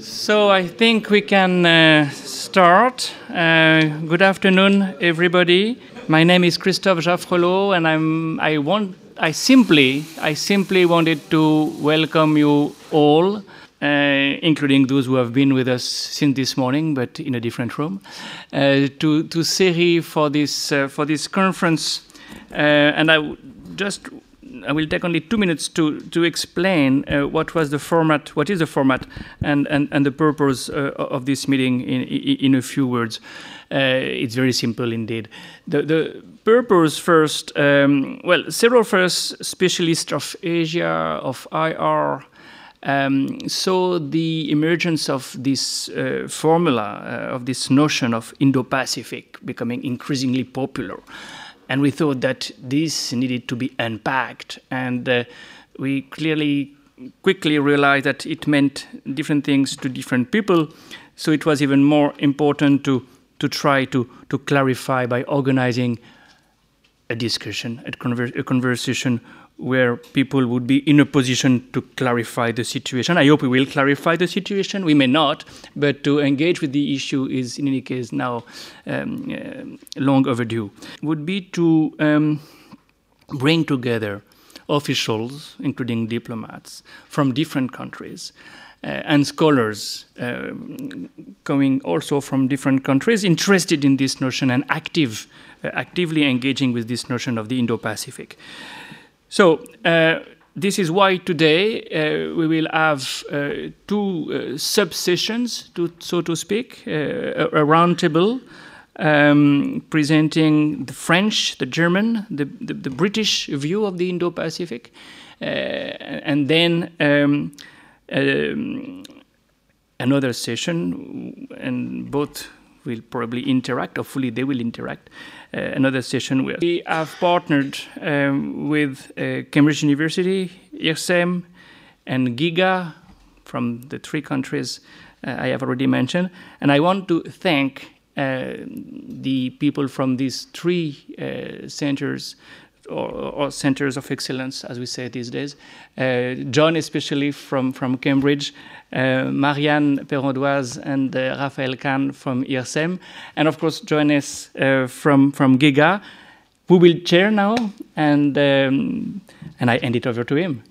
So I think we can uh, start. Uh, good afternoon, everybody. My name is Christophe Jaffrelot, and I'm. I want. I simply. I simply wanted to welcome you all, uh, including those who have been with us since this morning, but in a different room, uh, to to CERI for this uh, for this conference. Uh, and I just I will take only two minutes to, to explain uh, what was the format, what is the format, and, and, and the purpose uh, of this meeting in, in a few words. Uh, it's very simple indeed. The, the purpose first, um, well, several first specialists of Asia, of IR, um, saw the emergence of this uh, formula, uh, of this notion of Indo Pacific becoming increasingly popular and we thought that this needed to be unpacked. And uh, we clearly quickly realized that it meant different things to different people. So it was even more important to to try to to clarify by organizing a discussion a, a conversation where people would be in a position to clarify the situation. I hope we will clarify the situation. We may not, but to engage with the issue is, in any case, now um, uh, long overdue. Would be to um, bring together officials, including diplomats, from different countries. Uh, and scholars uh, coming also from different countries interested in this notion and active, uh, actively engaging with this notion of the Indo-Pacific. So uh, this is why today uh, we will have uh, two uh, sub-sessions, to, so to speak, uh, a, a roundtable um, presenting the French, the German, the, the, the British view of the Indo-Pacific, uh, and then um, um, another session, and both will probably interact, hopefully they will interact, another session where we have partnered um, with uh, Cambridge University, IRSEM, and GIGA from the three countries uh, I have already mentioned. And I want to thank uh, the people from these three uh, centers or, or, centers of excellence, as we say these days. Uh, John, especially from, from Cambridge, uh, Marianne Péron-Doise and uh, Raphael Kahn from IRSEM, and of course Johannes uh, from, from GIGA, who will chair now, and, um, and I hand it over to him.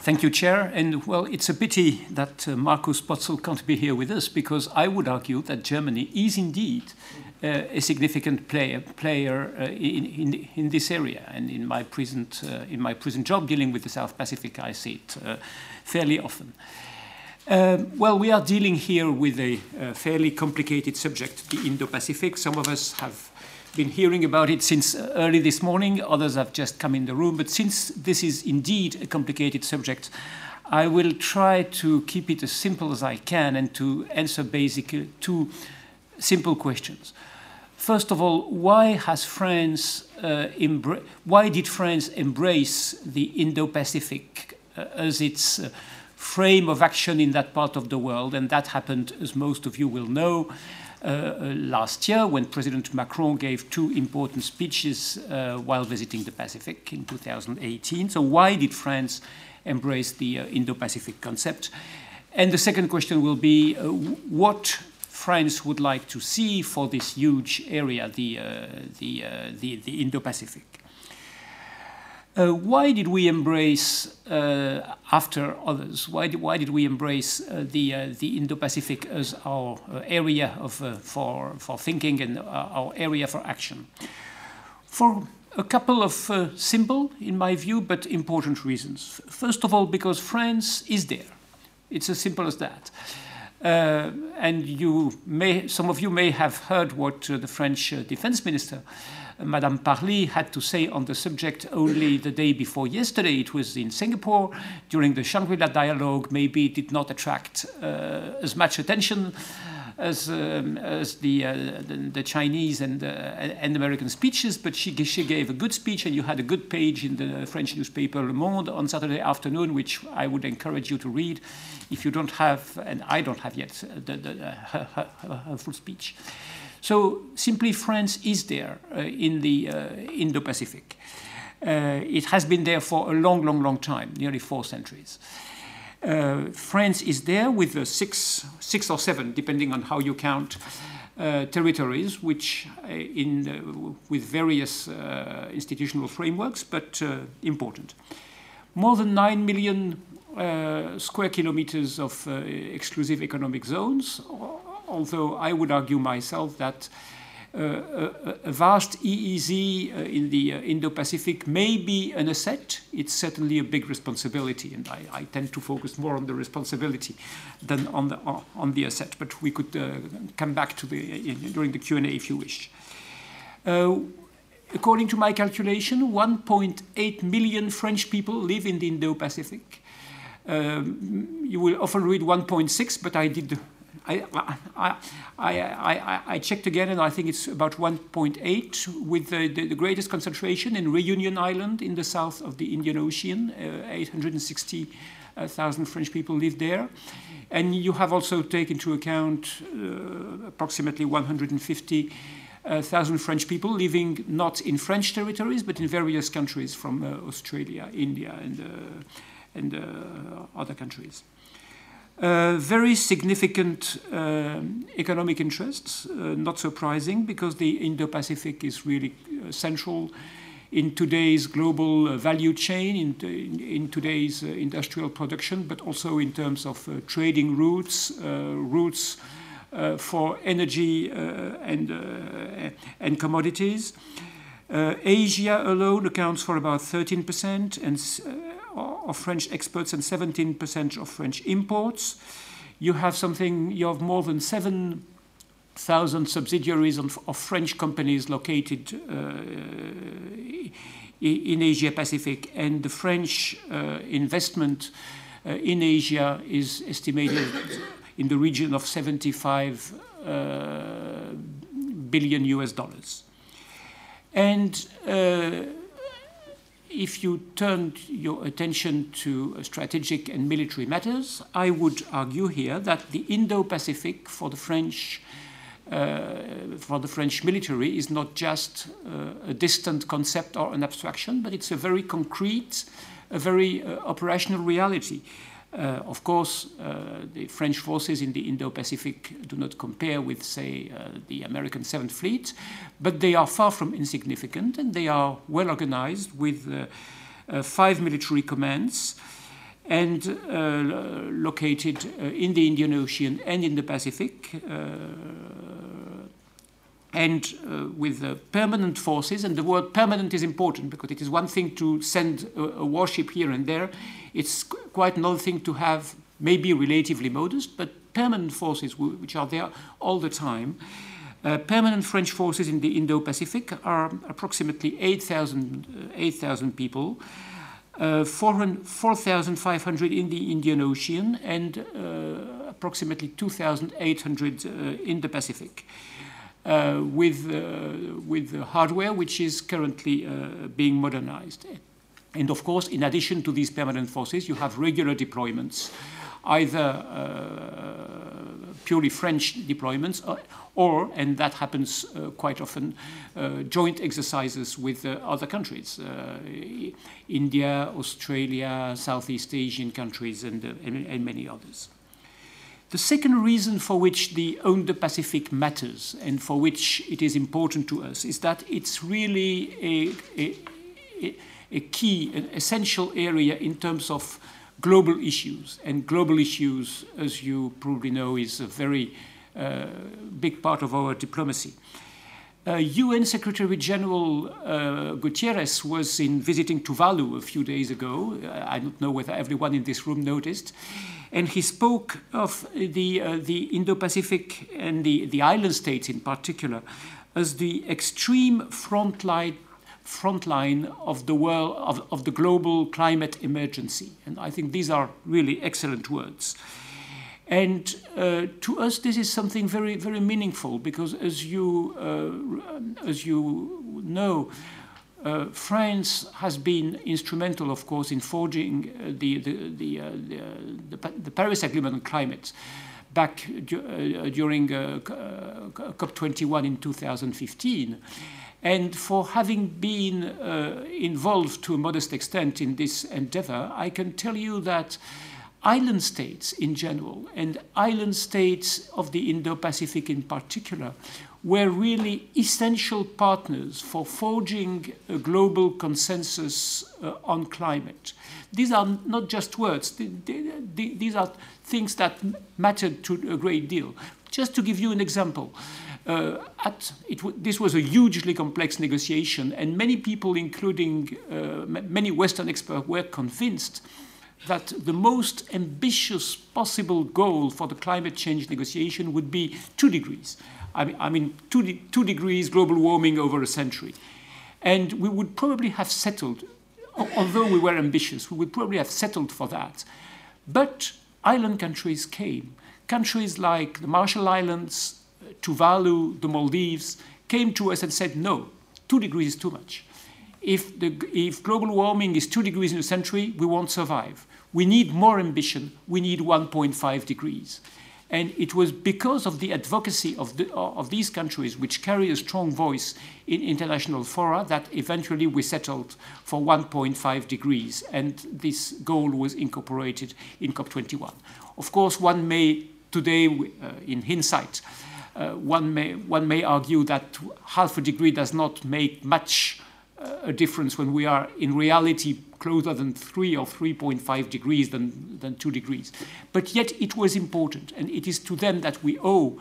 Thank you, Chair. And well, it's a pity that uh, Markus Potzel can't be here with us because I would argue that Germany is indeed uh, a significant player, player uh, in, in, in, this area. And in my, present, uh, in my present job dealing with the South Pacific, I see it uh, fairly often. Um, well, we are dealing here with a, fairly complicated subject, the Indo Pacific. Some of us have been hearing about it since early this morning, others have just come in the room. But since this is indeed a complicated subject, I will try to keep it as simple as I can and to answer basically two simple questions. First of all, why has France uh, why did France embrace the Indo-Pacific uh, as its uh, frame of action in that part of the world? And that happened, as most of you will know, uh, uh, last year when President Macron gave two important speeches uh, while visiting the Pacific in 2018. So, why did France embrace the Indo-Pacific concept? And the second question will be what France would like to see for this huge area, the, uh, the, uh, the, the Indo-Pacific. Uh, why did we embrace, uh, after others, why did, why did we embrace uh, the, uh, the Indo-Pacific as our area of, for, for thinking and our area for action? For a couple of simple, in my view, but important reasons. First of all, because France is there. It's as simple as that. Uh, and you may, some of you may have heard what uh, the French uh, defense minister, uh, Madame Parly, had to say on the subject only the day before yesterday. It was in Singapore during the Shangri-La dialogue. Maybe it did not attract uh, as much attention as, um, as the, uh, the, the, Chinese and, uh, and American speeches, but she, she gave a good speech, and you had a good page in the French newspaper Le Monde on Saturday afternoon, which I would encourage you to read if you don't have, and I don't have yet, the, the, her, her, her, full speech. So simply, France is there uh, in the uh, Indo-Pacific. Uh, it has been there for a long, long, long time, nearly four centuries. Uh, France is there with uh, six, six or seven, depending on how you count, uh, territories, which uh, in with various institutional frameworks, but important. More than nine million square kilometers of exclusive economic zones. Although I would argue myself that a, a, vast EEZ uh, in the uh, Indo-Pacific may be an asset. It's certainly a big responsibility, and I, I, tend to focus more on the responsibility than on the on the asset. But we could uh, come back to the during the Q and A if you wish. According to my calculation, 1.8 million French people live in the Indo-Pacific. Um, you will often read 1.6, but I did I, I, I, I, checked again, and I think it's about 1.8, with the, the, the, greatest concentration in Reunion Island in the south of the Indian Ocean. Uh, 860,000 French people live there. And you have also taken into account uh, approximately 150,000 French people living not in French territories, but in various countries from uh, Australia, India, and, uh, and uh, other countries. Uh, very significant uh, economic interests, uh, not surprising, because the Indo-Pacific is really uh, central in today's global uh, value chain, in, in, in today's industrial production, but also in terms of trading routes, routes for energy and, and commodities. Asia alone accounts for about 13%, and of French exports and 17% of French imports. You have something, you have more than 7,000 subsidiaries of, of, French companies located uh, in Asia Pacific, and the French uh, investment uh, in Asia is estimated in the region of 75 uh, billion US dollars. And uh, if you turned your attention to strategic and military matters, I would argue here that the Indo-Pacific for the French uh, for the French military is not just uh, a distant concept or an abstraction, but it's a very concrete, a very uh, operational reality. Uh, of course, uh, the French forces in the Indo-Pacific do not compare with, say, uh, the American Seventh Fleet, but they are far from insignificant and they are well organized with five military commands and uh, located uh, in the Indian Ocean and in the Pacific, uh, and with permanent forces. And the word permanent is important because it is one thing to send a, a warship here and there, it's quite another thing to have maybe relatively modest, but permanent forces which are there all the time. Uh, permanent French forces in the Indo-Pacific are approximately 8,000 uh, 8, people, uh, 4,500 in the Indian Ocean, and uh, approximately 2,800 uh, in the Pacific. Uh, with, with hardware which is currently being modernized. And of course, in addition to these permanent forces, you have regular deployments, either uh, purely French deployments, or, uh, or and that happens uh, quite often, uh, joint exercises with uh, other countries, uh, India, Australia, Southeast Asian countries, and, and, and, many others. The second reason for which the Indo-Pacific matters and for which it is important to us is that it's really a, a, a a key, an essential area in terms of global issues. And global issues, as you probably know, is a very uh, big part of our diplomacy. Uh, UN Secretary General uh, Guterres was in visiting Tuvalu a few days ago. Uh, I don't know whether everyone in this room noticed. And he spoke of the, uh, the Indo-Pacific and the, the island states in particular as the extreme frontline front line of the world of, of the global climate emergency. And I think these are really excellent words. And uh, to us, this is something very, very meaningful because, as you, uh, as you know, uh, France has been instrumental, of course, in forging uh, the, the, the, uh, the, the, Paris Agreement on climate back du uh, during COP21 in 2015. And for having been uh, involved to a modest extent in this endeavor, I can tell you that island states in general and island states of the Indo Pacific in particular were really essential partners for forging a global consensus uh, on climate. These are not just words, these are things that mattered to a great deal. Just to give you an example, uh, at, this was a hugely complex negotiation, and many people, including uh, many Western experts, were convinced that the most ambitious possible goal for the climate change negotiation would be two degrees. I mean, I mean two, de two degrees global warming over a century. And we would probably have settled, although we were ambitious, we would probably have settled for that. But island countries came. Countries like the Marshall Islands, Tuvalu, the Maldives, came to us and said, no, two degrees is too much. If, the, if global warming is two degrees in a century, we won't survive. We need more ambition. We need 1.5 degrees. And it was because of the advocacy of, the, of these countries, which carry a strong voice in international fora, that eventually we settled for 1.5 degrees. And this goal was incorporated in COP21. Of course, one may today, uh, in hindsight, uh, one, may, one may argue that half a degree does not make much uh, a difference when we are in reality closer than 3 or 3.5 degrees than, than 2 degrees. But yet it was important, and it is to them that we owe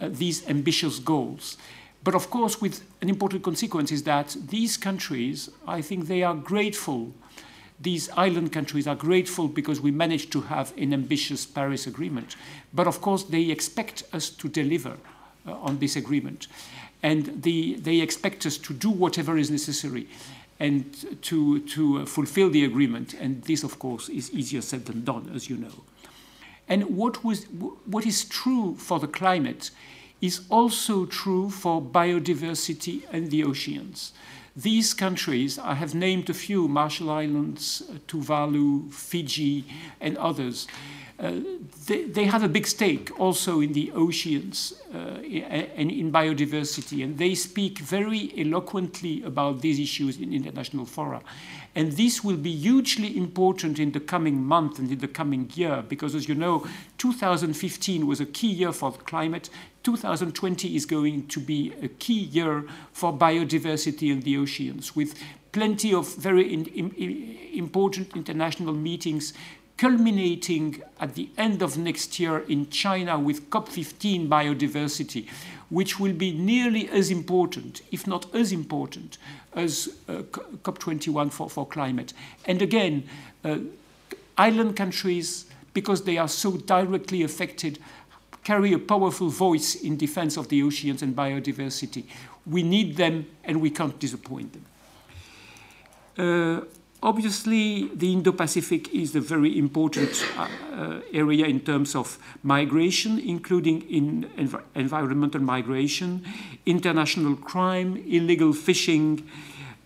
uh, these ambitious goals. But of course, with an important consequence is that these countries, I think they are grateful. These island countries are grateful because we managed to have an ambitious Paris Agreement. But of course, they expect us to deliver uh, on this agreement. And the, they expect us to do whatever is necessary and to, to uh, fulfill the agreement. And this, of course, is easier said than done, as you know. And what, was, what is true for the climate is also true for biodiversity and the oceans. These countries, I have named a few, Marshall Islands, Tuvalu, Fiji, and others, uh, they, they, have a big stake also in the oceans uh, and in biodiversity, and they speak very eloquently about these issues in international fora. And this will be hugely important in the coming month and in the coming year, because as you know, 2015 was a key year for climate. 2020 is going to be a key year for biodiversity in the oceans, with plenty of very in, in, important international meetings culminating at the end of next year in China with COP15 biodiversity, which will be nearly as important, if not as important, as uh, COP21 for, for climate. And again, uh, island countries, because they are so directly affected, carry a powerful voice in defense of the oceans and biodiversity. We need them and we can't disappoint them. Uh, Obviously, the Indo-Pacific is a very important uh, uh, area in terms of migration, including in env environmental migration, international crime, illegal fishing,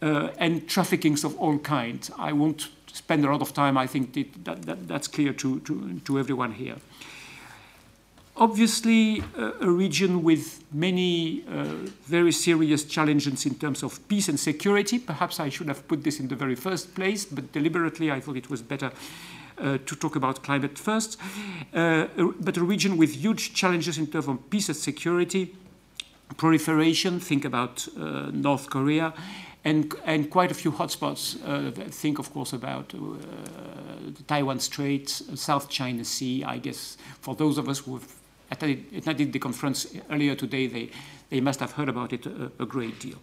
uh, and traffickings of all kinds. I won't spend a lot of time. I think that, that, that's clear to, to, to everyone here obviously uh, a region with many uh, very serious challenges in terms of peace and security. Perhaps I should have put this in the very first place, but deliberately I thought it was better uh, to talk about climate first. Uh, but a region with huge challenges in terms of peace and security, proliferation, think about uh, North Korea, and, and quite a few hotspots. Uh, think, of course, about uh, the Taiwan Strait, South China Sea. I guess for those of us who have attended the conference earlier today, they, they must have heard about it a, a great deal.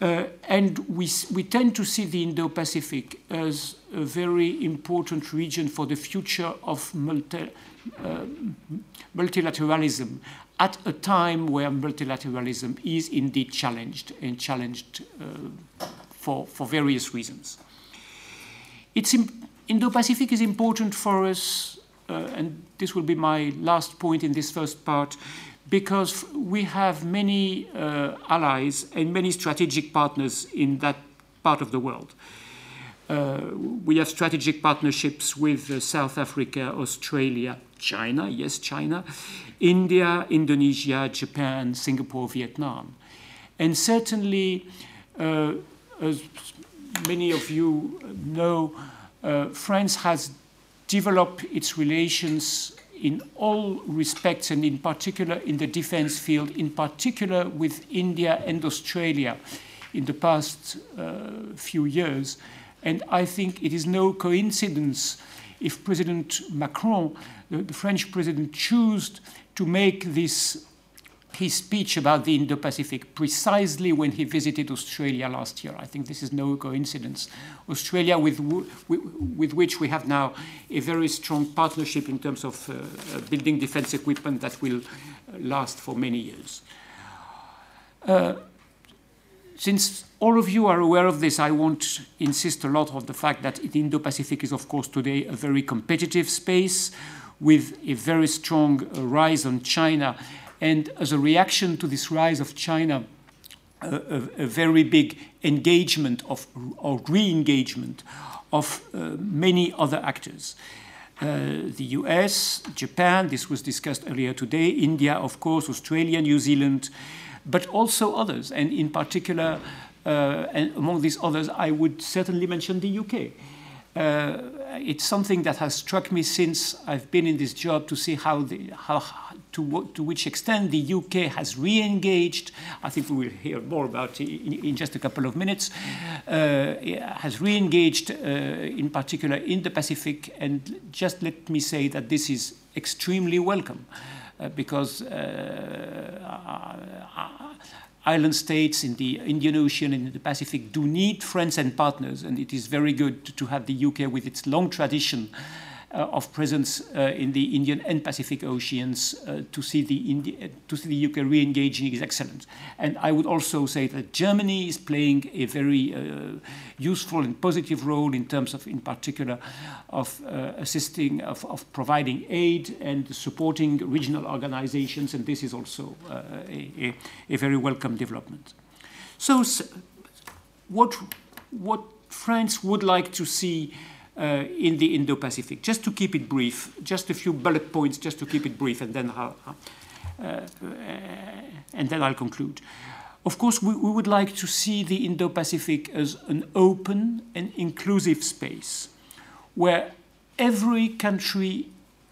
Uh, and we, we tend to see the Indo-Pacific as a very important region for the future of multi, uh, multilateralism at a time where multilateralism is indeed challenged and challenged uh, for, for various reasons. Indo-Pacific is important for us and this will be my last point in this first part, because we have many uh, allies and many strategic partners in that part of the world. Uh, we have strategic partnerships with uh, South Africa, Australia, China, yes, China, India, Indonesia, Japan, Singapore, Vietnam. And certainly, uh, as many of you know, uh, France has develop its relations in all respects and in particular in the defense field, in particular with India and Australia in the past uh, few years. And I think it is no coincidence if President Macron, the, the French president, chose to make this his speech about the Indo Pacific precisely when he visited Australia last year. I think this is no coincidence. Australia, with, with which we have now a very strong partnership in terms of uh, uh, building defense equipment that will last for many years. Uh, since all of you are aware of this, I won't insist a lot on the fact that the Indo Pacific is, of course, today a very competitive space with a very strong uh, rise on China and as a reaction to this rise of China, a, a, a very big engagement of, or re engagement of uh, many other actors. Uh, the US, Japan, this was discussed earlier today, India, of course, Australia, New Zealand, but also others. And in particular, uh, and among these others, I would certainly mention the UK. Uh, it's something that has struck me since I've been in this job to see how, the, how, to, to which extent the UK has re-engaged, I think we will hear more about it in, in just a couple of minutes, uh, has re-engaged uh, in particular in the Pacific and just let me say that this is extremely welcome uh, because uh, island states in the Indian Ocean and in the Pacific do need friends and partners and it is very good to have the UK with its long tradition of presence uh, in the Indian and Pacific Oceans uh, to see the Indi to see the UK re-engaging is excellent. And I would also say that Germany is playing a very useful and positive role in terms of, in particular, of assisting, of, of, providing aid and supporting regional organizations, and this is also a, a, a very welcome development. So, what, what France would like to see uh, in the Indo-Pacific. Just to keep it brief, just a few bullet points, just to keep it brief, and then I'll, uh, uh, and then I'll conclude. Of course, we, we would like to see the Indo-Pacific as an open and inclusive space where every country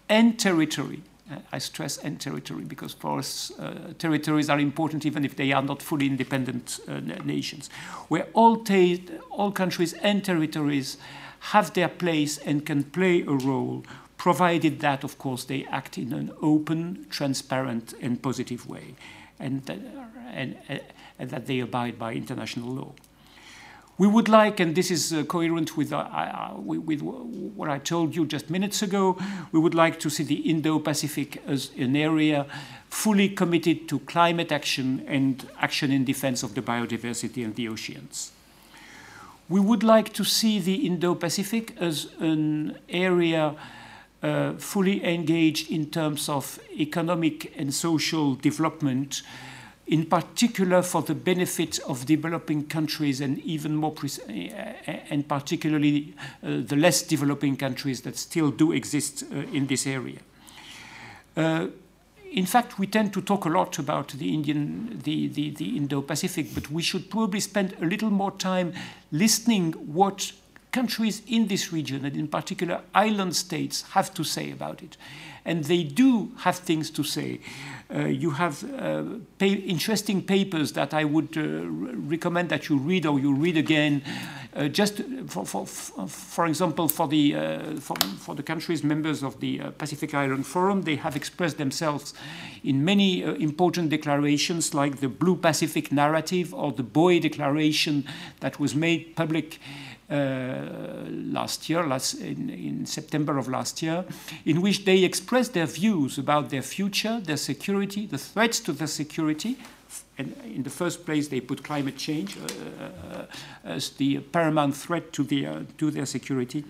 and territory uh, I stress and territory because for us uh, territories are important even if they are not fully independent uh, nations, where all, all countries and territories have their place and can play a role, provided that, of course, they act in an open, transparent, and positive way, and that, and, and that they abide by international law. We would like, and this is uh, coherent with, uh, uh, with, what I told you just minutes ago, we would like to see the Indo-Pacific as an area fully committed to climate action and action in defense of the biodiversity and the oceans. We would like to see the Indo-Pacific as an area uh, fully engaged in terms of economic and social development, in particular for the benefit of developing countries and even more, uh, and particularly uh, the less developing countries that still do exist uh, in this area. In fact, we tend to talk a lot about the Indian, the, the, the Indo-Pacific, but we should probably spend a little more time listening what countries in this region, and in particular island states, have to say about it. And they do have things to say. Uh, you have uh, pa interesting papers that I would uh, recommend that you read or you read again. Uh, just for, for, for example, for the, uh, for, for, the countries members of the uh, Pacific Island Forum, they have expressed themselves in many important declarations like the Blue Pacific Narrative or the Boe Declaration that was made public uh, last year, last, in, in, September of last year, in which they expressed their views about their future, their security, the threats to their security. And in the first place, they put climate change uh, uh, as the paramount threat to, the, to their security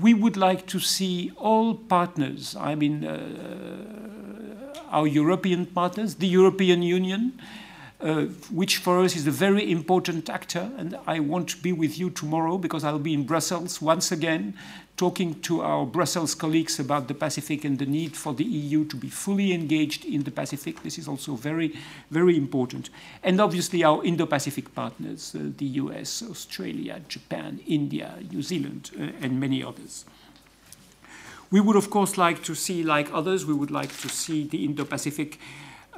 we would like to see all partners, I mean, uh, our European partners, the European Union, uh, which for us is a very important actor. And I won't be with you tomorrow because I'll be in Brussels once again talking to our Brussels colleagues about the Pacific and the need for the EU to be fully engaged in the Pacific. This is also very, very important. And obviously our Indo-Pacific partners, uh, the US, Australia, Japan, India, New Zealand, uh, and many others. We would, of course, like to see, like others, we would like to see the Indo-Pacific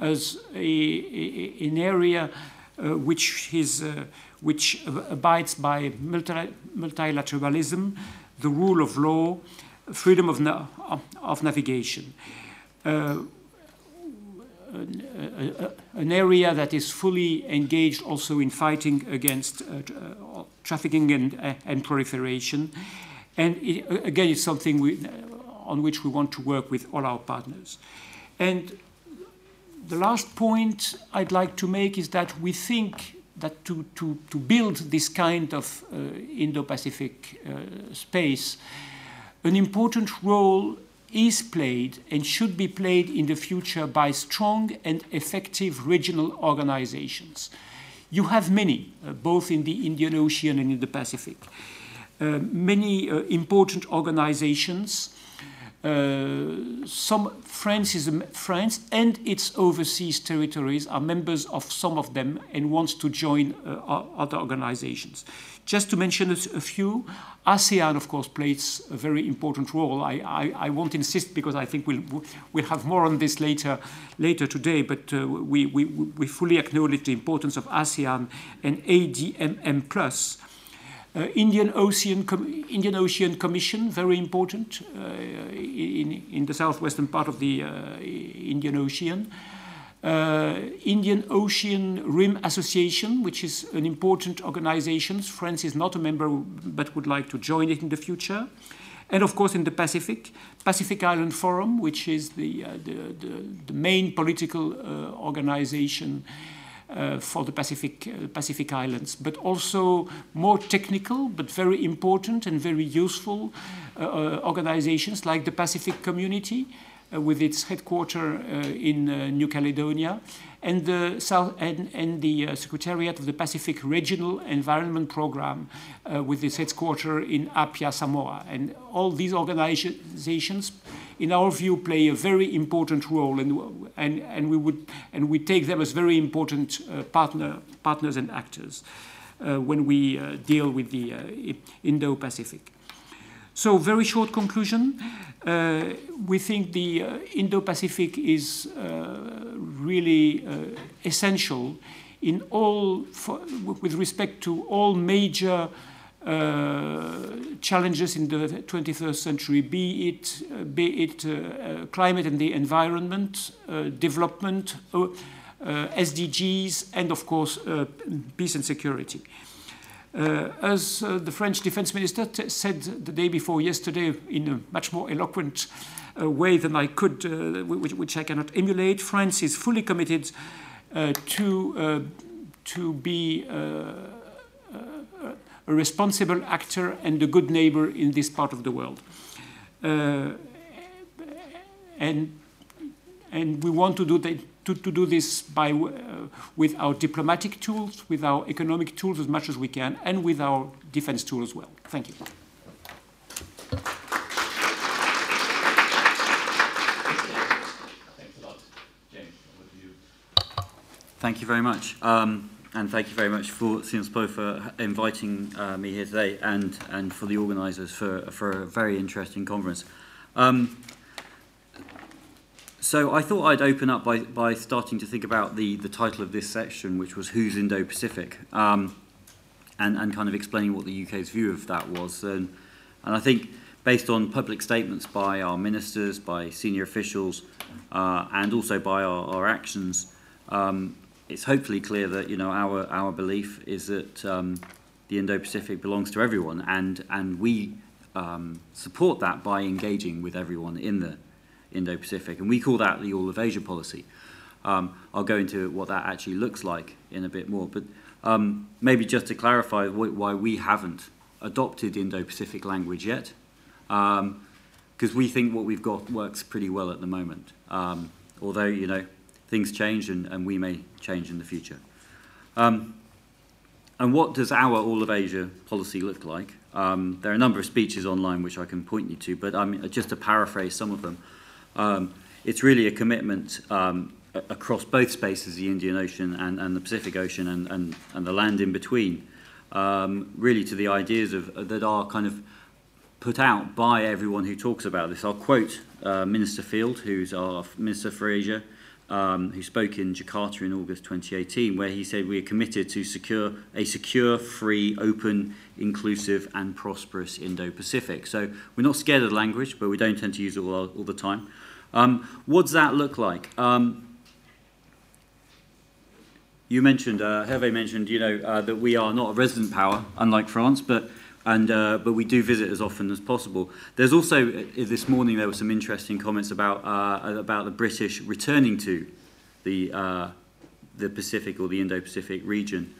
as a, a, an area uh, which, is, uh, which abides by multi multilateralism, the rule of law, freedom of, na of navigation. Uh, an, area that is fully engaged also in fighting against uh, uh, trafficking and, uh, and proliferation. And it, again, it's something we, on which we want to work with all our partners. And the last point I'd like to make is that we think that to, to, to build this kind of uh, Indo-Pacific uh, space, an important role is played and should be played in the future by strong and effective regional organizations. You have many, uh, both in the Indian Ocean and in the Pacific. Uh, many uh, important organizations uh, some France, is, France and its overseas territories are members of some of them and wants to join uh, other organizations. Just to mention a, few, ASEAN, of course, plays a very important role. I, I, I, won't insist because I think we'll, we'll have more on this later, later today, but uh, we, we, we fully acknowledge the importance of ASEAN and ADMM+, uh, Indian Ocean Indian Ocean Commission, very important uh, in, in the southwestern part of the uh, Indian Ocean. Uh, Indian Ocean Rim Association, which is an important organization. France is not a member but would like to join it in the future. And of course, in the Pacific, Pacific Island Forum, which is the, uh, the, the, the, main political uh, organization uh, for the Pacific, uh, Pacific Islands, but also more technical but very important and very useful uh, uh organizations like the Pacific Community with its headquarters in New Caledonia and the, South, and, and the Secretariat of the Pacific Regional Environment Program with its headquarters in Apia, Samoa. And all these organizations in our view, play a very important role, and, and, and, we, would, and we take them as very important uh, partner, partners and actors uh, when we uh, deal with the uh, Indo-Pacific. So, very short conclusion. Uh, we think the uh, Indo-Pacific is really essential in all, for, with respect to all major uh, challenges in the 21st century, be it, uh, be it uh, climate and the environment, development, SDGs, and of course, peace and security. Uh, as uh, the French defense minister said the day before yesterday in a much more eloquent uh, way than I could, which, which, I cannot emulate, France is fully committed to, to be a responsible actor and a good neighbor in this part of the world. Uh, and, and we want to do, that, to, to do this by, uh, with our diplomatic tools, with our economic tools as much as we can, and with our defense tools as well. Thank you. Thank you very much. Um, and thank you very much for Sciences Po for inviting uh, me here today and, and for the organisers for, for a very interesting conference. Um, so I thought I'd open up by, by starting to think about the, the title of this section, which was Whose Indo-Pacific, um, and, and kind of explaining what the UK's view of that was. And, and I think based on public statements by our ministers, by senior officials, uh, and also by our, our actions, um, it's hopefully clear that you know our our belief is that um, the Indo-Pacific belongs to everyone, and and we um, support that by engaging with everyone in the Indo-Pacific, and we call that the All of Asia policy. Um, I'll go into what that actually looks like in a bit more, but um, maybe just to clarify why we haven't adopted Indo-Pacific language yet, because um, we think what we've got works pretty well at the moment. Um, although you know things change and, and we may change in the future. Um, and what does our All of Asia policy look like? Um, there are a number of speeches online which I can point you to, but um, just to paraphrase some of them, um, it's really a commitment um, across both spaces, the Indian Ocean and, and the Pacific Ocean and, and, and the land in between, um, really to the ideas of, that are kind of put out by everyone who talks about this. I'll quote uh, Minister Field, who's our Minister for Asia, um, who spoke in Jakarta in August 2018, where he said we are committed to secure a secure, free, open, inclusive, and prosperous Indo-Pacific. So we're not scared of the language, but we don't tend to use it all, all the time. Um, what does that look like? Um, you mentioned, uh, Hervé mentioned, you know, uh, that we are not a resident power, unlike France, but and uh, but we do visit as often as possible. There's also uh, this morning there were some interesting comments about uh, about the British returning to the uh, the Pacific or the Indo-Pacific region,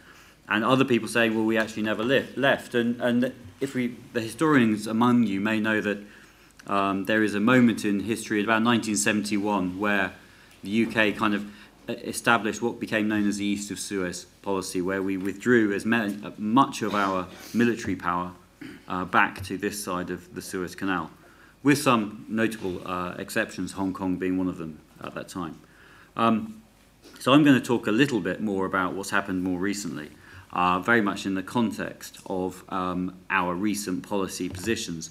and other people saying, well, we actually never left. left. And and if we the historians among you may know that um, there is a moment in history about 1971 where the UK kind of established what became known as the East of Suez policy, where we withdrew as much of our military power uh, back to this side of the Suez Canal, with some notable uh, exceptions, Hong Kong being one of them at that time. Um, so I'm going to talk a little bit more about what's happened more recently, uh, very much in the context of um, our recent policy positions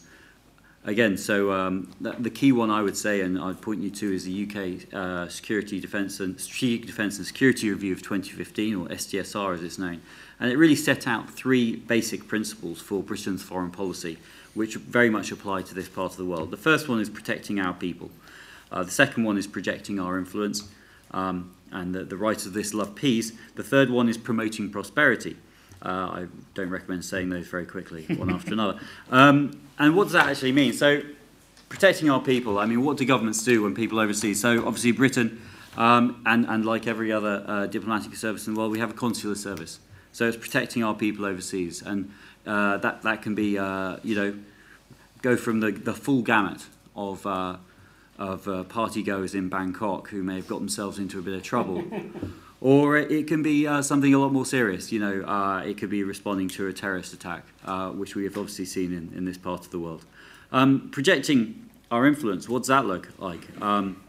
again, so um, that, the key one I would say, and I'd point you to, is the UK uh, Security Defence and Strategic Defence and Security Review of 2015, or SDSR as it's known, and it really set out three basic principles for Britain's foreign policy, which very much apply to this part of the world. The first one is protecting our people. Uh, the second one is projecting our influence, um, and the, the writers of this love peace. The third one is promoting prosperity. Uh, I don't recommend saying those very quickly, one after another. Um, and what does that actually mean? So, protecting our people, I mean, what do governments do when people overseas? So, obviously, Britain, um, and, and like every other uh, diplomatic service in the world, we have a consular service. So, it's protecting our people overseas. And uh, that, that can be, uh, you know, go from the, the full gamut of, uh, of uh, party goers in Bangkok who may have got themselves into a bit of trouble. or it can be uh, something a lot more serious. You know, uh, it could be responding to a terrorist attack, uh, which we have obviously seen in, in this part of the world. Um, projecting our influence, what's that look like? Um,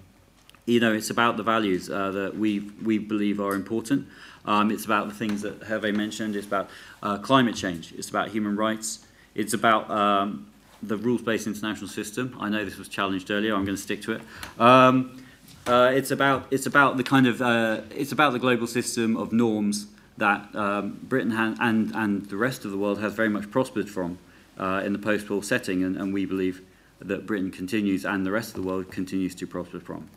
you know, it's about the values uh, that we we believe are important. Um, it's about the things that Hervé mentioned. It's about uh, climate change. It's about human rights. It's about um, the rules-based international system. I know this was challenged earlier. I'm going to stick to it. Uh, it's about it's about the kind of uh, it's about the global system of norms that um, Britain and and the rest of the world has very much prospered from uh, in the post-war setting, and, and we believe that Britain continues and the rest of the world continues to prosper from.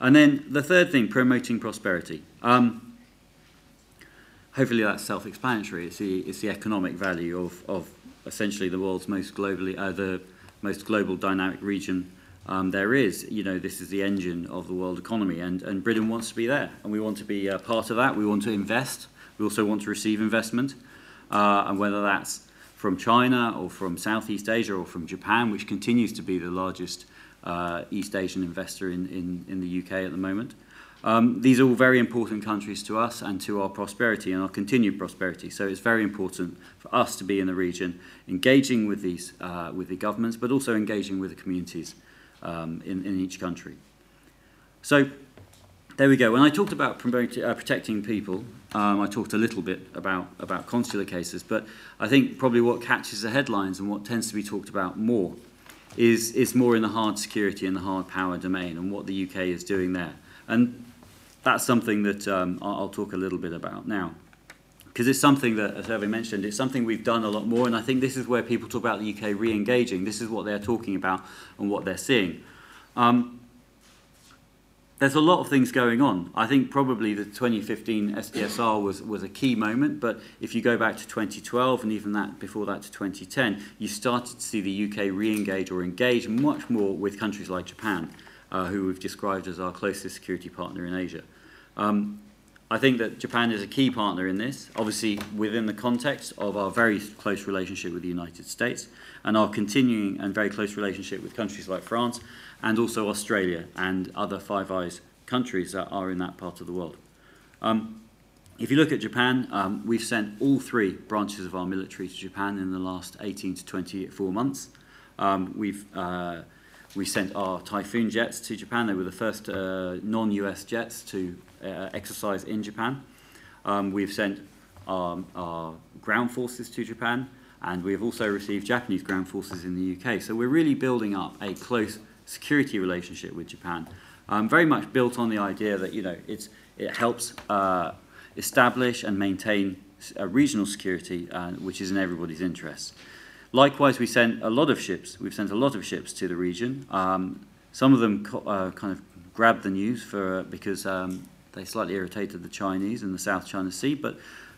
And then the third thing, promoting prosperity. Um, hopefully that's self-explanatory. It's the, it's the economic value of, of essentially the world's most globally, uh, the most global dynamic region um, there is, you know, this is the engine of the world economy, and, and Britain wants to be there, and we want to be part of that. We want to invest. We also want to receive investment, uh, and whether that's from China or from Southeast Asia or from Japan, which continues to be the largest uh, East Asian investor in, in, in the UK at the moment. Um, these are all very important countries to us and to our prosperity and our continued prosperity. So it's very important for us to be in the region, engaging with these uh, with the governments, but also engaging with the communities um, in, in each country. So there we go. When I talked about promoting, uh, protecting people, um, I talked a little bit about, about consular cases, but I think probably what catches the headlines and what tends to be talked about more is, is more in the hard security and the hard power domain and what the UK is doing there. And that's something that um, I'll, I'll talk a little bit about now. Because it's something that, as Hervé mentioned, it's something we've done a lot more, and I think this is where people talk about the UK re-engaging. This is what they're talking about and what they're seeing. Um, there's a lot of things going on. I think probably the 2015 SDSR was, was a key moment, but if you go back to 2012 and even that before that to 2010, you started to see the UK re-engage or engage much more with countries like Japan, uh, who we've described as our closest security partner in Asia. Um, I think that Japan is a key partner in this, obviously within the context of our very close relationship with the United States and our continuing and very close relationship with countries like France and also Australia and other Five Eyes countries that are in that part of the world. Um, If you look at Japan, um, we've sent all three branches of our military to Japan in the last 18 to 24 months. Um, we've uh, we sent our Typhoon jets to Japan. They were the first uh, non-US jets to uh, exercise in Japan. Um, we've sent our, our ground forces to Japan, and we have also received Japanese ground forces in the UK. So we're really building up a close security relationship with Japan, um, very much built on the idea that you know it's it helps uh, establish and maintain a regional security, uh, which is in everybody's interest. Likewise, we sent a lot of ships. We've sent a lot of ships to the region. Um, some of them uh, kind of grabbed the news for because um, they slightly irritated the Chinese in the South China Sea. But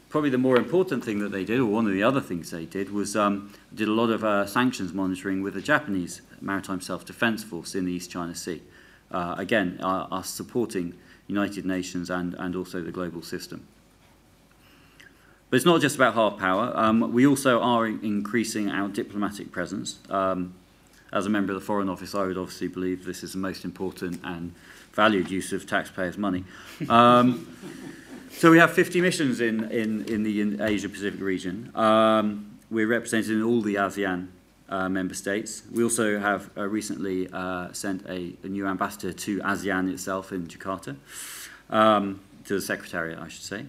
probably the more important thing that they did, or one of the other things they did, was um, did a lot of uh, sanctions monitoring with the Japanese Maritime Self-Defense Force in the East China Sea. Uh, again, uh, us supporting United Nations and, and also the global system. But it's not just about hard power. Um, we also are increasing our diplomatic presence. Um, as a member of the Foreign Office, I would obviously believe this is the most important and valued use of taxpayers' money. Um, so we have 50 missions in, in, in the Asia-Pacific region. Um, we're represented in all the ASEAN uh, member states. We also have uh, recently uh, sent a, a, new ambassador to ASEAN itself in Jakarta, um, to the Secretariat, I should say.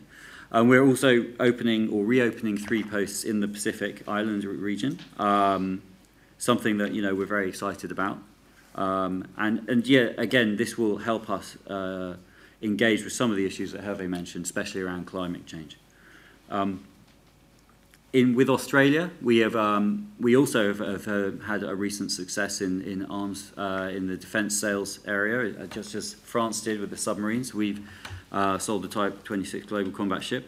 And we're also opening or reopening three posts in the Pacific Island region, um, something that you know we're very excited about. Um, and, and yeah, again, this will help us uh, engage with some of the issues that Hervé mentioned, especially around climate change. Um, in, with Australia, we have um, we also have, have, have, had a recent success in in arms uh, in the defence sales area, uh, just as France did with the submarines. We've uh, sold the Type 26 Global Combat Ship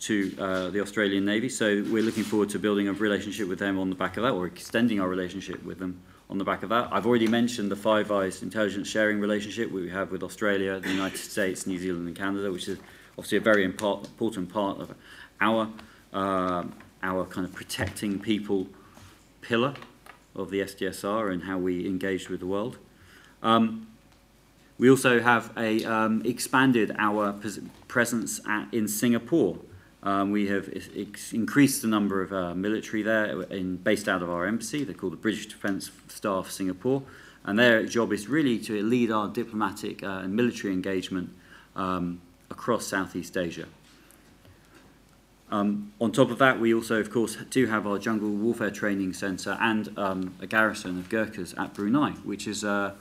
to uh, the Australian Navy. So we're looking forward to building a relationship with them on the back of that, or extending our relationship with them on the back of that. I've already mentioned the Five Eyes intelligence sharing relationship we have with Australia, the United States, New Zealand, and Canada, which is obviously a very important part of our. Uh, our kind of protecting people pillar of the SDSR and how we engage with the world. Um, we also have a, um, expanded our presence at, in Singapore. Um, we have increased the number of uh, military there in, based out of our embassy. They're called the British Defence Staff Singapore. And their job is really to lead our diplomatic uh, and military engagement um, across Southeast Asia. Um, on top of that, we also, of course, do have our jungle warfare training centre and um, a garrison of Gurkhas at Brunei, which is uh,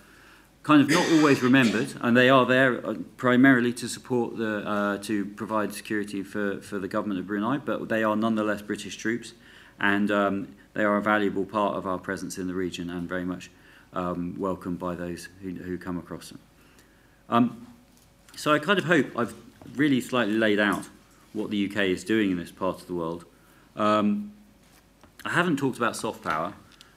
kind of not always remembered, and they are there uh, primarily to support the, uh, to provide security for, for the government of Brunei, but they are nonetheless British troops, and um, they are a valuable part of our presence in the region and very much um, welcomed by those who, who come across them. Um, so I kind of hope I've really slightly laid out what the UK is doing in this part of the world. Um, I haven't talked about soft power,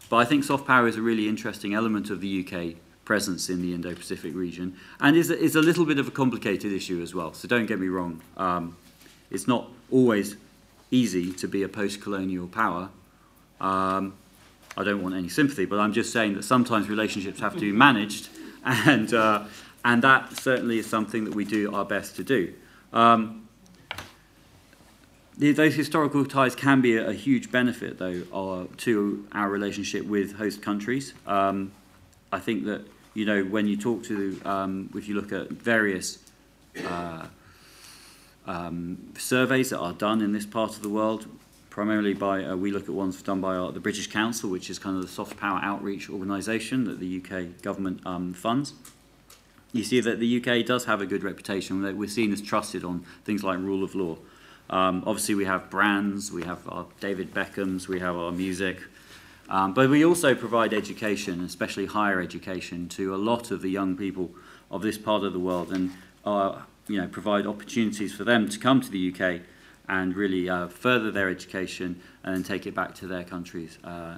but I think soft power is a really interesting element of the UK presence in the Indo-Pacific region, and is a, is a little bit of a complicated issue as well. So don't get me wrong, um, it's not always easy to be a post-colonial power. Um, I don't want any sympathy, but I'm just saying that sometimes relationships have to be managed, and uh, and that certainly is something that we do our best to do. Um, those historical ties can be a, huge benefit, though, uh, to our relationship with host countries. Um, I think that you know when you talk to, um, if you look at various uh, um, surveys that are done in this part of the world, primarily by uh, we look at ones done by our, the British Council, which is kind of the soft power outreach organisation that the UK government um, funds. You see that the UK does have a good reputation. That we're seen as trusted on things like rule of law. Um, obviously, we have brands, we have our David Beckhams, we have our music, um, but we also provide education, especially higher education, to a lot of the young people of this part of the world, and uh, you know provide opportunities for them to come to the UK and really uh, further their education and then take it back to their countries, uh,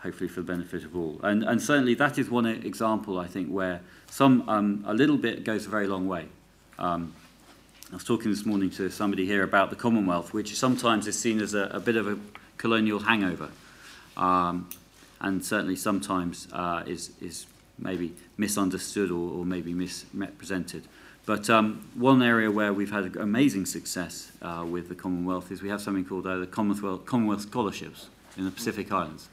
hopefully for the benefit of all. And, and certainly that is one example, I think, where some um, a little bit goes a very long way. Um, I was talking this morning to somebody here about the Commonwealth, which sometimes is seen as a, a bit of a colonial hangover, um, and certainly sometimes uh, is, is maybe misunderstood or, or maybe misrepresented. But um, one area where we've had amazing success uh, with the Commonwealth is we have something called uh, the Commonwealth, Commonwealth Scholarships in the Pacific Islands,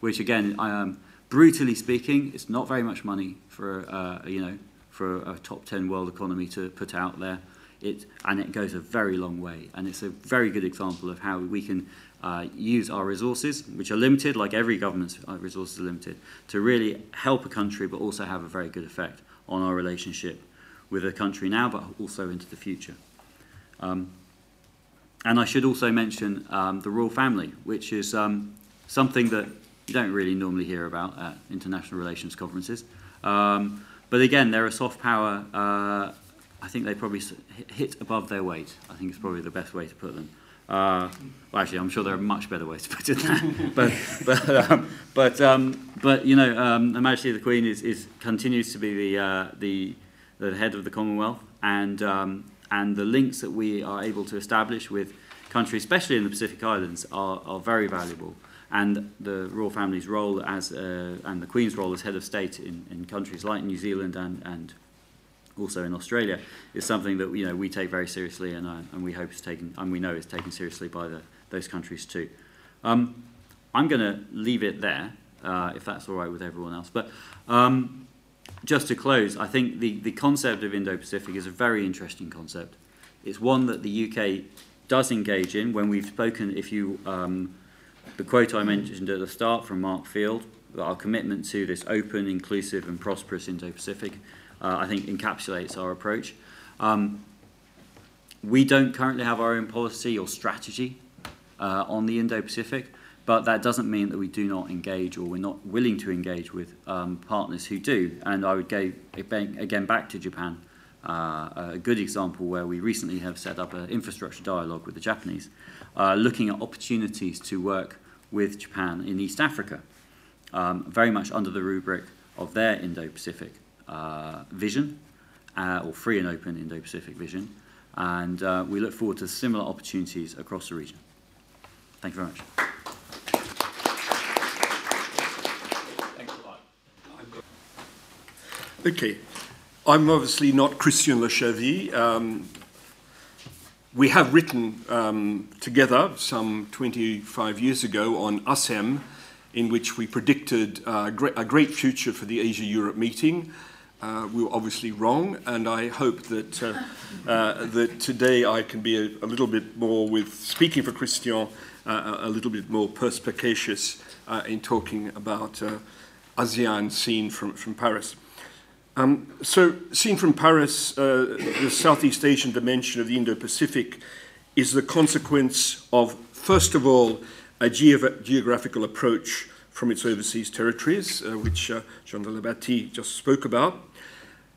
which again, um, brutally speaking, it's not very much money for uh, you know for a top 10 world economy to put out there. It, and it goes a very long way. And it's a very good example of how we can uh, use our resources, which are limited, like every government's uh, resources are limited, to really help a country, but also have a very good effect on our relationship with a country now, but also into the future. Um, and I should also mention um, the royal family, which is um, something that you don't really normally hear about at international relations conferences. Um, but again, they're a soft power. Uh, I think they probably hit above their weight. I think it's probably the best way to put them. Uh, well, actually, I'm sure there are much better ways to put it than but, but, um, but, um, but, you know, um, Her Majesty the Queen is, is, continues to be the, uh, the, the head of the Commonwealth, and, um, and the links that we are able to establish with countries, especially in the Pacific Islands, are, are very valuable. And the royal family's role as, uh, and the Queen's role as head of state in, in countries like New Zealand and, and also in Australia is something that you know we take very seriously, and, uh, and we hope is taken, and we know is taken seriously by the, those countries too. Um, I'm going to leave it there, uh, if that's all right with everyone else. But um, just to close, I think the, the concept of Indo-Pacific is a very interesting concept. It's one that the UK does engage in when we've spoken, if you, um, the quote I mentioned at the start from Mark Field, our commitment to this open, inclusive and prosperous Indo-Pacific, uh, I think encapsulates our approach. Um, we don't currently have our own policy or strategy uh, on the Indo-Pacific, but that doesn't mean that we do not engage or we're not willing to engage with um, partners who do. And I would go again back to Japan, uh, a good example where we recently have set up an infrastructure dialogue with the Japanese, uh, looking at opportunities to work with Japan in East Africa, um, very much under the rubric of their Indo-Pacific uh, vision, uh, or free and open Indo-Pacific vision, and uh, we look forward to similar opportunities across the region. Thank you very much. Thanks a lot. Okay. I'm obviously not Christian Le Um, we have written um, together some 25 years ago on ASEM, in which we predicted uh, a great future for the Asia Europe meeting. Uh, we were obviously wrong, and I hope that, uh, uh, that today I can be a, a, little bit more, with speaking for Christian, uh, a little bit more perspicacious uh, in talking about uh, ASEAN seen from, from Paris. Um, so, seen from Paris, the Southeast Asian dimension of the Indo Pacific is the consequence of, first of all, a geographical approach from its overseas territories, uh, which uh, Jean de la Bâtie just spoke about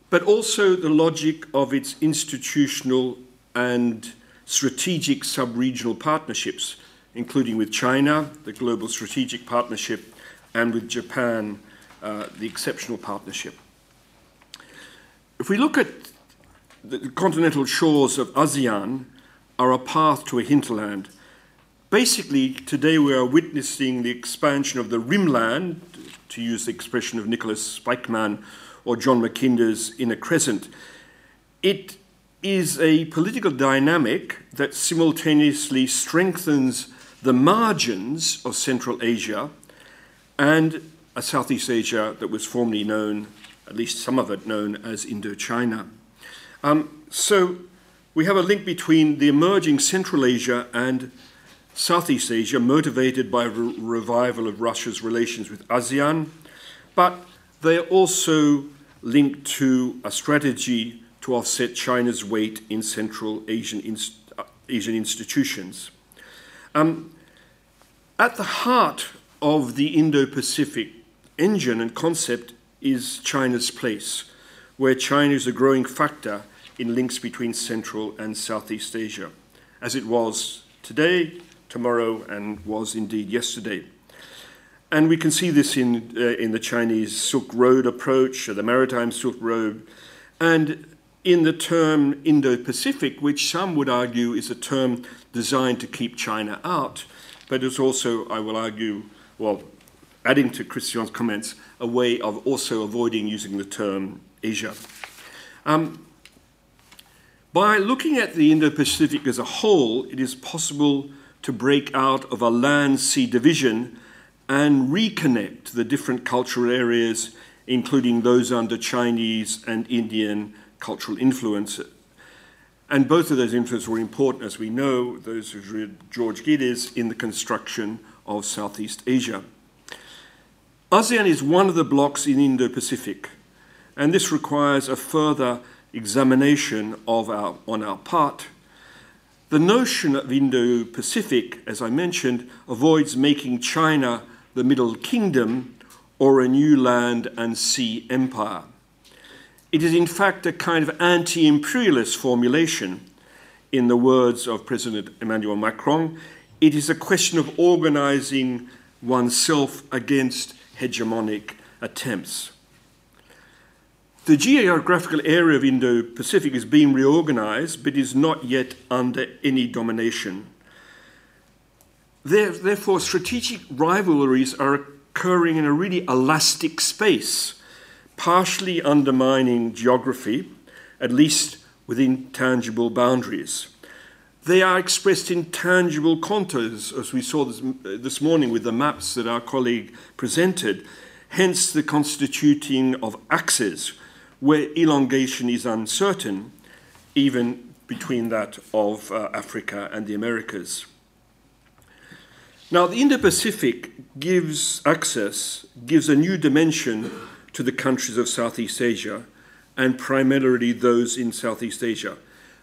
but also the logic of its institutional and strategic sub-regional partnerships, including with China, the Global Strategic Partnership, and with Japan, uh, the Exceptional Partnership. If we look at the continental shores of ASEAN are a path to a hinterland. Basically, today we are witnessing the expansion of the rimland, to use the expression of Nicholas Spykman, or John Mackinder's Inner Crescent. It is a political dynamic that simultaneously strengthens the margins of Central Asia and a Southeast Asia that was formerly known, at least some of it known, as Indochina. Um, so we have a link between the emerging Central Asia and Southeast Asia, motivated by a re- revival of Russia's relations with ASEAN, but they are also linked to a strategy to offset China's weight in Central Asian, inst uh, Asian institutions. Um, at the heart of the Indo Pacific engine and concept is China's place, where China is a growing factor in links between Central and Southeast Asia, as it was today, tomorrow, and was indeed yesterday. And we can see this in, uh, in the Chinese Silk Road approach, the Maritime Silk Road, and in the term Indo Pacific, which some would argue is a term designed to keep China out, but it's also, I will argue, well, adding to Christian's comments, a way of also avoiding using the term Asia. Um, By looking at the Indo Pacific as a whole, it is possible to break out of a land sea division and reconnect the different cultural areas, including those under Chinese and Indian cultural influence. And both of those influences were important, as we know, those who've read George Coedès, in the construction of Southeast Asia. ASEAN is one of the blocks in Indo Pacific, and this requires a further examination of our, on our part. The notion of Indo Pacific, as I mentioned, avoids making China the Middle Kingdom or a new land and sea empire. It is, in fact, a kind of anti imperialist formulation. In the words of President Emmanuel Macron, it is a question of organizing oneself against hegemonic attempts. The geographical area of Indo Pacific is being reorganized but is not yet under any domination. Therefore, strategic rivalries are occurring in a really elastic space, partially undermining geography, at least within tangible boundaries. They are expressed in tangible contours, as we saw this, this morning with the maps that our colleague presented, hence the constituting of axes where elongation is uncertain, even between that of uh, Africa and the Americas. Now, the Indo Pacific gives access, gives a new dimension to the countries of Southeast Asia, and primarily those in Southeast Asia.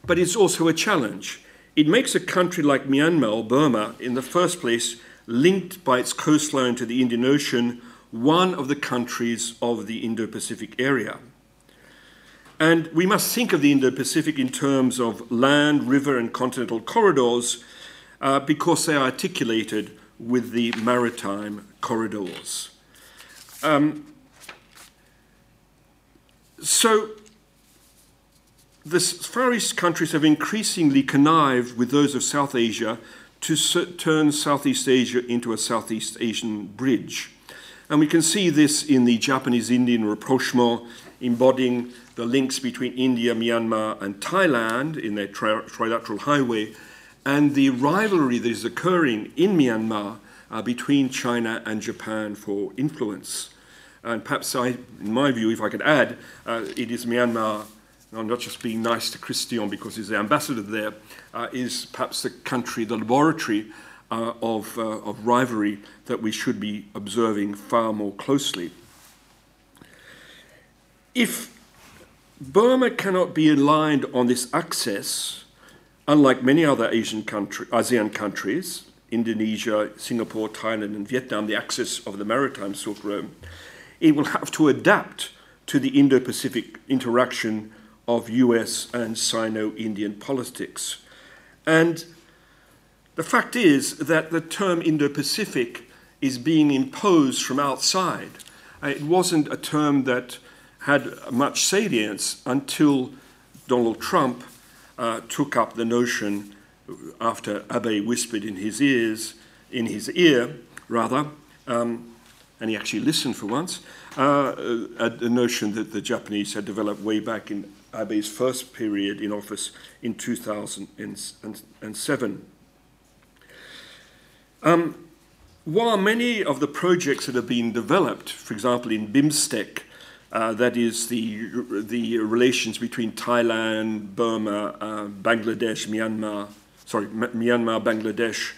But it's also a challenge. It makes a country like Myanmar or Burma, in the first place, linked by its coastline to the Indian Ocean, one of the countries of the Indo Pacific area. And we must think of the Indo Pacific in terms of land, river, and continental corridors uh, because they are articulated with the maritime corridors. Um, so, the Far East countries have increasingly connived with those of South Asia to turn Southeast Asia into a Southeast Asian bridge. And we can see this in the Japanese Indian rapprochement embodying the links between India, Myanmar, and Thailand in their tri- trilateral highway, and the rivalry that is occurring in Myanmar uh, between China and Japan for influence. And perhaps, I, in my view, if I could add, uh, it is Myanmar. I'm not just being nice to Christian because he's the ambassador there, uh, is perhaps the country, the laboratory uh, of, uh, of rivalry that we should be observing far more closely. If Burma cannot be aligned on this access, unlike many other Asian country, ASEAN countries, Indonesia, Singapore, Thailand, and Vietnam, the axis of the maritime Silk Road, it will have to adapt to the Indo Pacific interaction of US and Sino Indian politics. And the fact is that the term Indo Pacific is being imposed from outside. Uh, it wasn't a term that had much salience until Donald Trump uh, took up the notion after Abe whispered in his ears, in his ear, rather, um, and he actually listened for once, uh, a, a notion that the Japanese had developed way back in Abe's first period in office in 2007. Um, while many of the projects that have been developed, for example, in BIMSTEC, uh, that is the, the relations between Thailand, Burma, uh, Bangladesh, Myanmar, sorry, Myanmar, Bangladesh,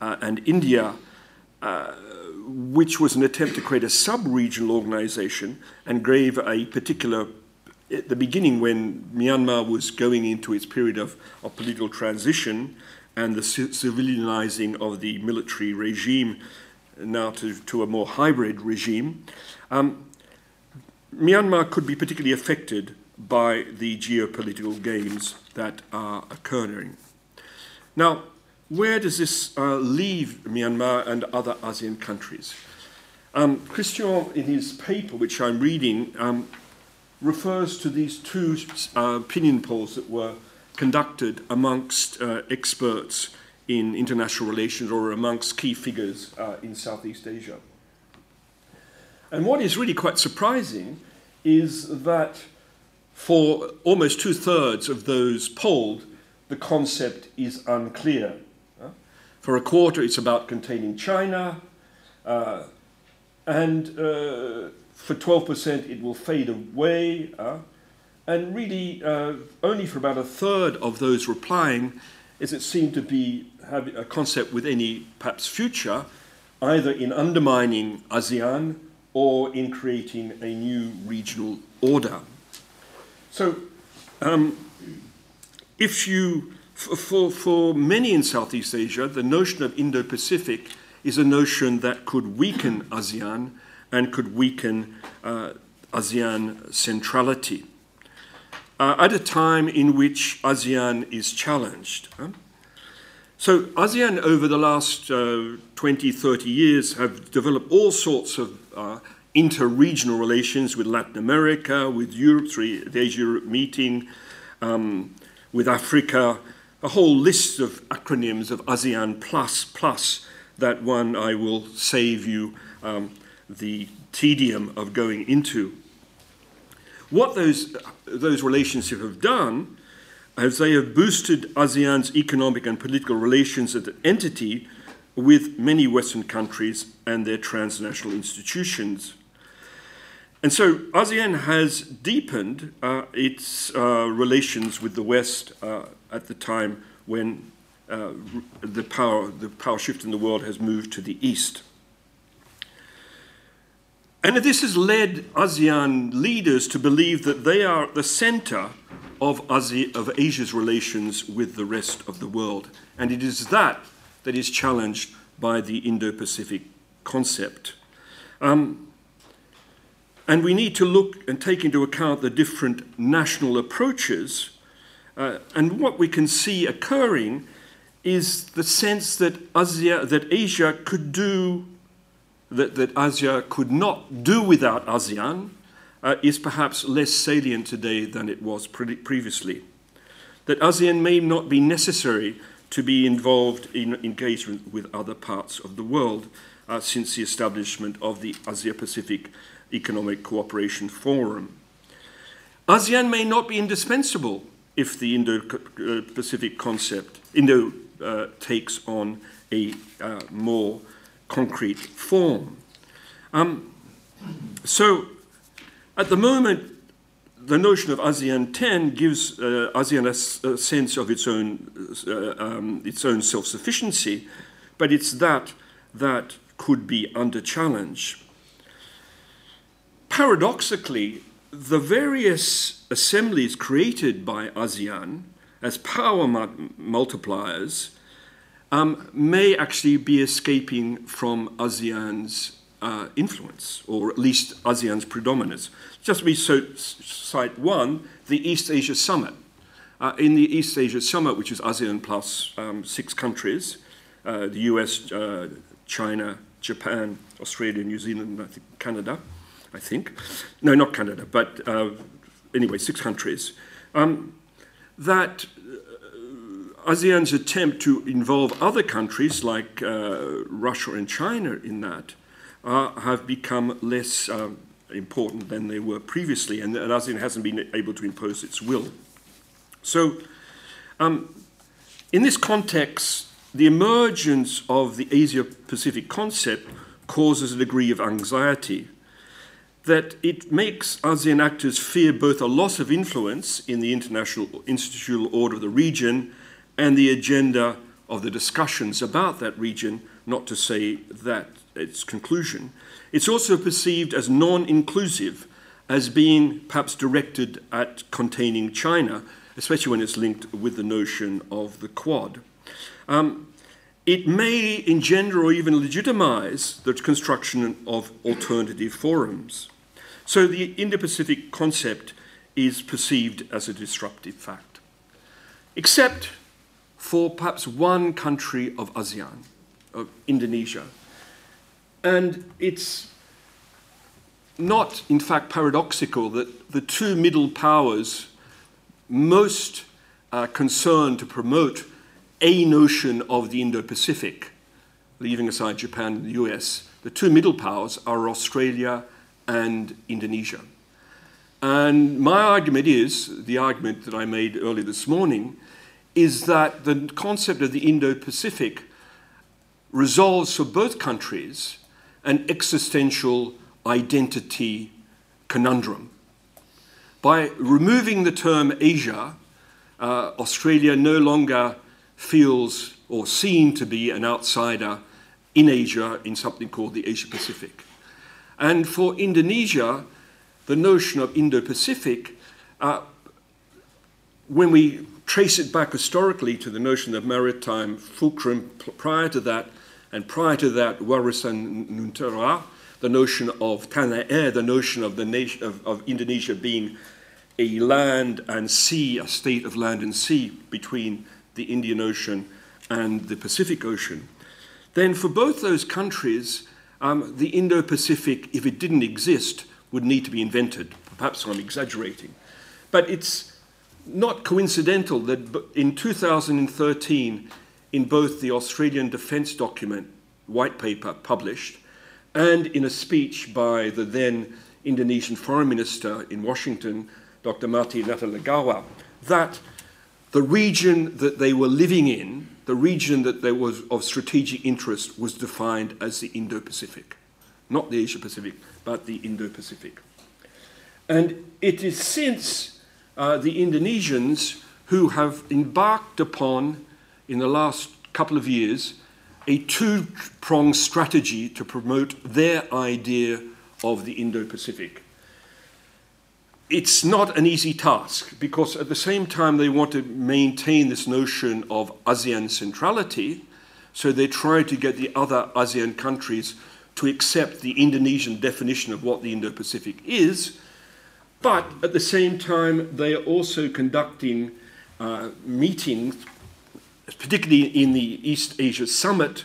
uh, and India, uh, which was an attempt to create a sub-regional organization and gave a particular, at the beginning when Myanmar was going into its period of, of political transition and the civilianizing of the military regime now to, to a more hybrid regime, um, Myanmar could be particularly affected by the geopolitical games that are occurring. Now, where does this uh, leave Myanmar and other ASEAN countries? Um, Christian, in his paper, which I'm reading, um, refers to these two uh, opinion polls that were conducted amongst uh, experts in international relations or amongst key figures uh, in Southeast Asia. And what is really quite surprising is that for almost two thirds of those polled, the concept is unclear. Uh, for a quarter, it's about containing China, uh, and uh, for 12%, it will fade away. Uh, and really, uh, only for about a third of those replying is it seemed to be a concept with any perhaps future, either in undermining ASEAN or in creating a new regional order. So, um, if you, for, for many in Southeast Asia, the notion of Indo Pacific is a notion that could weaken ASEAN and could weaken uh, ASEAN centrality. Uh, at a time in which ASEAN is challenged. Huh? So, ASEAN over the last uh, 20, 30 years have developed all sorts of uh, inter regional relations with Latin America, with Europe, the Asia Europe meeting, um, with Africa, a whole list of acronyms of ASEAN plus plus that one I will save you um, the tedium of going into. What those, those relationships have done is they have boosted ASEAN's economic and political relations as an entity with many Western countries and their transnational institutions. And so ASEAN has deepened uh, its uh, relations with the West uh, at the time when uh, the, power, the power shift in the world has moved to the East. And this has led ASEAN leaders to believe that they are at the center of, of Asia's relations with the rest of the world. And it is that that is challenged by the Indo Pacific concept. Um, and we need to look and take into account the different national approaches. Uh, and what we can see occurring is the sense that Asia, that Asia could do that, that Asia could not do without ASEAN uh, is perhaps less salient today than it was pre- previously. That ASEAN may not be necessary to be involved in engagement with other parts of the world uh, since the establishment of the Asia Pacific Economic Cooperation Forum. ASEAN may not be indispensable if the Indo Pacific concept, Indo, uh, takes on a uh, more concrete form. Um, so, at the moment, the notion of ASEAN 10 gives uh, ASEAN a, sense of its own, uh, um, its own self sufficiency, but it's that that could be under challenge. Paradoxically, the various assemblies created by ASEAN as power multipliers um, may actually be escaping from ASEAN's uh, influence, or at least ASEAN's predominance. Just be so, cite one, the East Asia Summit. Uh, in the East Asia Summit, which is ASEAN plus um, six countries, uh, the US, uh, China, Japan, Australia, New Zealand, I think Canada, I think. No, not Canada, but uh, anyway, six countries. Um, that ASEAN's attempt to involve other countries like uh, Russia and China in that uh, have become less um, important than they were previously, and, and ASEAN hasn't been able to impose its will. So, um, in this context, the emergence of the Asia Pacific concept causes a degree of anxiety that it makes ASEAN actors fear both a loss of influence in the international institutional order of the region and the agenda of the discussions about that region, not to say that its conclusion. It's also perceived as non inclusive, as being perhaps directed at containing China, especially when it's linked with the notion of the Quad. Um, it may engender or even legitimize the construction of alternative forums. So the Indo Pacific concept is perceived as a disruptive fact. Except for perhaps one country of ASEAN, of Indonesia. And it's not, in fact, paradoxical that the two middle powers most uh, concerned to promote a notion of the Indo Pacific, leaving aside Japan and the US, the two middle powers are Australia and Indonesia. And my argument is the argument that I made earlier this morning is that the concept of the Indo Pacific resolves for both countries an existential identity conundrum. By removing the term Asia, uh, Australia no longer feels or seen to be an outsider in Asia in something called the Asia Pacific. And for Indonesia, the notion of Indo Pacific, uh, when we trace it back historically to the notion of maritime fulcrum prior to that, and prior to that, Wawasan Nusantara, the notion of Tanah Air, the notion of, the nation, of, of Indonesia being a land and sea, a state of land and sea between the Indian Ocean and the Pacific Ocean, then for both those countries, um, the Indo Pacific, if it didn't exist, would need to be invented. Perhaps I'm exaggerating. But it's not coincidental that in 2013, in both the Australian Defence Document white paper published and in a speech by the then Indonesian Foreign Minister in Washington, Dr. Marty Natalegawa, that the region that they were living in, the region that there was of strategic interest, was defined as the Indo Pacific. Not the Asia Pacific, but the Indo Pacific. And it is since uh, the Indonesians who have embarked upon, in the last couple of years, a two pronged strategy to promote their idea of the Indo Pacific it's not an easy task because at the same time they want to maintain this notion of ASEAN centrality, so they try to get the other ASEAN countries to accept the Indonesian definition of what the Indo Pacific is. But at the same time, they are also conducting uh, meetings, particularly in the East Asia Summit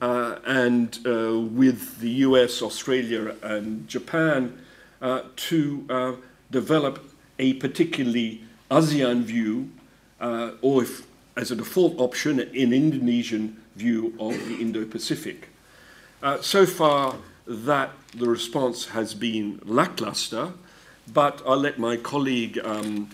uh, and uh, with the US, Australia, and Japan uh, to uh, develop a particularly ASEAN view, uh, or if, as a default option, an Indonesian view of the Indo Pacific. So far, that the response has been lackluster, but I'll let my colleague, um,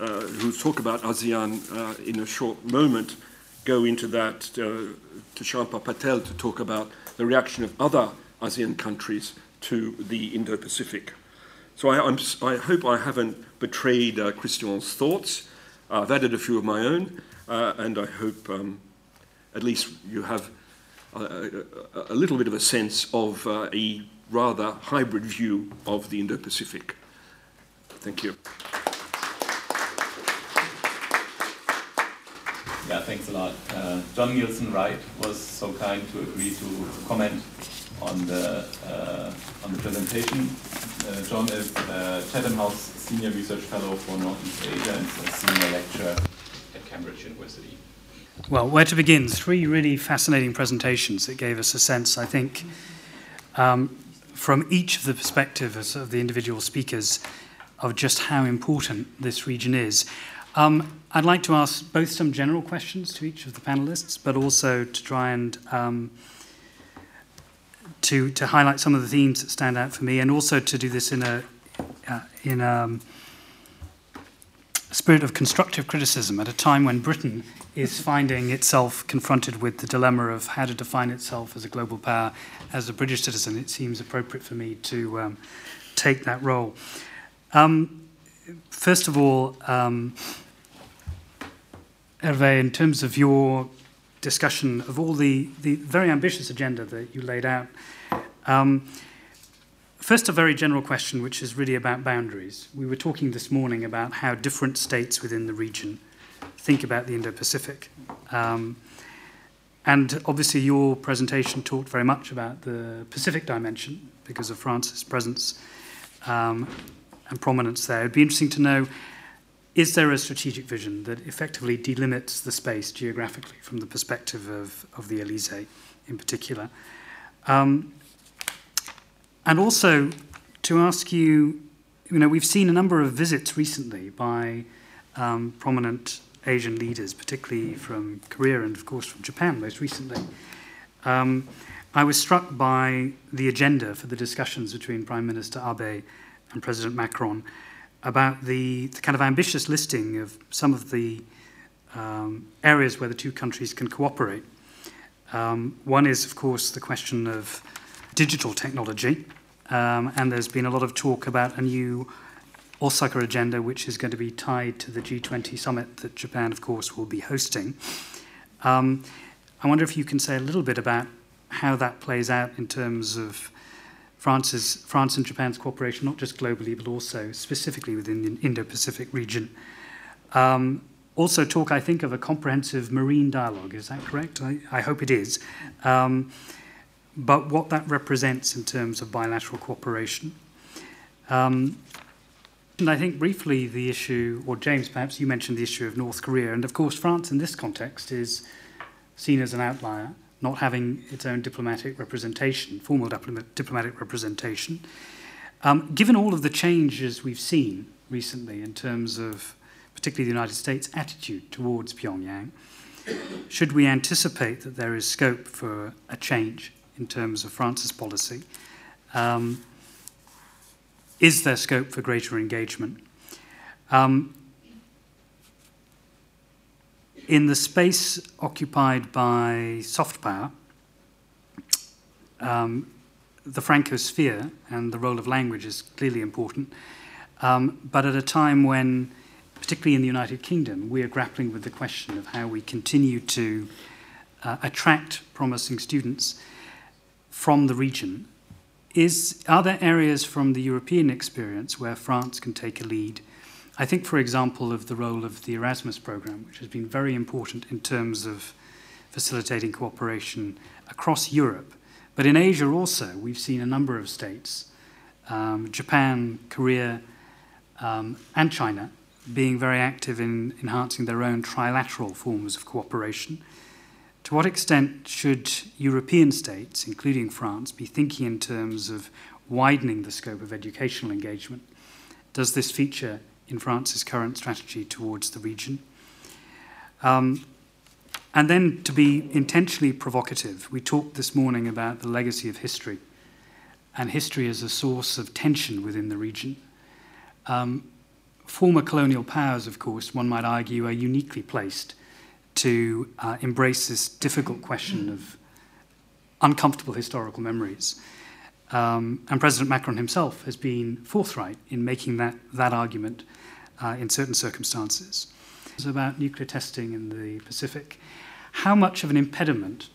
uh, who'll talk about ASEAN uh, in a short moment, go into that uh, to Champa Patel to talk about the reaction of other ASEAN countries to the Indo Pacific. So I, i hope I haven't betrayed uh, Christian's thoughts. Uh, I've added a few of my own, uh, and I hope um, at least you have a, a, a, little bit of a sense of uh, a rather hybrid view of the Indo Pacific. Thank you. Yeah, thanks a lot. Uh, John Nilsson-Wright was so kind to agree to comment on the uh, on the presentation. Uh, John is uh, Chatham House Senior Research Fellow for Northeast Asia and a Senior Lecturer at Cambridge University. Well, where to begin? Three really fascinating presentations that gave us a sense, I think, um, from each of the perspectives of the individual speakers of just how important this region is. Um, I'd like to ask both some general questions to each of the panelists, but also to try and um, to, to highlight some of the themes that stand out for me, and also to do this in a uh, in a spirit of constructive criticism at a time when Britain is finding itself confronted with the dilemma of how to define itself as a global power. As a British citizen, it seems appropriate for me to um, take that role. Um, first of all, um, Hervé, in terms of your discussion of all the, the very ambitious agenda that you laid out, um, first, a very general question, which is really about boundaries. We were talking this morning about how different states within the region think about the Indo Pacific. Um, and obviously, your presentation talked very much about the Pacific dimension because of France's presence um, and prominence there. It'd be interesting to know is there a strategic vision that effectively delimits the space geographically from the perspective of, of the Elysee in particular? Um, and also to ask you, you know, we've seen a number of visits recently by um, prominent Asian leaders, particularly from Korea and, of course, from Japan most recently. Um, I was struck by the agenda for the discussions between Prime Minister Abe and President Macron. About the, the kind of ambitious listing of some of the um, areas where the two countries can cooperate. Um, one is, of course, the question of digital technology, um, and there's been a lot of talk about a new Osaka agenda, which is going to be tied to the G20 summit that Japan, of course, will be hosting. Um, I wonder if you can say a little bit about how that plays out in terms of France's, France and Japan's cooperation, not just globally, but also specifically within the Indo-Pacific region. Um, also talk, I think, of a comprehensive marine dialogue. Is that correct? I, I hope it is. Um, but what that represents in terms of bilateral cooperation. Um, and I think briefly the issue, or James, perhaps you mentioned the issue of North Korea. And of course, France in this context is seen as an outlier, not having its own diplomatic representation, formal diplomatic representation. Um, given all of the changes we've seen recently in terms of particularly the United States' attitude towards Pyongyang, should we anticipate that there is scope for a change in terms of France's policy? Um, is there scope for greater engagement? Um, in the space occupied by soft power, um, the Francosphere and the role of language is clearly important. Um, but at a time when, particularly in the United Kingdom, we are grappling with the question of how we continue to uh, attract promising students from the region is, are there areas from the European experience where France can take a lead? I think, for example, of the role of the Erasmus program, which has been very important in terms of facilitating cooperation across Europe. But in Asia also, we've seen a number of states, um, Japan, Korea, um, and China, being very active in enhancing their own trilateral forms of cooperation. To what extent should European states, including France, be thinking in terms of widening the scope of educational engagement? Does this feature in France's current strategy towards the region? Um, and then to be intentionally provocative, we talked this morning about the legacy of history and history as a source of tension within the region. Um, former colonial powers, of course, one might argue, are uniquely placed to uh, embrace this difficult question of uncomfortable historical memories. Um, and President Macron himself has been forthright in making that, that argument uh, in certain circumstances. It's about nuclear testing in the Pacific. How much of an impediment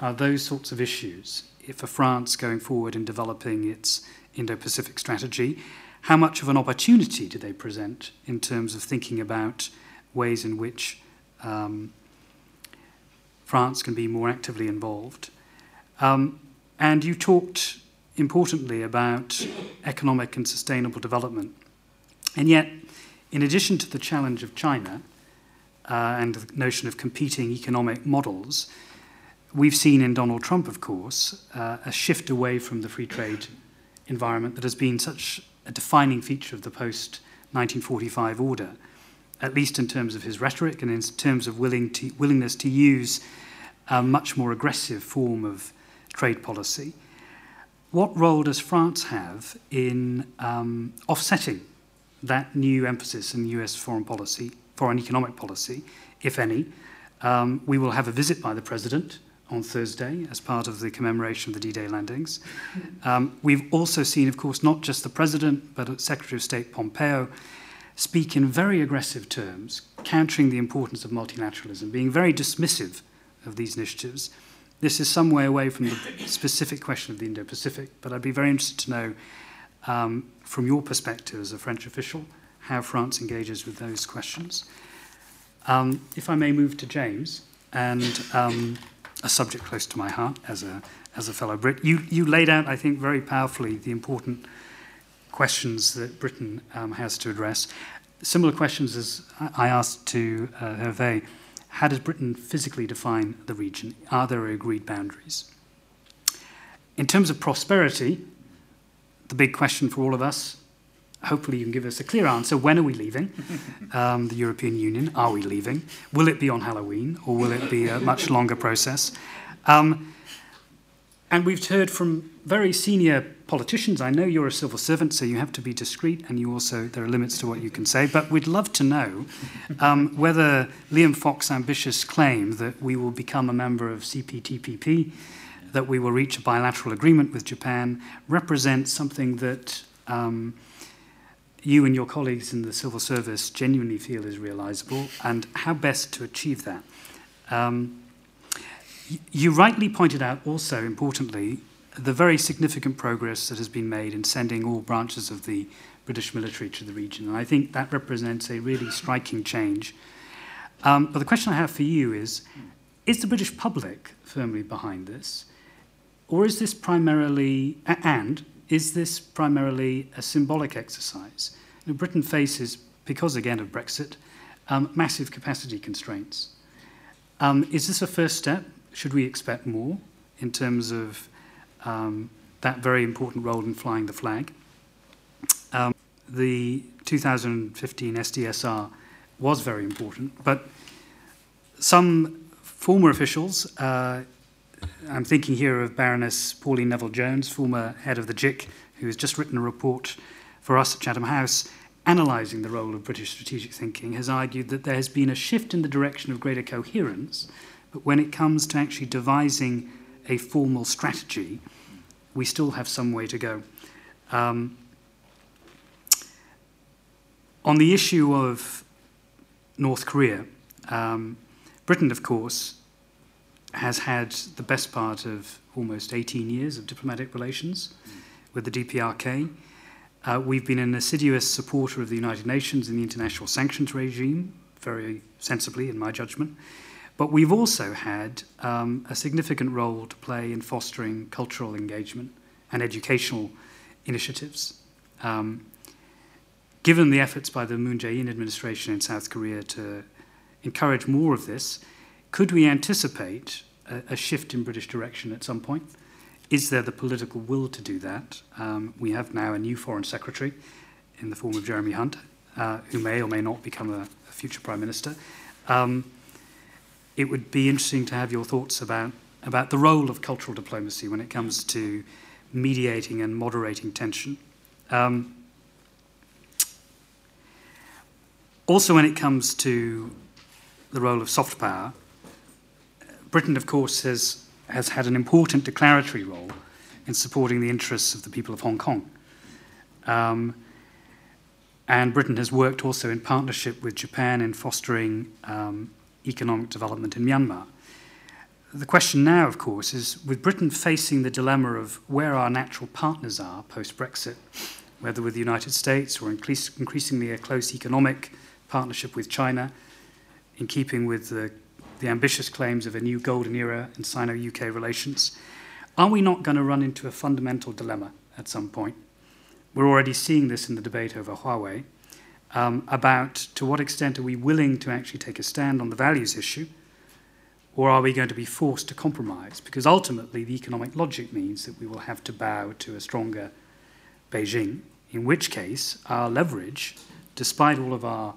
are those sorts of issues for France going forward in developing its Indo Pacific strategy? How much of an opportunity do they present in terms of thinking about ways in which um, France can be more actively involved. Um, and you talked importantly about economic and sustainable development. And yet, in addition to the challenge of China uh, and the notion of competing economic models, we've seen in Donald Trump, of course, uh, a shift away from the free trade environment that has been such a defining feature of the post 1945 order at least in terms of his rhetoric and in terms of willing to, willingness to use a much more aggressive form of trade policy. What role does France have in um, offsetting that new emphasis in US foreign policy, foreign economic policy, if any? Um, we will have a visit by the President on Thursday as part of the commemoration of the D Day landings. Um, we've also seen, of course, not just the President, but Secretary of State Pompeo speak in very aggressive terms, countering the importance of multilateralism, being very dismissive of these initiatives. This is some way away from the specific question of the Indo Pacific, but I'd be very interested to know, um, from your perspective as a French official, how France engages with those questions. Um, if I may move to James, and um, a subject close to my heart as a, as a fellow Brit, you, you laid out, I think, very powerfully the important questions that Britain um, has to address. Similar questions as I asked to uh, Hervé. How does Britain physically define the region? Are there agreed boundaries? In terms of prosperity, the big question for all of us, hopefully you can give us a clear answer. When are we leaving um, the European Union? Are we leaving? Will it be on Halloween or will it be a much longer process? Um, and we've heard from very senior politicians. I know you're a civil servant, so you have to be discreet, and you also there are limits to what you can say. But we'd love to know um, whether Liam Fox's ambitious claim that we will become a member of CPTPP, that we will reach a bilateral agreement with Japan, represents something that um, you and your colleagues in the civil service genuinely feel is realizable, and how best to achieve that. Um, you rightly pointed out also, importantly, the very significant progress that has been made in sending all branches of the British military to the region. And I think that represents a really striking change. Um, but the question I have for you is Is the British public firmly behind this? Or is this primarily, and is this primarily a symbolic exercise? You know, Britain faces, because again of Brexit, um, massive capacity constraints. Um, is this a first step? Should we expect more in terms of um, that very important role in flying the flag. Um, the 2015 SDSR was very important, but some former officials, uh, I'm thinking here of Baroness Pauline Neville Jones, former head of the JIC, who has just written a report for us at Chatham House analysing the role of British strategic thinking, has argued that there has been a shift in the direction of greater coherence, but when it comes to actually devising a formal strategy, we still have some way to go. Um, on the issue of North Korea, um, Britain, of course, has had the best part of almost 18 years of diplomatic relations with the DPRK. Uh, we've been an assiduous supporter of the United Nations and the international sanctions regime, very sensibly, in my judgment. But we've also had um, a significant role to play in fostering cultural engagement and educational initiatives. Um, given the efforts by the Moon Jae in administration in South Korea to encourage more of this, could we anticipate a, a, shift in British direction at some point? Is there the political will to do that? Um, we have now a new Foreign Secretary in the form of Jeremy Hunt, uh, who may or may not become a, a future Prime Minister. Um, it would be interesting to have your thoughts about, about the role of cultural diplomacy when it comes to mediating and moderating tension. Um, also, when it comes to the role of soft power, Britain, of course, has, has had an important declaratory role in supporting the interests of the people of Hong Kong. Um, and Britain has worked also in partnership with Japan in fostering um, economic development in Myanmar. The question now, of course, is with Britain facing the dilemma of where our natural partners are post Brexit, whether with the United States or increasingly a close economic partnership with China, in keeping with the, the ambitious claims of a new golden era in Sino UK relations, are we not going to run into a fundamental dilemma at some point? We're already seeing this in the debate over Huawei um, about to what extent are we willing to actually take a stand on the values issue, or are we going to be forced to compromise? Because ultimately, the economic logic means that we will have to bow to a stronger Beijing, in which case, our leverage, despite all of our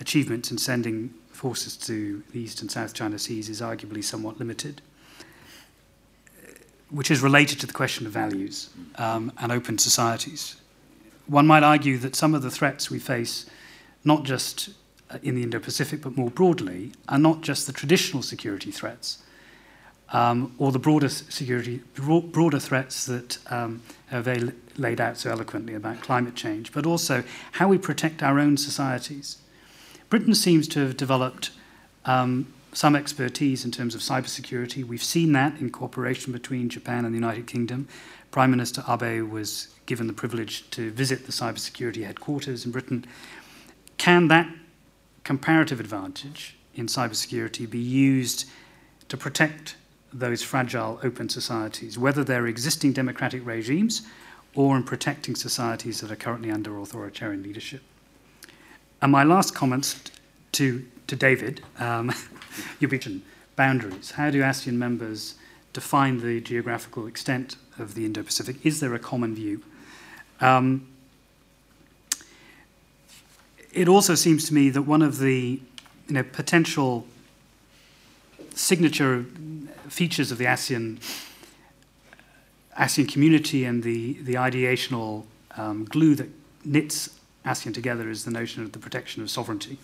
achievements in sending forces to the East and South China Seas, is arguably somewhat limited, which is related to the question of values um, and open societies one might argue that some of the threats we face, not just uh, in the Indo Pacific but more broadly, are not just the traditional security threats um, or the broader security, broader threats that um, Hervé laid out so eloquently about climate change, but also how we protect our own societies. Britain seems to have developed um, some expertise in terms of cybersecurity. We've seen that in cooperation between Japan and the United Kingdom. Prime Minister Abe was given the privilege to visit the cybersecurity headquarters in Britain. Can that comparative advantage in cybersecurity be used to protect those fragile open societies, whether they're existing democratic regimes or in protecting societies that are currently under authoritarian leadership? And my last comments to, to David, um, you mentioned boundaries. How do ASEAN members define the geographical extent of the Indo Pacific? Is there a common view? Um, it also seems to me that one of the you know, potential signature features of the ASEAN ASEAN community and the, the ideational um, glue that knits ASEAN together is the notion of the protection of sovereignty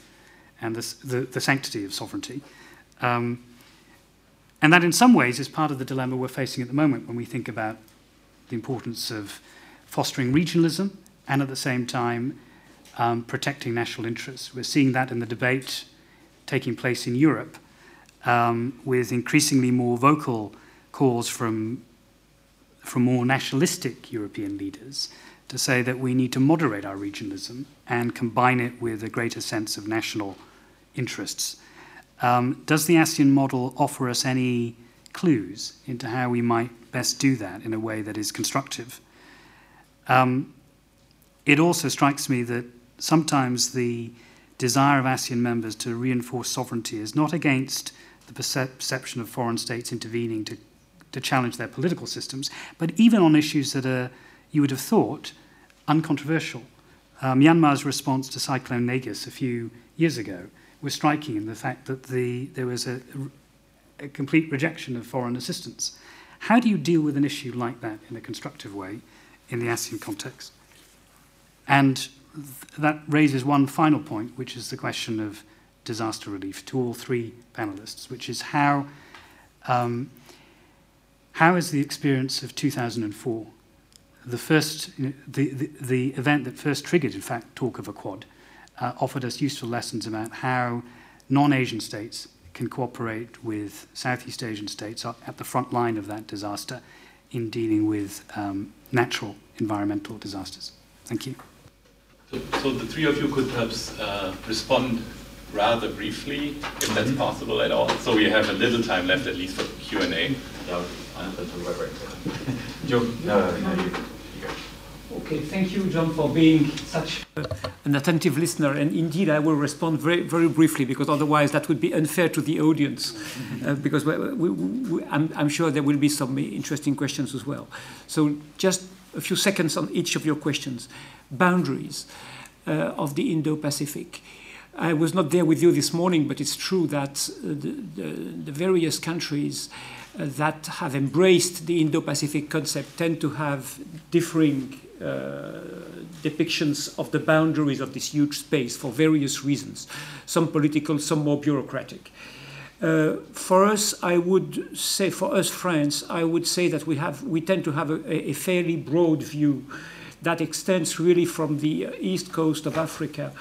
and the, the, the sanctity of sovereignty. Um, and that, in some ways, is part of the dilemma we're facing at the moment when we think about the importance of fostering regionalism and at the same time um, protecting national interests. We're seeing that in the debate taking place in Europe um, with increasingly more vocal calls from, from more nationalistic European leaders to say that we need to moderate our regionalism and combine it with a greater sense of national interests. Um, does the ASEAN model offer us any clues into how we might best do that in a way that is constructive? Um, it also strikes me that sometimes the desire of ASEAN members to reinforce sovereignty is not against the perception of foreign states intervening to, to challenge their political systems, but even on issues that are, you would have thought, uncontroversial. Uh, Myanmar's response to Cyclone Nargis a few years ago was striking in the fact that the, there was a, a complete rejection of foreign assistance. How do you deal with an issue like that in a constructive way in the ASEAN context? And th- that raises one final point, which is the question of disaster relief to all three panelists, which is how, um, how is the experience of 2004, the first, the, the, the event that first triggered, in fact, talk of a quad, uh, offered us useful lessons about how non-Asian states can cooperate with Southeast Asian states at the front line of that disaster in dealing with um, natural environmental disasters. Thank you. So, so the three of you could perhaps uh, respond rather briefly, if that's possible at all. So we have a little time left, at least for Q&A. Joe. No, no, you, you Okay, thank you, John, for being such an attentive listener. And indeed, I will respond very, very briefly because otherwise that would be unfair to the audience. Uh, because we, we, we, I'm, I'm sure there will be some interesting questions as well. So, just a few seconds on each of your questions. Boundaries uh, of the Indo Pacific. I was not there with you this morning, but it's true that uh, the, the, the, various countries uh, that have embraced the Indo Pacific concept tend to have differing depictions of the boundaries of this huge space for various reasons, some political, some more bureaucratic. Uh, for us, I would say, for us France, I would say that we have, we tend to have a, a fairly broad view that extends really from the east coast of Africa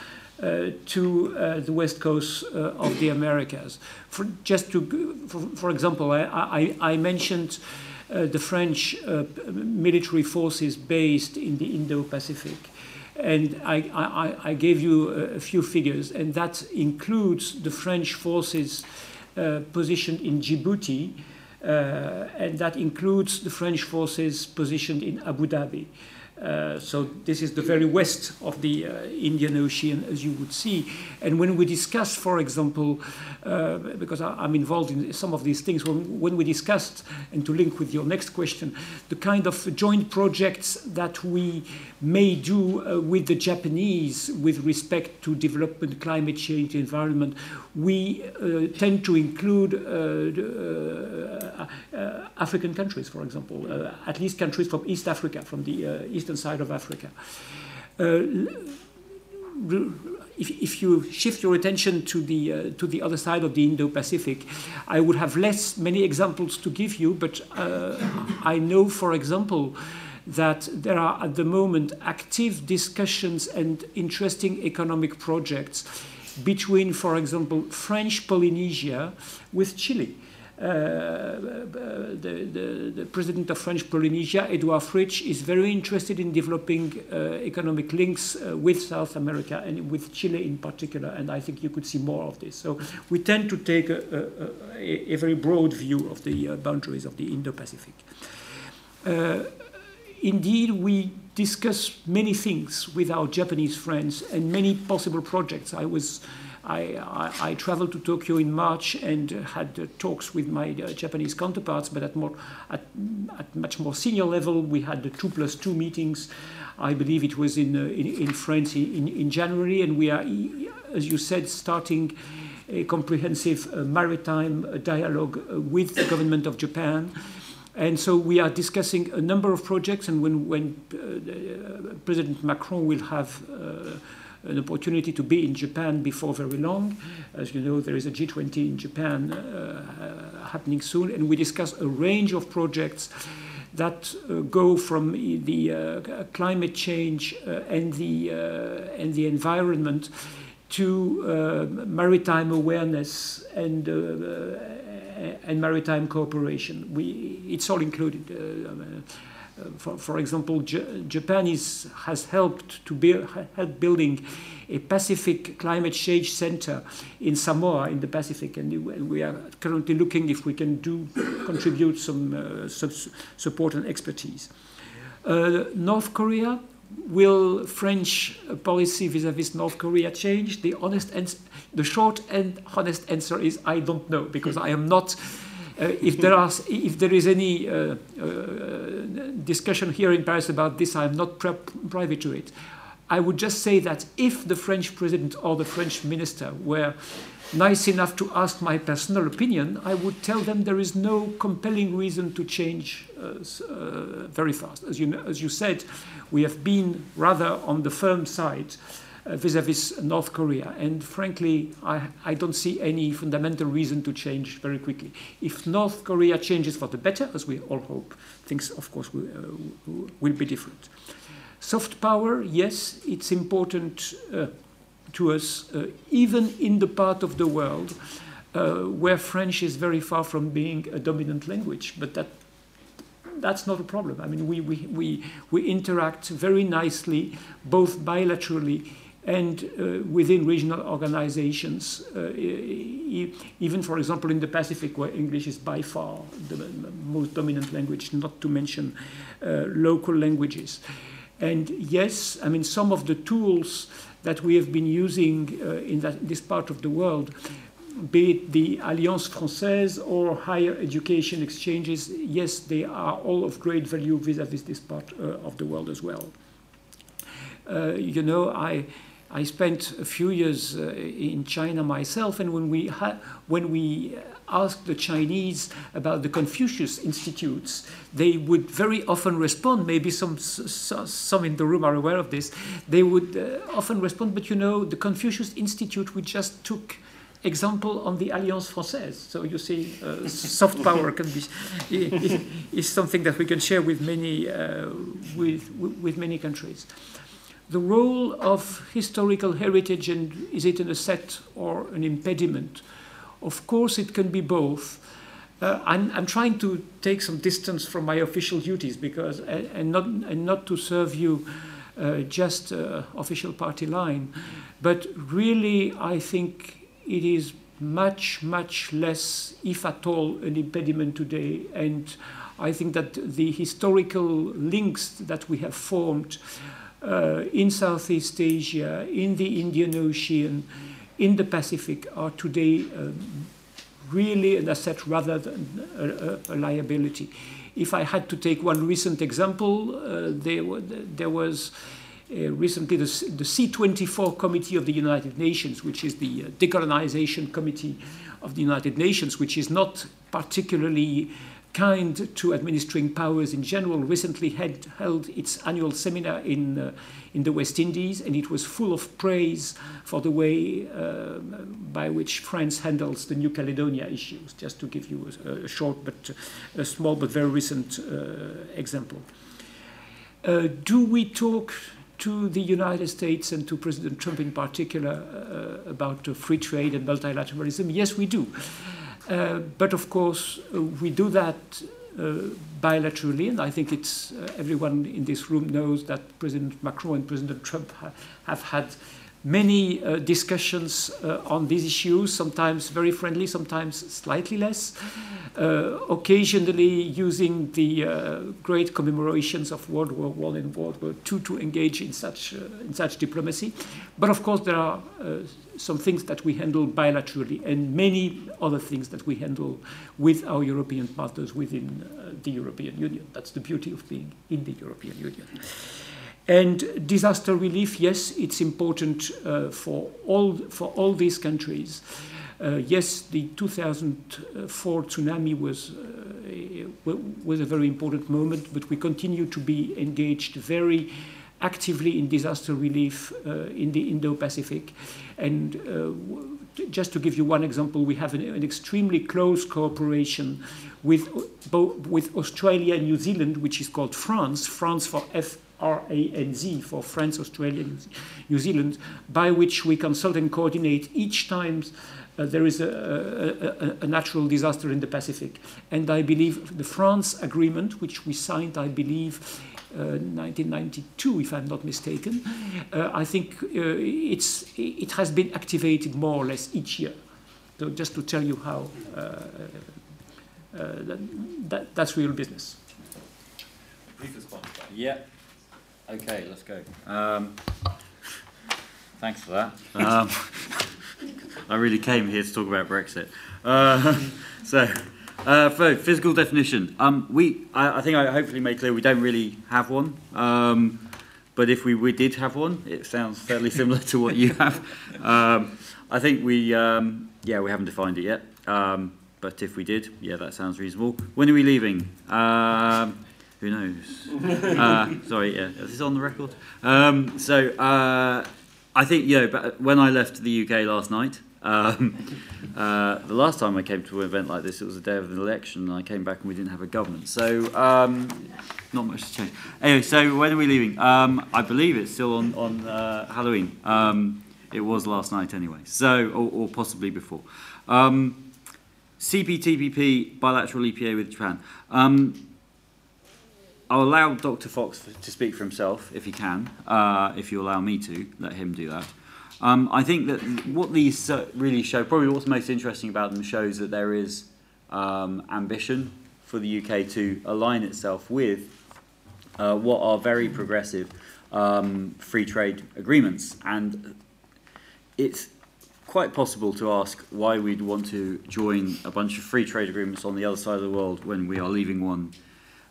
uh, to uh, the west coast uh, of the Americas. For, just to, for, for example, I, I, I mentioned uh, the French uh, military forces based in the Indo-Pacific. And I, I, I, gave you a, few figures, and that includes the French forces uh, positioned in Djibouti, and that includes the French forces positioned in Abu Dhabi. Uh, so this is the very west of the uh, Indian Ocean, as you would see. And when we discuss, for example, uh, because I, am involved in some of these things, when, when, we discussed, and to link with your next question, the kind of joint projects that we may do uh, with the Japanese with respect to development, climate change, environment, we uh, tend to include African countries, for example, at least countries from East Africa, from the eastern side of Africa. Uh, if, if, you shift your attention to the, uh, to the other side of the Indo-Pacific, I would have less many examples to give you, but uh, I know, for example, that there are at the moment active discussions and interesting economic projects between, for example, French Polynesia with Chile. Uh, the, the, the, president of French Polynesia, Edouard Fritch, is very interested in developing uh, economic links uh, with South America and with Chile in particular, and I think you could see more of this. So we tend to take a, a, a very broad view of the boundaries of the Indo-Pacific. Indeed, we discuss many things with our Japanese friends and many possible projects. I was I, I, I, traveled to Tokyo in March and had uh, talks with my uh, Japanese counterparts, but at, more, at, at, much more senior level, we had the two plus two meetings. I believe it was in, uh, in, in, France in, in, January, and we are, as you said, starting a comprehensive uh, maritime uh, dialogue uh, with the government of Japan. And so we are discussing a number of projects, and when, when uh, President Macron will have uh, an opportunity to be in Japan before very long. As you know, there is a G20 in Japan uh, happening soon, and we discuss a range of projects that uh, go from the uh, climate change uh, and the and the environment to maritime awareness and and maritime cooperation. We, it's all included. Uh, for, for example, J Japan is, has helped to build, help building a Pacific climate change center in Samoa in the Pacific, and we are currently looking if we can do contribute some, uh, support and expertise. Uh, North Korea, will French policy vis-à-vis -vis North Korea change? The honest the short and honest answer is I don't know because I am not. Uh, if there are, if there is any uh, uh, discussion here in Paris about this, I am not privy to it. I would just say that if the French president or the French minister were nice enough to ask my personal opinion, I would tell them there is no compelling reason to change uh, uh, very fast. As you, know, as you said, we have been rather on the firm side uh, vis-à-vis -vis North Korea. And frankly, I, I don't see any fundamental reason to change very quickly. If North Korea changes for the better, as we all hope, things, of course, will, uh, will be different. Soft power, yes, it's important uh, to us, uh, even in the part of the world uh, where French is very far from being a dominant language. But that that's not a problem. I mean, we, we, we, we interact very nicely, both bilaterally and uh, within regional organizations, uh, even, for example, in the Pacific, where English is by far the most dominant language, not to mention uh, local languages. And yes, I mean, some of the tools that we have been using uh, in that, this part of the world, be it the Alliance Française or higher education exchanges, yes, they are all of great value vis-à-vis -vis this part uh, of the world as well. Uh, you know, I, I spent a few years in China myself, and when we, when we asked the Chinese about the Confucius Institutes, they would very often respond. Maybe some, some in the room are aware of this. They would uh, often respond, but you know, the Confucius Institute, we just took example on the Alliance Française. So you see, uh, soft power can be is, something that we can share with many uh, with with many countries. The role of historical heritage and is it an asset or an impediment? Of course, it can be both. Uh, I'm, I'm, trying to take some distance from my official duties because, and not, and not to serve you uh, just uh, official party line, but really, I think it is much, much less, if at all, an impediment today. And I think that the historical links that we have formed uh, in Southeast Asia, in the Indian Ocean, in the Pacific are today um, really an asset rather than a, a, liability. If I had to take one recent example, uh, there, there, was uh, recently the, the, C24 Committee of the United Nations, which is the uh, decolonization committee of the United Nations, which is not particularly kind to administering powers in general, recently had held its annual seminar in, uh, in the West Indies, and it was full of praise for the way uh, by which France handles the New Caledonia issues, just to give you a, a short but a small but very recent uh, example. Uh, do we talk to the United States and to President Trump in particular uh, about free trade and multilateralism? Yes, we do. Uh, but of course, uh, we do that uh, bilaterally, and I think it's everyone in this room knows that President Macron and President Trump ha have had many uh, discussions uh, on these issues, sometimes very friendly, sometimes slightly less, uh, occasionally using the great commemorations of World War I and World War II to engage in such, in such diplomacy. But of course, there are some things that we handle bilaterally and many other things that we handle with our European partners within uh, the European Union. That's the beauty of being in the European Union. And disaster relief, yes, it's important uh, for, all, for all these countries. Uh, yes, the 2004 tsunami was, uh, was a very important moment, but we continue to be engaged very actively in disaster relief uh, in the Indo-Pacific. And uh, just to give you one example, we have an, an extremely close cooperation with, with Australia and New Zealand, which is called FRANZ, FRANZ for F RANZ for France, Australia, New Zealand, by which we consult and coordinate each time uh, there is a, a, a, natural disaster in the Pacific. And I believe the FRANZ agreement, which we signed, I believe, 1992, if I'm not mistaken, uh, I think uh, it's, it has been activated more or less each year. So just to tell you how uh, uh, that, that, that's real business. Yeah. Okay, let's go. Um, thanks for that. Um, I really came here to talk about Brexit. Uh, so, uh, for physical definition, um, we I, I, think I hopefully made clear we don't really have one. Um, but if we, we did have one, it sounds fairly similar to what you have. Um, I think we, um, yeah, we haven't defined it yet. Um, but if we did, yeah, that sounds reasonable. When are we leaving? Um, who knows? uh, sorry, yeah, is this on the record? Um, so uh, I think, you know, but when I left the UK last night, um, uh, the last time I came to an event like this, it was the day of the election, and I came back and we didn't have a government. So um, not much to change. Anyway, so when are we leaving? Um, I believe it's still on, on uh, Halloween. Um, it was last night anyway, so or, or possibly before. Um, CPTPP bilateral EPA with Japan. Um, I'll allow Dr. Fox to speak for himself if he can, uh, if you allow me to, let him do that. Um, I think that what these uh, really show, probably what's most interesting about them, shows that there is um, ambition for the UK to align itself with uh, what are very progressive um, free trade agreements. And it's quite possible to ask why we'd want to join a bunch of free trade agreements on the other side of the world when we are leaving one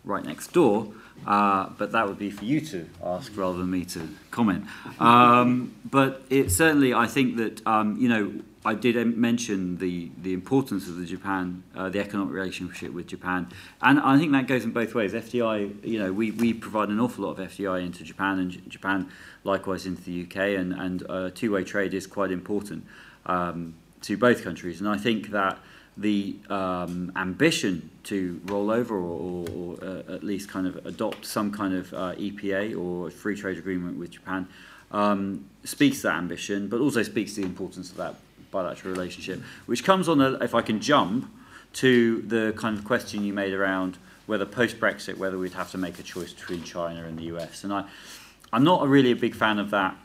right next door, uh, but that would be for you to ask rather than me to comment. Um, but it certainly, I think that um, you know, I did mention the the importance of the Japan, uh, the economic relationship with Japan, and I think that goes in both ways. FDI, you know, we we provide an awful lot of FDI into Japan, and Japan likewise into the UK, and and uh, two-way trade is quite important um, to both countries, and I think that the um, ambition to roll over or, or, or uh, at least kind of adopt some kind of uh, EPA or free trade agreement with Japan um, speaks to that ambition, but also speaks to the importance of that bilateral relationship, which comes on, a, if I can jump, to the kind of question you made around whether post-Brexit, whether we'd have to make a choice between China and the US. And I, I'm not a really a big fan of that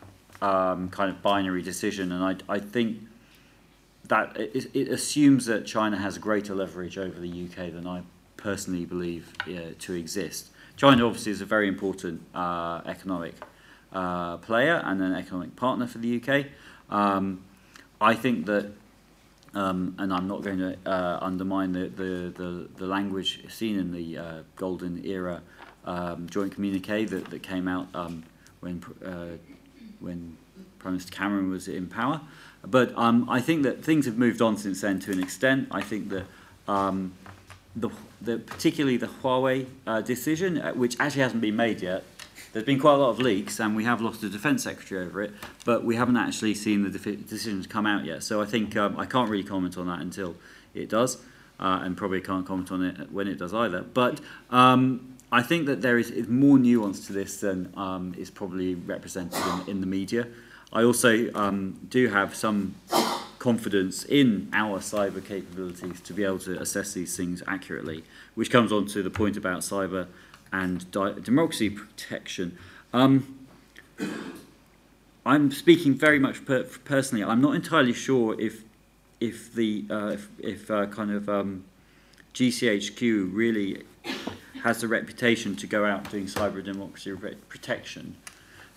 um, kind of binary decision, and I, I think that it, it, assumes that China has greater leverage over the UK than I personally believe yeah, to exist. China obviously is a very important uh, economic uh, player and an economic partner for the UK. Um, I think that, um, and I'm not going to uh, undermine the, the, the, the, language seen in the uh, golden era um, joint communique that, that came out um, when, uh, when Prime Minister Cameron was in power. But um, I think that things have moved on since then to an extent. I think that um, the, the, particularly the Huawei uh, decision, uh, which actually hasn't been made yet, there's been quite a lot of leaks, and we have lost a defence secretary over it, but we haven't actually seen the decisions come out yet. So I think um, I can't really comment on that until it does, uh, and probably can't comment on it when it does either. But um, I think that there is, is, more nuance to this than um, is probably represented in, in the media. I also um, do have some confidence in our cyber capabilities to be able to assess these things accurately, which comes on to the point about cyber and democracy protection. Um, I'm speaking very much per personally. I'm not entirely sure if if the uh, if, if uh, kind of um, GCHQ really has the reputation to go out doing cyber democracy protection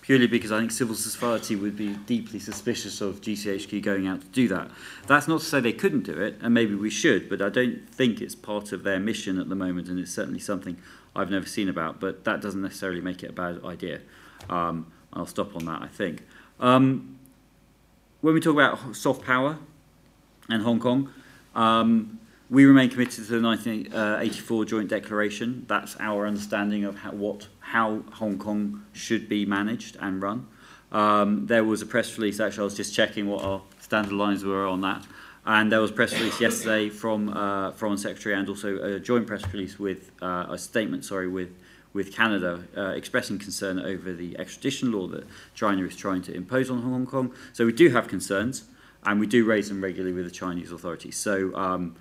purely because I think civil society would be deeply suspicious of GCHQ going out to do that. That's not to say they couldn't do it, and maybe we should, but I don't think it's part of their mission at the moment, and it's certainly something I've never seen about, but that doesn't necessarily make it a bad idea. Um, I'll stop on that, I think. Um, when we talk about soft power and Hong Kong, um, we remain committed to the 1984 Joint Declaration. That's our understanding of how, what, how Hong Kong should be managed and run. Um, there was a press release, actually, I was just checking what our standard lines were on that. And there was a press release yesterday from uh, Foreign Secretary and also a joint press release with uh, a statement, sorry, with with Canada uh, expressing concern over the extradition law that China is trying to impose on Hong Kong. So we do have concerns, and we do raise them regularly with the Chinese authorities. So, um,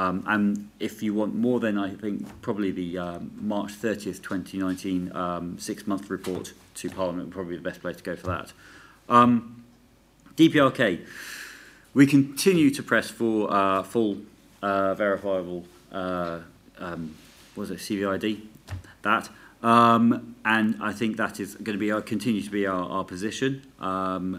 um, and if you want more, then I think probably the um, March 30th, 2019 um, six-month report to Parliament would probably be the best place to go for that. Um, DPRK. We continue to press for uh, full uh, verifiable, uh, um, was it CVID? That. Um, and I think that is going to be our, continue to be our, our position uh,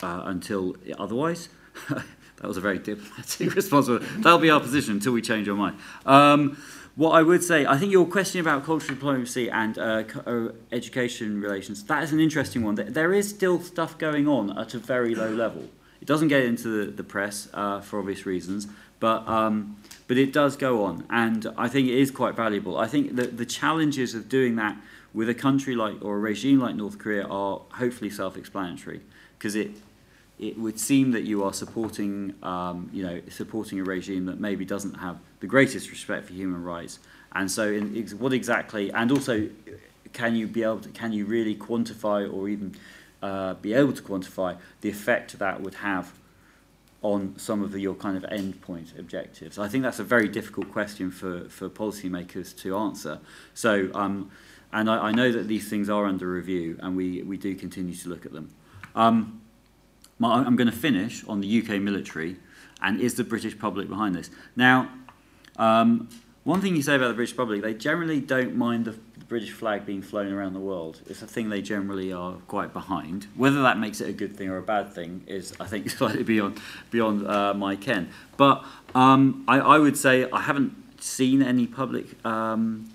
until otherwise. that was a very diplomatic response. That'll be our position until we change our mind. Um, what I would say, I think your question about cultural diplomacy and uh, uh, education relations, that is an interesting one. There is still stuff going on at a very low level. It doesn't get into the, the press uh, for obvious reasons, but um, but it does go on, and I think it is quite valuable. I think that the challenges of doing that with a country like or a regime like North Korea are hopefully self-explanatory, because it it would seem that you are supporting um, you know supporting a regime that maybe doesn't have the greatest respect for human rights, and so in, ex what exactly, and also can you be able to, can you really quantify or even uh, be able to quantify the effect that would have on some of the, your kind of endpoint objectives? I think that's a very difficult question for, for policymakers to answer. So, um, and I, I know that these things are under review and we, we do continue to look at them. Um, I'm going to finish on the UK military and is the British public behind this? Now, um, one thing you say about the British public, they generally don't mind the British flag being flown around the world. It's a thing they generally are quite behind. Whether that makes it a good thing or a bad thing is, I think, slightly beyond beyond uh, my ken. But um, I, I, would say I haven't seen any public um,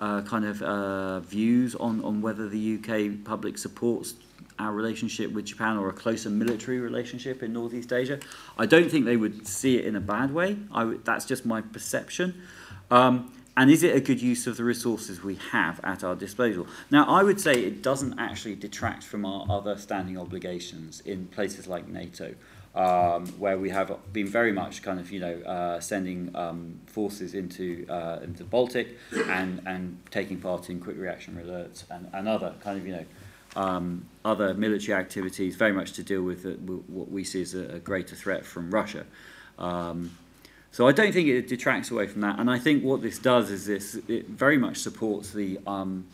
uh, kind of uh, views on, on whether the UK public supports our relationship with Japan or a closer military relationship in Northeast Asia. I don't think they would see it in a bad way. that's just my perception. Um, and is it a good use of the resources we have at our disposal? Now, I would say it doesn't actually detract from our other standing obligations in places like NATO, um, where we have been very much kind of, you know, uh, sending um, forces into uh, into the Baltic and, and taking part in quick reaction alerts and, and other kind of, you know, um, other military activities, very much to deal with, the, what we see as a, a greater threat from Russia. Um, so I don't think it detracts away from that. And I think what this does is this it very much supports the um,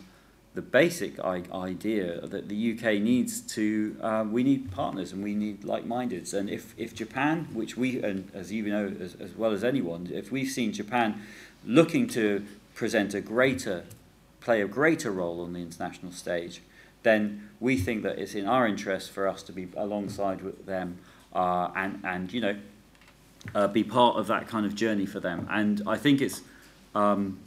the basic idea that the UK needs to uh, we need partners and we need like-mindeds. And if if Japan, which we and as you know as, as well as anyone, if we've seen Japan looking to present a greater play a greater role on the international stage, then we think that it's in our interest for us to be alongside with them uh, and and you know uh, be part of that kind of journey for them. And I think it's um,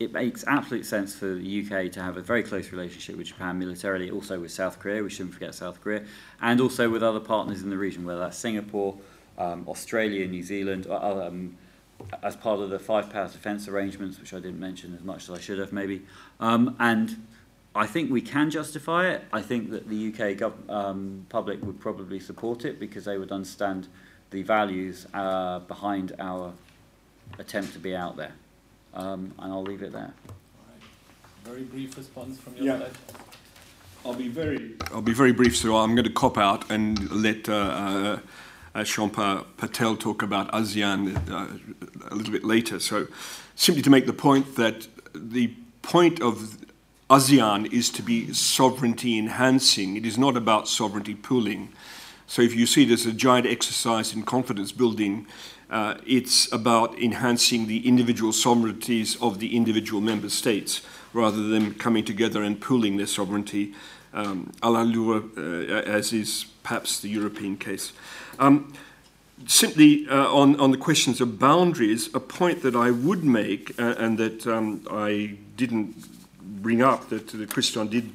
it makes absolute sense for the UK to have a very close relationship with Japan militarily, also with South Korea. We shouldn't forget South Korea, and also with other partners in the region, whether that's Singapore, um, Australia, New Zealand, or um, as part of the five power defence arrangements, which I didn't mention as much as I should have, maybe. Um, and I think we can justify it. I think that the UK um, public would probably support it because they would understand the values uh, behind our attempt to be out there. Um, and I'll leave it there. Very brief response from your yeah. side. I'll be very. I'll be very brief. So I'm going to cop out and let uh, uh, Champa Patel talk about ASEAN uh, a little bit later. So, simply to make the point that the point of ASEAN is to be sovereignty enhancing. It is not about sovereignty pooling. So if you see as a giant exercise in confidence building, uh, it's about enhancing the individual sovereignties of the individual member states rather than coming together and pooling their sovereignty, um, a la Lure, uh, as is perhaps the European case. Um, simply uh, on, on the questions of boundaries, a point that I would make uh, and that um, I didn't bring up, that, that Christian did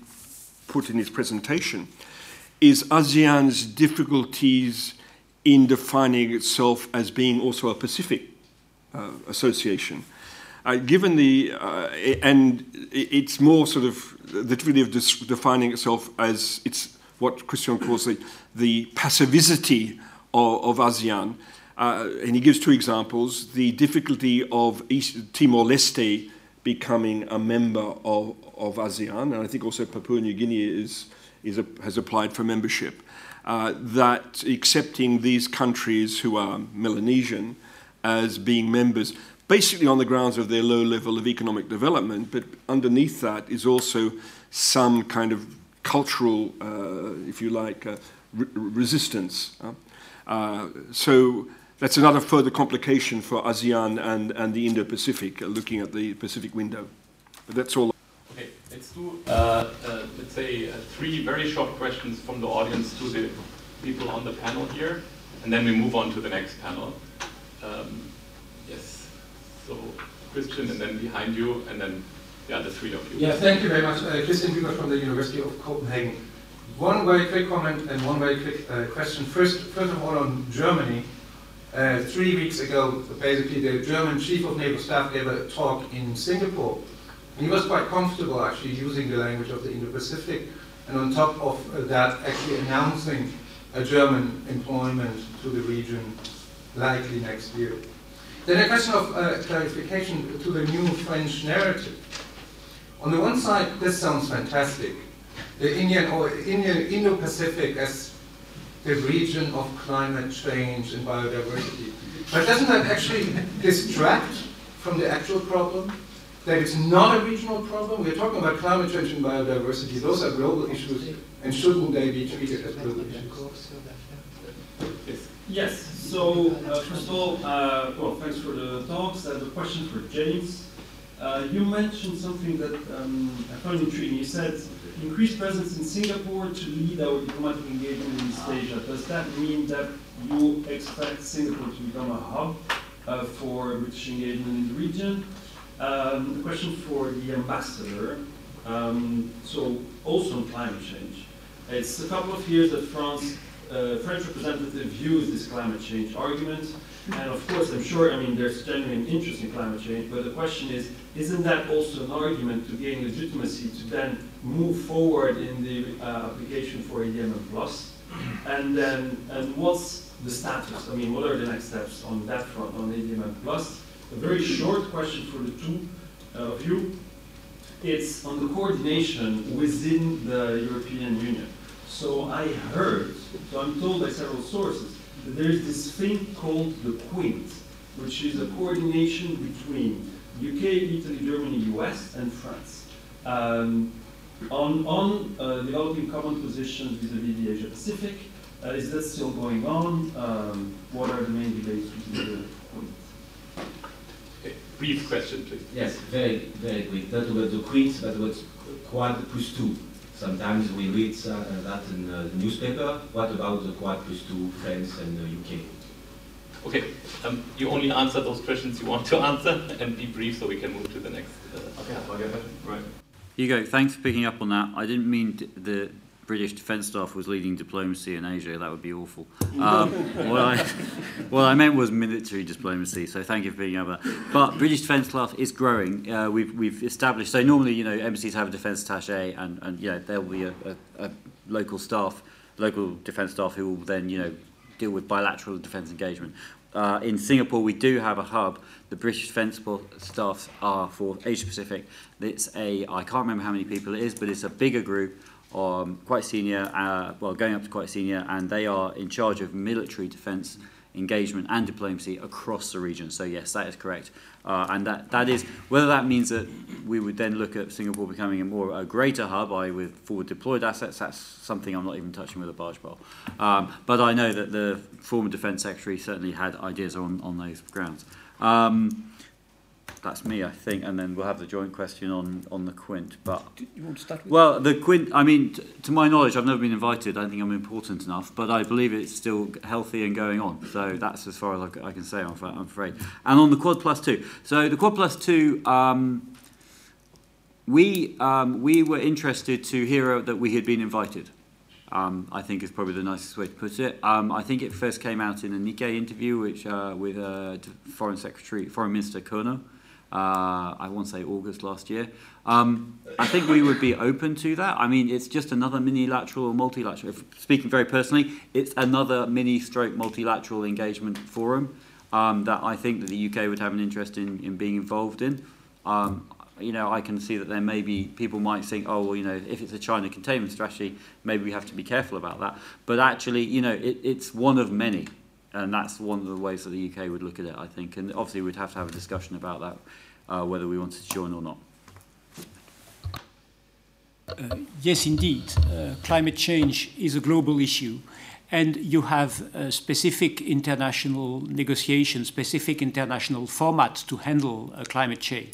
put in his presentation, is ASEAN's difficulties in defining itself as being also a Pacific uh, association. Uh, given the, uh, and it's more sort of the difficulty of defining itself as it's what Christian calls the, the passivity of, of ASEAN. Uh, and he gives two examples the difficulty of East Timor Leste becoming a member of, of ASEAN, and I think also Papua New Guinea is, is a, has applied for membership. Uh, that accepting these countries who are Melanesian as being members basically on the grounds of their low level of economic development, but underneath that is also some kind of cultural, uh, if you like, uh, re resistance. Uh, so that's another further complication for ASEAN and, and the Indo-Pacific, uh, looking at the Pacific window. But that's all. Okay, let's do, uh, uh, let's say, three very short questions from the audience to the people on the panel here, and then we move on to the next panel. Um, so Christian, and then behind you, and then the other three of you. Yeah, thank you very much. Uh, Christian Huber from the University of Copenhagen. One very quick comment and one very quick uh, question. First, first of all, on Germany. Uh, three weeks ago, basically, the German chief of naval staff gave a talk in Singapore. And he was quite comfortable actually using the language of the Indo-Pacific, and on top of that, actually announcing a German employment to the region likely next year. Then a question of uh, clarification to the new French narrative. On the one side, this sounds fantastic. The Indian or Indian Indo-Pacific as the region of climate change and biodiversity. But doesn't that actually distract from the actual problem? That it's not a regional problem? We're talking about climate change and biodiversity. Those are global issues, and shouldn't they be treated as global issues? Yes. So, uh, first of all, uh, well, thanks for the talks. I have a question for James. Uh, you mentioned something that um, I found intriguing. You said increased presence in Singapore to lead our diplomatic engagement in East Asia. Does that mean that you expect Singapore to become a hub uh, for British engagement in the region? Um, question for the ambassador. Um, so, also on climate change. It's a couple of years that France uh, French representative views this climate change argument. And of course, I'm sure, I mean, there's genuine interest in climate change, but the question is, isn't that also an argument to gain legitimacy to then move forward in the uh, application for ADMM plus? And then, and what's the status? I mean, what are the next steps on that front, on ADMM plus? A very short question for the two uh, of you. It's on the coordination within the European Union. So I heard, so I'm told by several sources, that there is this thing called the Quint, which is a coordination between UK, Italy, Germany, US, and France. Um, on on uh, developing common positions vis-à-vis the Asia Pacific, uh, is that still going on? Um, what are the main debates within the Quint? Okay. Brief question, please. Yes, very, very quick. Not about the Quint, but about Quad plus two. Sometimes we read uh, that in the newspaper. What about the Quad plus two, France and the UK? Okay, um, you only answer those questions you want to answer and be brief so we can move to the next. Uh, okay, right. Hugo, thanks for picking up on that. I didn't mean the British Defence Staff was leading diplomacy in Asia, that would be awful. Um, what, I, what I meant was military diplomacy, so thank you for being over. But British Defence Staff is growing. Uh, we've, we've established, so normally, you know, embassies have a defence attaché and, and you know, there'll be a, a, a local staff, local defence staff who will then, you know, deal with bilateral defence engagement. Uh, in Singapore, we do have a hub. The British Defence staff are for Asia Pacific. It's a, I can't remember how many people it is, but it's a bigger group um, quite senior, uh, well, going up to quite senior, and they are in charge of military defence engagement and diplomacy across the region. So yes, that is correct. Uh, and that, that is, whether that means that we would then look at Singapore becoming a more a greater hub, with forward deployed assets, that's something I'm not even touching with a barge pole. Um, but I know that the former Defence Secretary certainly had ideas on, on those grounds. Um, that's me, I think, and then we'll have the joint question on, on the quint. But you want to start with? Well, the quint. I mean, t- to my knowledge, I've never been invited. I don't think I'm important enough, but I believe it's still healthy and going on. So that's as far as I, can say. I'm, I'm afraid. And on the quad plus two. So the quad plus two. Um, we um, we were interested to hear that we had been invited. Um, I think is probably the nicest way to put it. Um, I think it first came out in a Nikkei interview, which uh, with uh, Foreign Secretary, Foreign Minister Kono. Uh, I want to say August last year. Um, I think we would be open to that. I mean, it's just another mini-lateral or multilateral. Speaking very personally, it's another mini-stroke multilateral engagement forum um, that I think that the UK would have an interest in, in being involved in. Um, you know, I can see that there may be people might think, oh, well, you know, if it's a China containment strategy, maybe we have to be careful about that. But actually, you know, it, it's one of many, and that's one of the ways that the UK would look at it, I think. And obviously, we'd have to have a discussion about that, uh, whether we wanted to join or not. Uh, yes, indeed. Uh, climate change is a global issue. And you have a specific international negotiation, specific international format to handle uh, climate change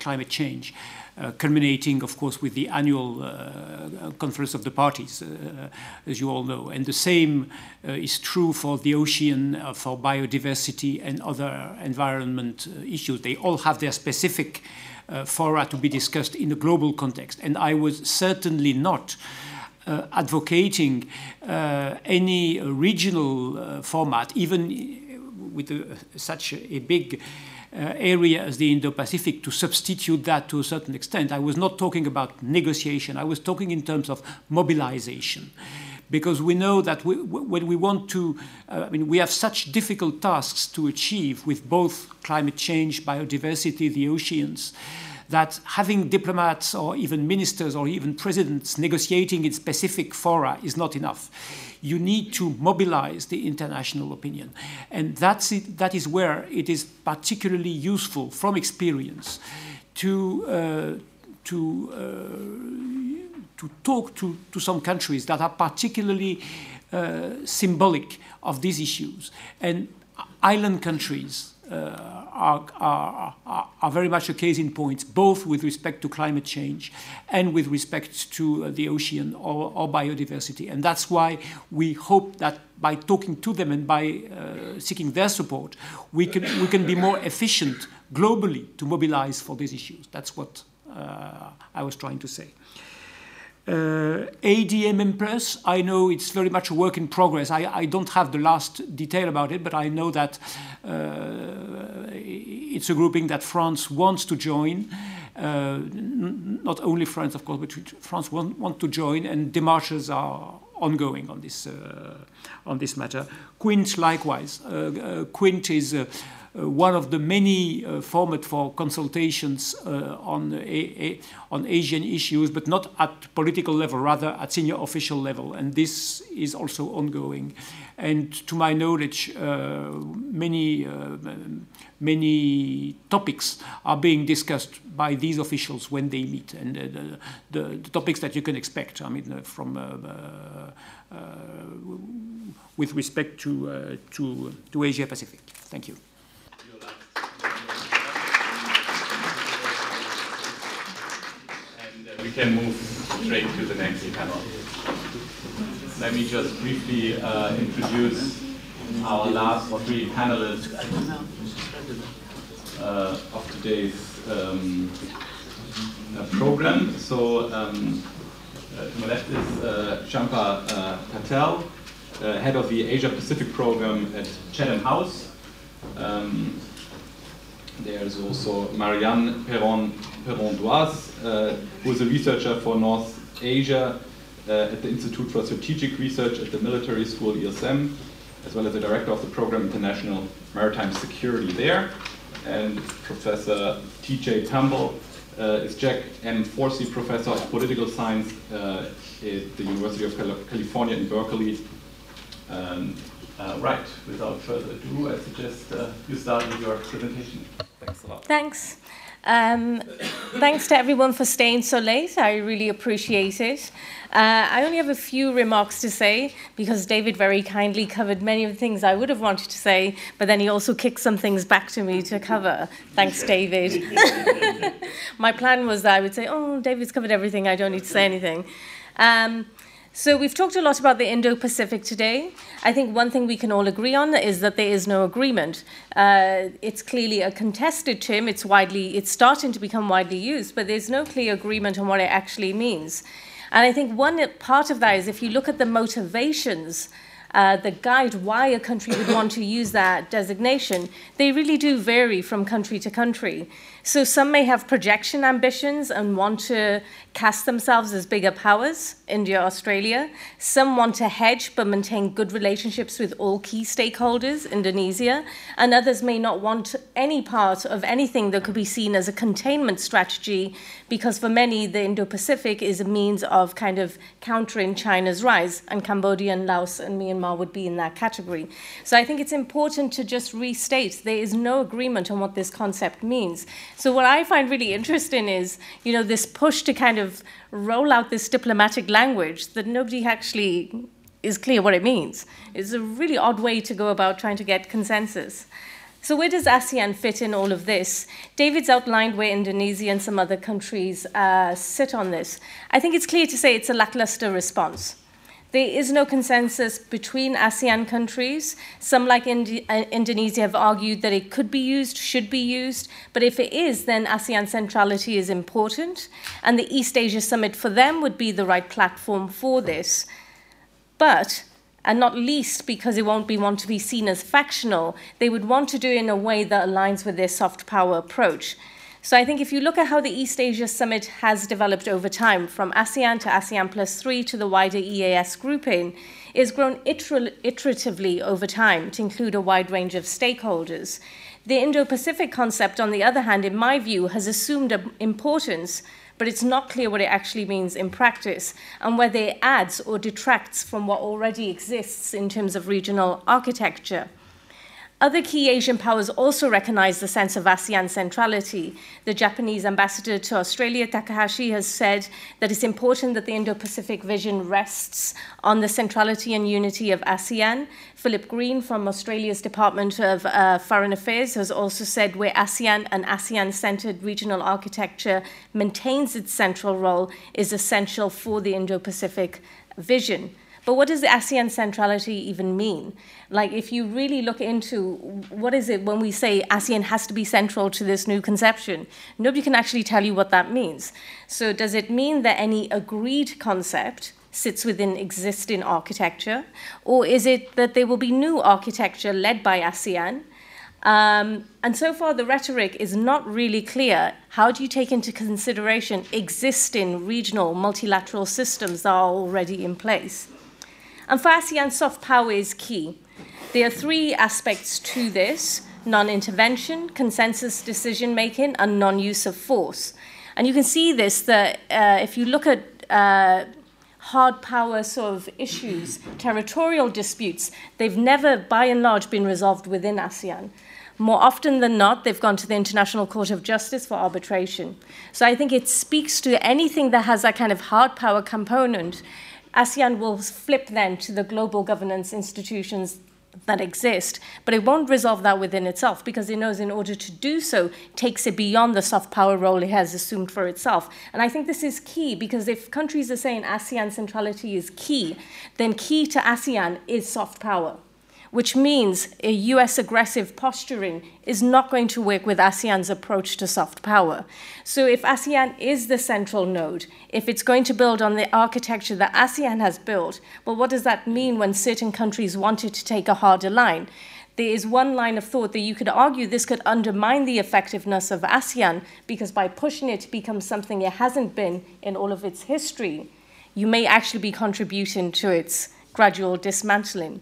climate change. Uh, culminating, of course, with the annual uh, conference of the parties, uh, as you all know. And the same uh, is true for the ocean, uh, for biodiversity, and other environment uh, issues. They all have their specific fora to be discussed in a global context. And I was certainly not. advocating any regional format, even with such a big area as the Indo-Pacific to substitute that to a certain extent. I was not talking about negotiation. I was talking in terms of mobilization. Because we know that we, when we want to, uh, I mean, we have such difficult tasks to achieve with both climate change, biodiversity, the oceans, that having diplomats or even ministers or even presidents negotiating in specific fora is not enough you need to mobilize the international opinion. And that's it, that is where it is particularly useful from experience to, uh, to, uh, to talk to, to some countries that are particularly uh, symbolic of these issues. And island countries are, are, are, are, very much a case in point, both with respect to climate change and with respect to uh, the ocean or, or, biodiversity. And that's why we hope that by talking to them and by uh, seeking their support, we can, we can be more efficient globally to mobilize for these issues. That's what uh, I was trying to say. Uh, ADMM Plus, I know it's very much a work in progress. I, I, don't have the last detail about it, but I know that uh, it's a grouping that France wants to join. Uh, not only France, of course, but France want, want to join, and demarches are ongoing on this uh, on this matter. Quint, likewise. Uh, uh, Quint is one of the many uh, format for consultations uh, on, a, on Asian issues, but not at political level, rather at senior official level. And this is also ongoing. And to my knowledge, uh, many, uh, many topics are being discussed by these officials when they meet. And uh, the, the, the, topics that you can expect, I mean, from with respect to, to, to Asia Pacific. Thank you. We can move straight to the next panel. Let me just briefly uh, introduce our last three panelists uh, of today's um, uh, program. So um, uh, to my left is uh, Champa uh, Patel, head of the Asia Pacific program at Chatham House. Um, there's also Marianne Péron Péron-Doise, uh, who is a researcher for North Asia uh, at the Institute for Strategic Research at the Military School IRSEM, as well as the director of the program International Maritime Security there. And Professor T.J. Pempel uh, is Jack M. Forcey Professor of Political Science uh, at the University of California in Berkeley. Um, uh, right, without further ado, I suggest uh, you start with your presentation. Thanks a lot. Thanks. Um, thanks to everyone for staying so late. I really appreciate it. Uh, I only have a few remarks to say because David very kindly covered many of the things I would have wanted to say, but then he also kicked some things back to me to cover. Thanks, David. My plan was that I would say, Oh, David's covered everything, I don't need to say anything. Um, so we've talked a lot about the Indo-Pacific today. I think one thing we can all agree on is that there is no agreement. Uh, it's clearly a contested term. It's widely, it's starting to become widely used, but there's no clear agreement on what it actually means. And I think one part of that is if you look at the motivations uh, that guide why a country would want to use that designation, they really do vary from country to country. So some may have projection ambitions and want to cast themselves as bigger powers, India, Australia. Some want to hedge but maintain good relationships with all key stakeholders, Indonesia. And others may not want any part of anything that could be seen as a containment strategy, because for many, the Indo Pacific is a means of kind of countering China's rise, and Cambodia and Laos and Myanmar would be in that category. So I think it's important to just restate there is no agreement on what this concept means. So what I find really interesting is, you know, this push to kind of roll out this diplomatic language that nobody actually is clear what it means. It's a really odd way to go about trying to get consensus. So where does ASEAN fit in all of this? David's outlined where Indonesia and some other countries uh, sit on this. I think it's clear to say it's a lackluster response. There is no consensus between ASEAN countries. Some, like Indi- uh, Indonesia, have argued that it could be used, should be used. But if it is, then ASEAN centrality is important. And the East Asia Summit for them would be the right platform for this. But and not least because it won't be want to be seen as factional, they would want to do it in a way that aligns with their soft power approach. So I think if you look at how the East Asia Summit has developed over time, from ASEAN to ASEAN plus three to the wider EAS grouping, it's grown iter- iteratively over time to include a wide range of stakeholders. The Indo Pacific concept, on the other hand, in my view, has assumed importance, but it's not clear what it actually means in practice and whether it adds or detracts from what already exists in terms of regional architecture. Other key Asian powers also recognize the sense of ASEAN centrality. The Japanese ambassador to Australia, Takahashi, has said that it's important that the Indo Pacific vision rests on the centrality and unity of ASEAN. Philip Green from Australia's Department of uh, Foreign Affairs has also said where ASEAN and ASEAN centered regional architecture maintains its central role is essential for the Indo Pacific vision. But what does the ASEAN centrality even mean? Like, if you really look into what is it when we say ASEAN has to be central to this new conception, nobody can actually tell you what that means. So, does it mean that any agreed concept sits within existing architecture? Or is it that there will be new architecture led by ASEAN? Um, and so far, the rhetoric is not really clear. How do you take into consideration existing regional multilateral systems that are already in place? And ASEAN, soft power is key. There are three aspects to this non intervention, consensus decision making, and non use of force. And you can see this that uh, if you look at uh, hard power sort of issues, territorial disputes, they've never, by and large, been resolved within ASEAN. More often than not, they've gone to the International Court of Justice for arbitration. So I think it speaks to anything that has that kind of hard power component ASEAN will flip then to the global governance institutions that exist, but it won't resolve that within itself because it knows in order to do so takes it beyond the soft power role it has assumed for itself. And I think this is key because if countries are saying ASEAN centrality is key, then key to ASEAN is soft power which means a US aggressive posturing is not going to work with ASEAN's approach to soft power. So, if ASEAN is the central node, if it's going to build on the architecture that ASEAN has built, well, what does that mean when certain countries wanted to take a harder line? There is one line of thought that you could argue this could undermine the effectiveness of ASEAN because by pushing it to become something it hasn't been in all of its history, you may actually be contributing to its gradual dismantling.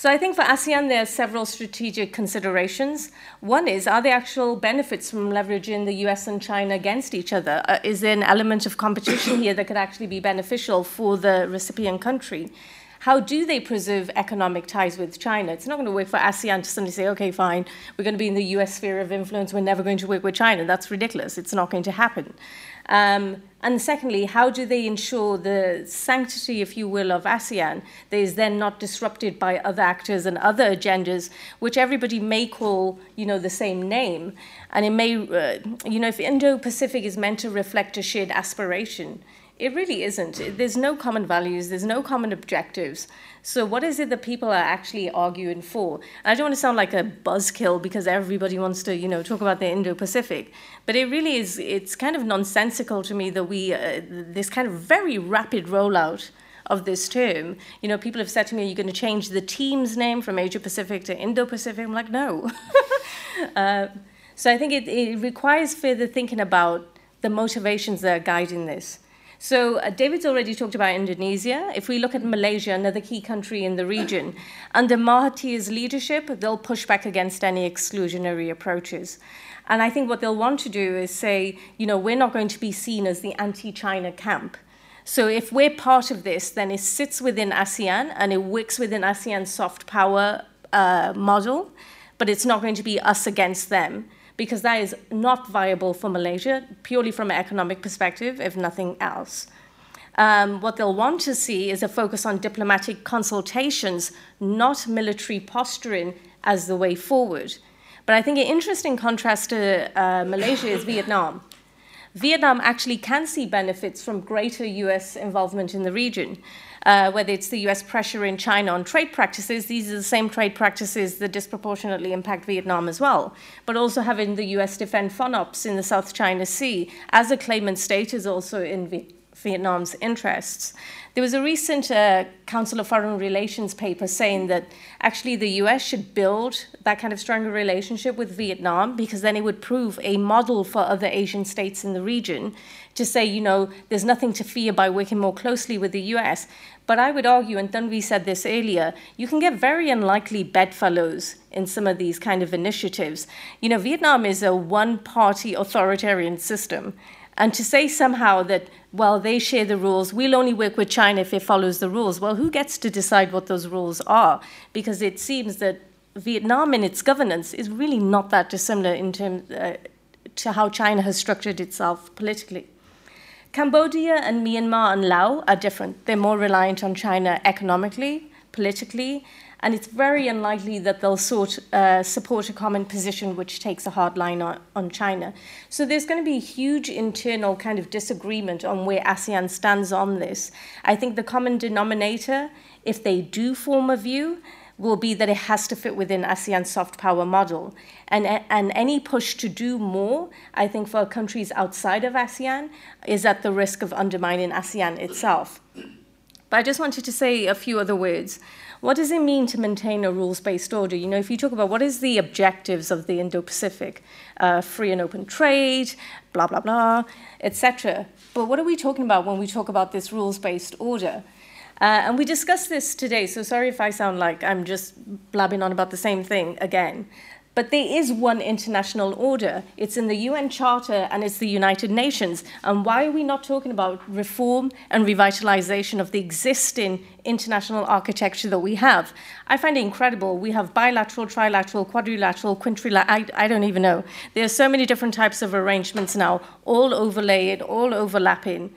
So I think for ASEAN, there are several strategic considerations. One is, are there actual benefits from leveraging the US and China against each other? Uh, is there an element of competition here that could actually be beneficial for the recipient country? How do they preserve economic ties with China? It's not going to work for ASEAN to suddenly say, okay, fine, we're going to be in the US sphere of influence, we're never going to work with China. That's ridiculous. It's not going to happen. Um, and secondly, how do they ensure the sanctity, if you will, of ASEAN that is then not disrupted by other actors and other agendas, which everybody may call, you know, the same name, and it may, uh, you know, if Indo-Pacific is meant to reflect a shared aspiration, It really isn't. There's no common values, there's no common objectives. So, what is it that people are actually arguing for? I don't want to sound like a buzzkill because everybody wants to, you know, talk about the Indo-Pacific, but it really is. It's kind of nonsensical to me that we uh, this kind of very rapid rollout of this term. You know, people have said to me, "Are you going to change the team's name from Asia Pacific to Indo Pacific?" I'm like, no. uh, so I think it, it requires further thinking about the motivations that are guiding this. So uh, David's already talked about Indonesia. If we look at Malaysia, another key country in the region, under Mahathir's leadership, they'll push back against any exclusionary approaches. And I think what they'll want to do is say, you know, we're not going to be seen as the anti-China camp. So if we're part of this, then it sits within ASEAN and it works within ASEAN's soft power uh, model, but it's not going to be us against them because that is not viable for Malaysia, purely from an economic perspective, if nothing else. Um, what they'll want to see is a focus on diplomatic consultations, not military posturing as the way forward. But I think an interesting contrast to uh, Malaysia is Vietnam. Vietnam actually can see benefits from greater US involvement in the region uh, whether it's the US pressure in China on trade practices, these are the same trade practices that disproportionately impact Vietnam as well. But also having the US defend FONOPS in the South China Sea as a claimant state is also in Vietnam. Vietnam's interests. There was a recent uh, Council of Foreign Relations paper saying that actually the US should build that kind of stronger relationship with Vietnam because then it would prove a model for other Asian states in the region to say, you know, there's nothing to fear by working more closely with the US. But I would argue, and Tanvi said this earlier, you can get very unlikely bedfellows in some of these kind of initiatives. You know, Vietnam is a one party authoritarian system. And to say somehow that, well, they share the rules, we'll only work with China if it follows the rules, well, who gets to decide what those rules are? Because it seems that Vietnam in its governance is really not that dissimilar in terms uh, to how China has structured itself politically. Cambodia and Myanmar and Laos are different. They're more reliant on China economically, politically, and it's very unlikely that they'll sort, uh, support a common position which takes a hard line on, on China. So there's going to be huge internal kind of disagreement on where ASEAN stands on this. I think the common denominator, if they do form a view, will be that it has to fit within ASEAN's soft power model. And, and any push to do more, I think, for countries outside of ASEAN is at the risk of undermining ASEAN itself. But I just wanted to say a few other words. What does it mean to maintain a rules based order? You know, if you talk about what is the objectives of the Indo Pacific, uh, free and open trade, blah, blah, blah, etc. But what are we talking about when we talk about this rules based order? Uh, and we discussed this today, so sorry if I sound like I'm just blabbing on about the same thing again. But there is one international order. It's in the UN Charter and it's the United Nations. And why are we not talking about reform and revitalization of the existing international architecture that we have? I find it incredible. We have bilateral, trilateral, quadrilateral, quintrilateral, I, I don't even know. There are so many different types of arrangements now, all overlaid, all overlapping.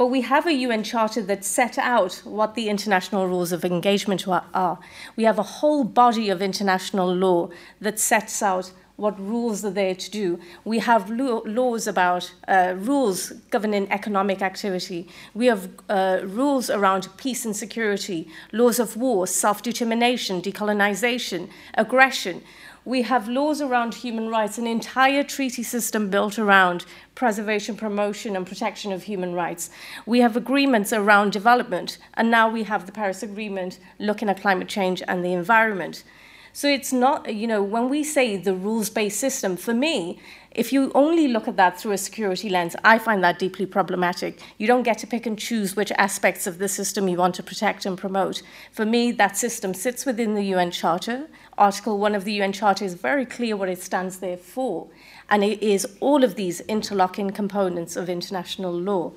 But we have a UN Charter that set out what the international rules of engagement are. We have a whole body of international law that sets out what rules are there to do. We have laws about uh, rules governing economic activity. We have uh, rules around peace and security, laws of war, self determination, decolonization, aggression. We have laws around human rights, an entire treaty system built around preservation, promotion, and protection of human rights. We have agreements around development, and now we have the Paris Agreement looking at climate change and the environment. So it's not, you know, when we say the rules based system, for me, if you only look at that through a security lens, I find that deeply problematic. You don't get to pick and choose which aspects of the system you want to protect and promote. For me, that system sits within the UN Charter. Article 1 of the UN Charter is very clear what it stands there for, and it is all of these interlocking components of international law.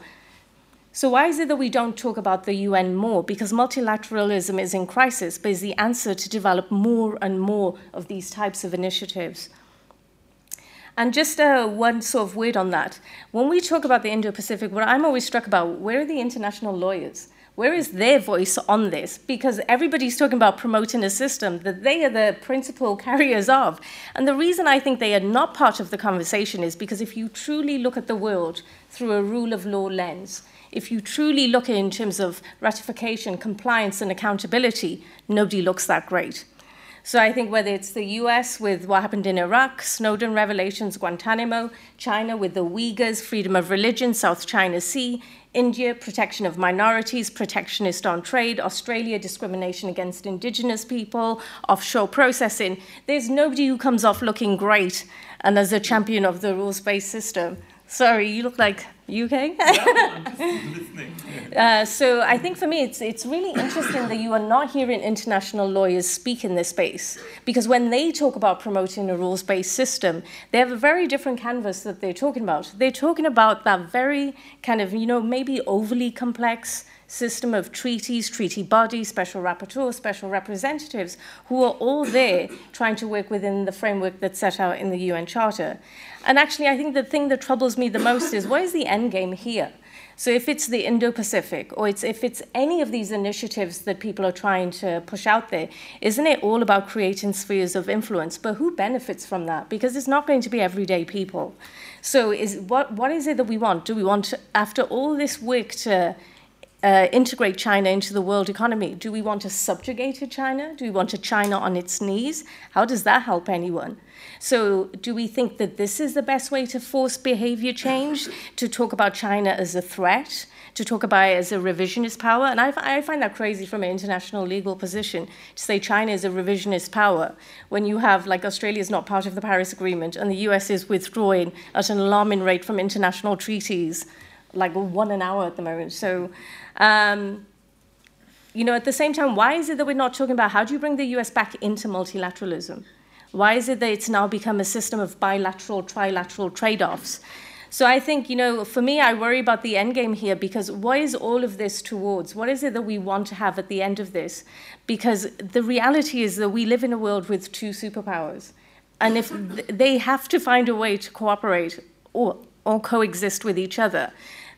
So, why is it that we don't talk about the UN more? Because multilateralism is in crisis, but is the answer to develop more and more of these types of initiatives. And just uh, one sort of word on that. When we talk about the Indo Pacific, what I'm always struck about, where are the international lawyers? Where is their voice on this? Because everybody's talking about promoting a system that they are the principal carriers of. And the reason I think they are not part of the conversation is because if you truly look at the world through a rule of law lens, if you truly look in terms of ratification, compliance, and accountability, nobody looks that great. So I think whether it's the US with what happened in Iraq, Snowden revelations, Guantanamo, China with the Uyghurs, freedom of religion, South China Sea, India, protection of minorities, protectionist on trade, Australia, discrimination against indigenous people, offshore processing. There's nobody who comes off looking great and as a champion of the rules based system. Sorry, you look like UK. uh, so I think for me, it's it's really interesting that you are not hearing international lawyers speak in this space because when they talk about promoting a rules-based system, they have a very different canvas that they're talking about. They're talking about that very kind of you know maybe overly complex system of treaties, treaty bodies, special rapporteurs, special representatives, who are all there trying to work within the framework that's set out in the UN Charter. And actually, I think the thing that troubles me the most is what is the end game here? So if it's the Indo-Pacific, or it's, if it's any of these initiatives that people are trying to push out there, isn't it all about creating spheres of influence? But who benefits from that? Because it's not going to be everyday people. So is what what is it that we want? Do we want, after all this work to uh, integrate China into the world economy? Do we want a subjugated China? Do we want a China on its knees? How does that help anyone? So, do we think that this is the best way to force behavior change? To talk about China as a threat? To talk about it as a revisionist power? And I, I find that crazy from an international legal position to say China is a revisionist power when you have, like, Australia is not part of the Paris Agreement and the US is withdrawing at an alarming rate from international treaties, like one an hour at the moment. So, um, you know, at the same time, why is it that we're not talking about how do you bring the US back into multilateralism? Why is it that it's now become a system of bilateral, trilateral trade offs? So I think, you know, for me, I worry about the end game here because what is all of this towards? What is it that we want to have at the end of this? Because the reality is that we live in a world with two superpowers. And if they have to find a way to cooperate or, or coexist with each other,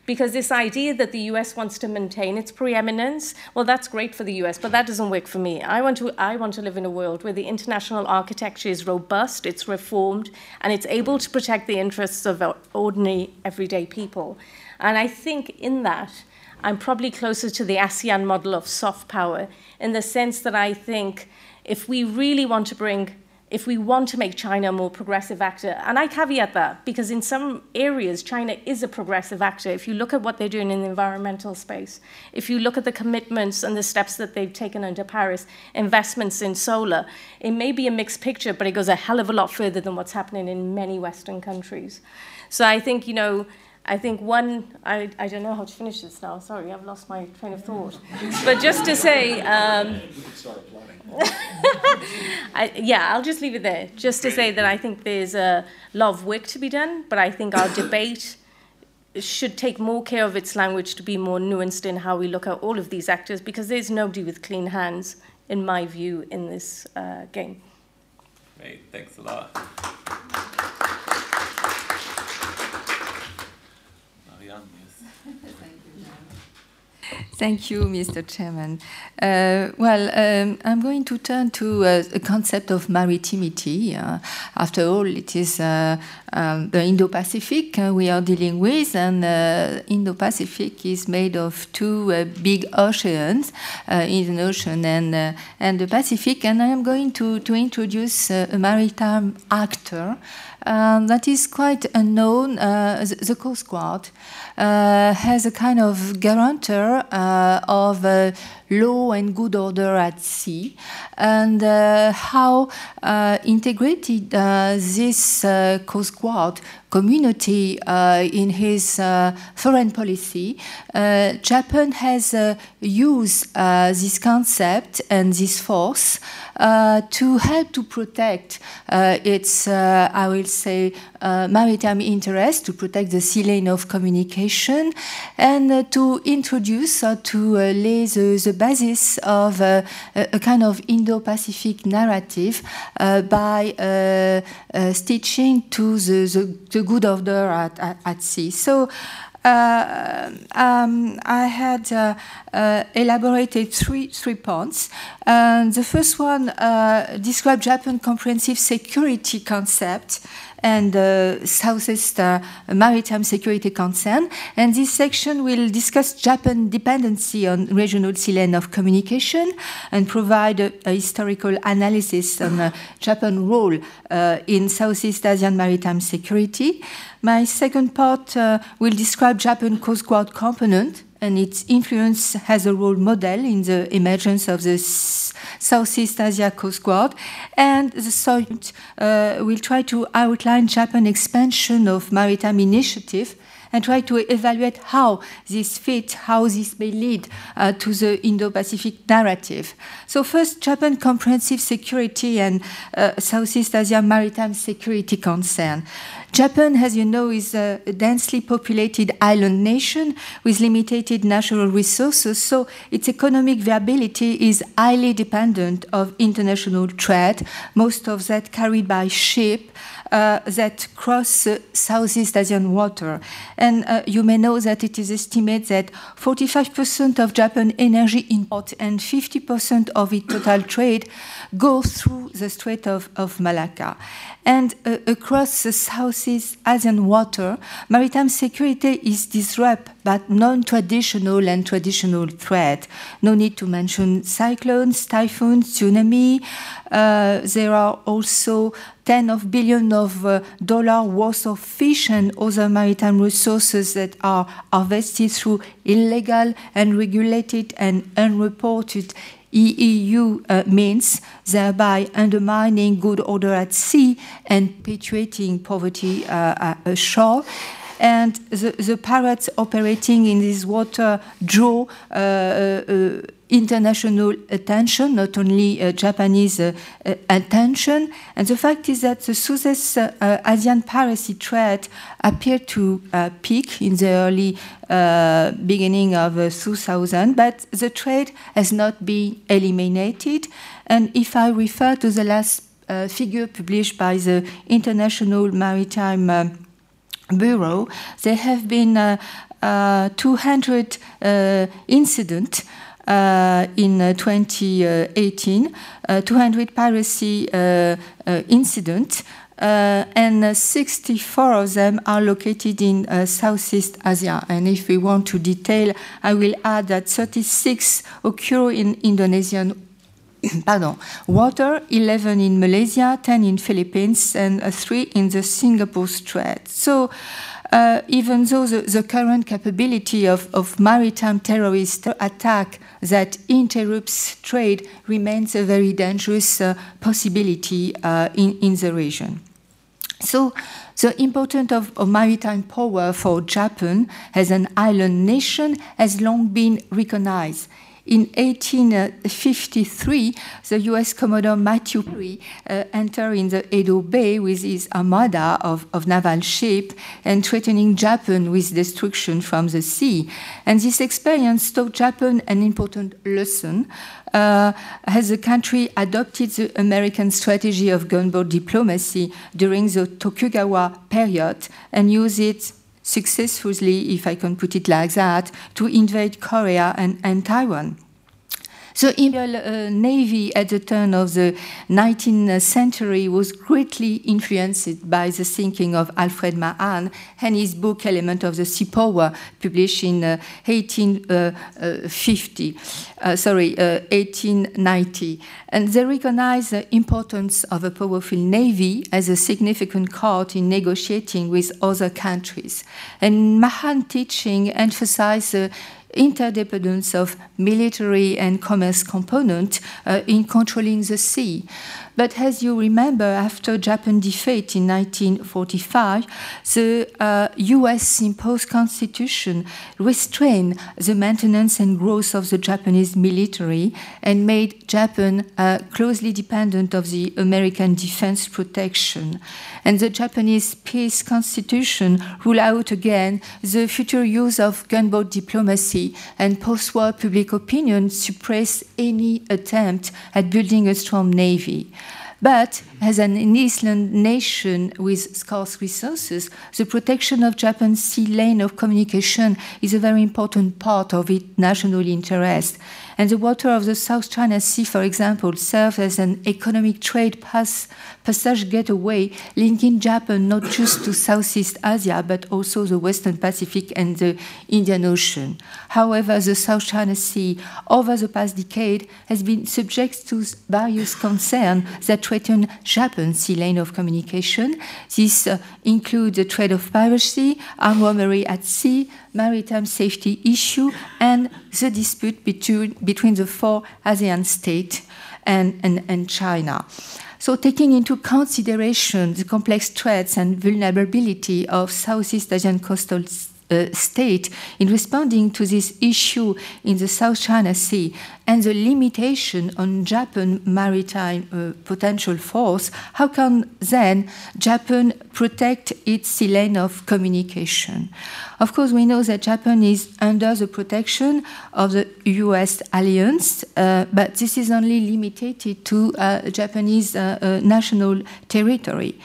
because this idea that the US wants to maintain its preeminence, well, that's great for the US, but that doesn't work for me. I want to, I want to live in a world where the international architecture is robust, it's reformed, and it's able to protect the interests of ordinary, everyday people. And I think in that, I'm probably closer to the ASEAN model of soft power in the sense that I think if we really want to bring if we want to make China a more progressive actor. And I caveat that because in some areas, China is a progressive actor. If you look at what they're doing in the environmental space, if you look at the commitments and the steps that they've taken under Paris, investments in solar, it may be a mixed picture, but it goes a hell of a lot further than what's happening in many Western countries. So I think, you know, I think one, I, I don't know how to finish this now, sorry, I've lost my train of thought. but just to say, um, I, yeah, I'll just leave it there. Just to say that I think there's a lot of work to be done, but I think our debate should take more care of its language to be more nuanced in how we look at all of these actors, because there's nobody with clean hands, in my view, in this uh, game. Great, thanks a lot. Thank you, Mr. Chairman. Uh, well, um, I'm going to turn to uh, a concept of maritimity. Uh, after all, it is uh, um, the Indo-Pacific uh, we are dealing with, and uh, Indo-Pacific is made of two big oceans, the Indian Ocean and and the Pacific. And I am going to to introduce a maritime actor um, that is quite unknown. Uh, the, the, Coast Guard uh, has a kind of guarantor uh, of law and good order at sea, and uh, how uh, integrated uh, this uh, Coast Guard community uh, in his uh, foreign policy. Japan has used this concept and this force to help to protect its, I will say, maritime interest, to protect the sea lane of communication, and to introduce or to lay the, the basis of uh, a, kind of Indo-Pacific narrative uh, by uh, stitching to the, the, the, good order at, at, at sea. So. Uh, um, I had uh, uh, elaborated three, three points. the first one described Japan comprehensive security concept and uh, Southeast uh, Maritime Security Concern. And this section will discuss Japan dependency on regional sea of communication and provide a, a historical analysis on uh, Japan's role in Southeast Asian maritime security. My second part will describe Japan Coast Guard component and its influence as a role model in the emergence of the Southeast Asia Coast Guard. And the third uh, will try to outline Japan's expansion of maritime initiative and try to evaluate how this fit, how this may lead uh, to the Indo-Pacific narrative. So first, Japan comprehensive security and uh, Southeast Asia maritime security concern. Japan, as you know, is a densely populated island nation with limited natural resources, so its economic viability is highly dependent of international trade, most of that carried by ship uh, that cross Southeast Asian water. And uh, you may know that it is estimated that 45% of Japan energy import and 50% of its total trade go through the Strait of, of Malacca. And uh, across the Southeast Asian water, maritime security is disrupted by non-traditional and traditional threats. No need to mention cyclones, typhoons, tsunami. Uh, there are also 10 of billion of uh, dollar worth of fish and other maritime resources that are harvested through illegal, unregulated, and unreported IUU uh, means, thereby undermining good order at sea and perpetuating poverty uh, ashore. And the, the, pirates operating in this water draw uh, uh international attention, not only uh, Japanese uh, attention. And the fact is that the Southeast uh, Asian piracy threat appeared to uh, peak in the early uh, beginning of 2000, but the trade has not been eliminated. And if I refer to the last figure published by the International Maritime Bureau, there have been 200 incidents in uh, 2018, uh, 200 piracy incidents. Uh, and 64 of them are located in uh, Southeast Asia. And if we want to detail, I will add that 36 occur in Indonesian pardon, water, 11 in Malaysia, 10 in Philippines, and uh, 3 in the Singapore Strait. So uh, even though the, the, current capability of, of maritime terrorist attack that interrupts trade remains a very dangerous uh, possibility uh, in, in the region. So, the importance of, of, maritime power for Japan as an island nation has long been recognized. In 1853, the US Commodore Matthew Perry uh, entered in the Edo Bay with his armada of, of naval ships and threatening Japan with destruction from the sea. And this experience taught Japan an important lesson. Uh, as the country adopted the American strategy of gunboat diplomacy during the Tokugawa period and used it successfully, if I can put it like that, to invade Korea and, and Taiwan. The Imperial uh, Navy at the turn of the 19th century was greatly influenced by the thinking of Alfred Mahan and his book Element of the Sea Power, published in uh, 1850, uh, uh, sorry, 1890. Uh, and they recognized the importance of a powerful navy as a significant card in negotiating with other countries. And Mahan teaching emphasized the interdependence of military and commerce component uh, in controlling the sea. But as you remember, after Japan defeat in 1945, the uh, US imposed constitution restrained the maintenance and growth of the Japanese military and made Japan uh, closely dependent of the American defense protection. And the Japanese peace constitution ruled out again the future use of gunboat diplomacy and post-war public opinion suppressed any attempt at building a strong navy. But as an island nation with scarce resources, the protection of Japan's sea lane of communication is a very important part of its national interest. And the water of the South China Sea, for example, serves as an economic trade pass, passage gateway linking Japan not just to Southeast Asia, but also the Western Pacific and the Indian Ocean. However, the South China Sea, over the past decade, has been subject to various concerns that threaten Japan's sea lane of communication. This uh, includes the trade of piracy, armory at sea, maritime safety issue, and the dispute between, between the four ASEAN states and, and, and China. So, taking into consideration the complex threats and vulnerability of Southeast Asian coastal uh, state in responding to this issue in the South China Sea and the limitation on Japan maritime uh, potential force, how can then Japan protect its sea lane of communication? Of course, we know that Japan is under the protection of the US alliance, uh, but this is only limited to uh, Japanese uh, national territory.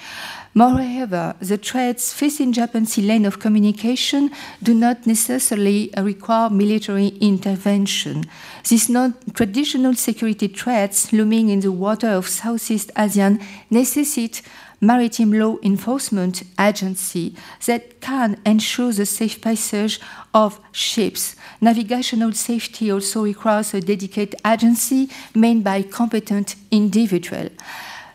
Moreover, the threats facing Japan's lane of communication do not necessarily require military intervention. These non-traditional security threats looming in the water of Southeast Asia necessitate maritime law enforcement agency that can ensure the safe passage of ships. Navigational safety also requires a dedicated agency made by competent individual.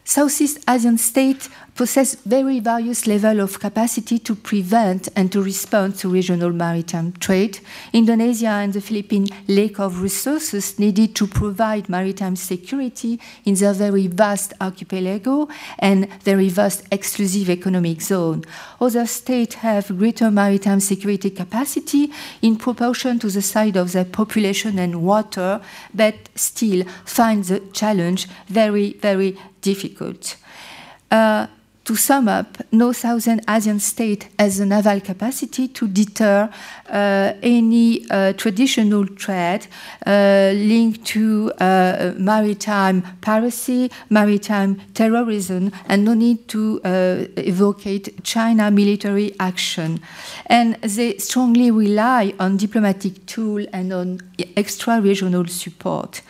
Southeast Asian states possess very various level of capacity to prevent and to respond to regional maritime trade. Indonesia and the Philippines lack of resources needed to provide maritime security in their very vast archipelago and very vast exclusive economic zone. Other states have greater maritime security capacity in proportion to the size of their population and water, but still find the challenge very, very difficult. Uh, to sum up, no Southern Asian state has the naval capacity to deter uh, any uh, traditional threat uh, linked to uh, maritime piracy, maritime terrorism, and no need to uh, evocate China military action. And they strongly rely on diplomatic tools and on extra-regional support.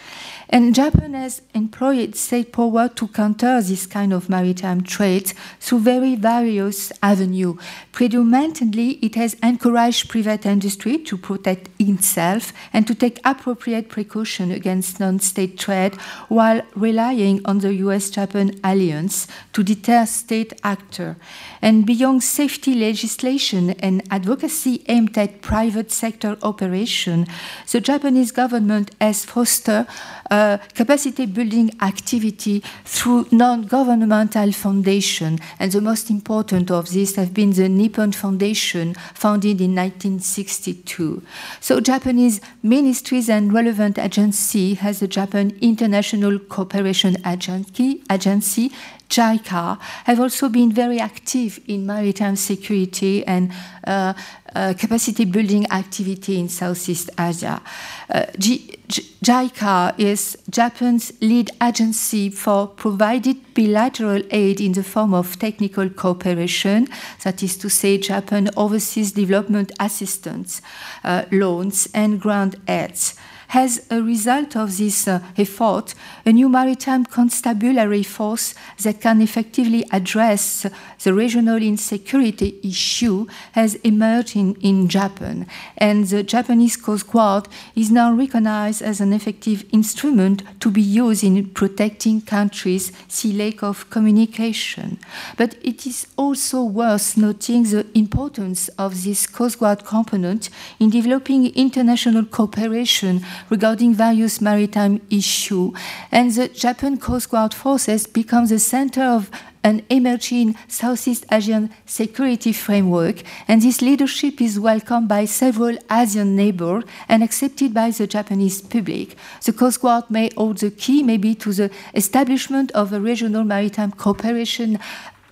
And Japan has employed state power to counter this kind of maritime trade through very various avenues. Predominantly, it has encouraged private industry to protect itself and to take appropriate precaution against non-state trade while relying on the US-Japan alliance to deter state actors. And beyond safety legislation and advocacy aimed at private sector operation, the Japanese government has fostered uh, capacity building activity through non-governmental foundation. And the most important of these have been the Nippon Foundation, founded in 1962. So Japanese ministries and relevant agency has the Japan International Cooperation agency JICA, have also been very active in maritime security and uh, uh, capacity building activity in Southeast Asia. Uh, JICA is Japan's lead agency for provided bilateral aid in the form of technical cooperation, that is to say, Japan overseas development assistance, uh, loans, and grant aids. As a result of this uh, effort, a new maritime constabulary force that can effectively address the regional insecurity issue has emerged in, in Japan. And the Japanese Coast Guard is now recognized as an effective instrument to be used in protecting countries' sea lane of communication. But it is also worth noting the importance of this Coast Guard component in developing international cooperation regarding various maritime issues. And the Japan Coast Guard forces become the center of an emerging Southeast Asian security framework, and this leadership is welcomed by several Asian neighbors and accepted by the Japanese public. The Coast Guard may hold the key, maybe, to the establishment of a regional maritime cooperation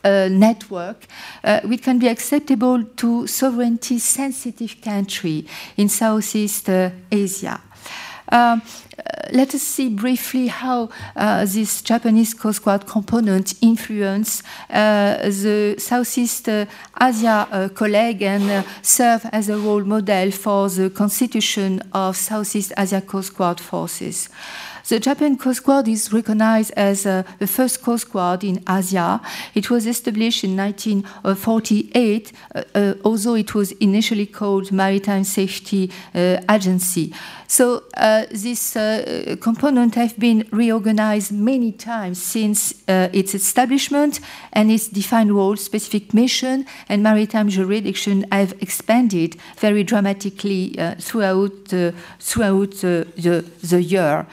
uh, network, uh, which can be acceptable to sovereignty-sensitive countries in Southeast uh, Asia. Um, uh, let us see briefly how uh, this Japanese Coast Guard component influence uh, the Southeast uh, Asia uh, colleague and uh, serve as a role model for the constitution of Southeast Asia Coast Guard forces. The Japan Coast Guard is recognized as uh, the first Coast Guard in Asia. It was established in 1948, uh, uh, although it was initially called Maritime Safety Agency. So uh, this uh, component have been reorganized many times since uh, its establishment, and its defined role, specific mission, and maritime jurisdiction have expanded very dramatically uh, throughout throughout the, the year.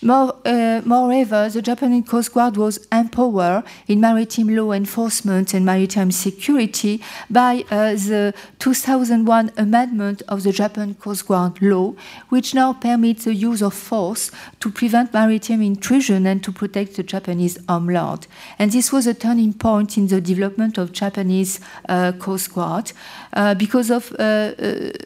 More, uh, moreover, the Japanese Coast Guard was empowered in maritime law enforcement and maritime security by uh, the 2001 amendment of the Japan Coast Guard law, which now permits the use of force to prevent maritime intrusion and to protect the Japanese homeland. And this was a turning point in the development of Japanese uh, Coast Guard uh, because of uh, uh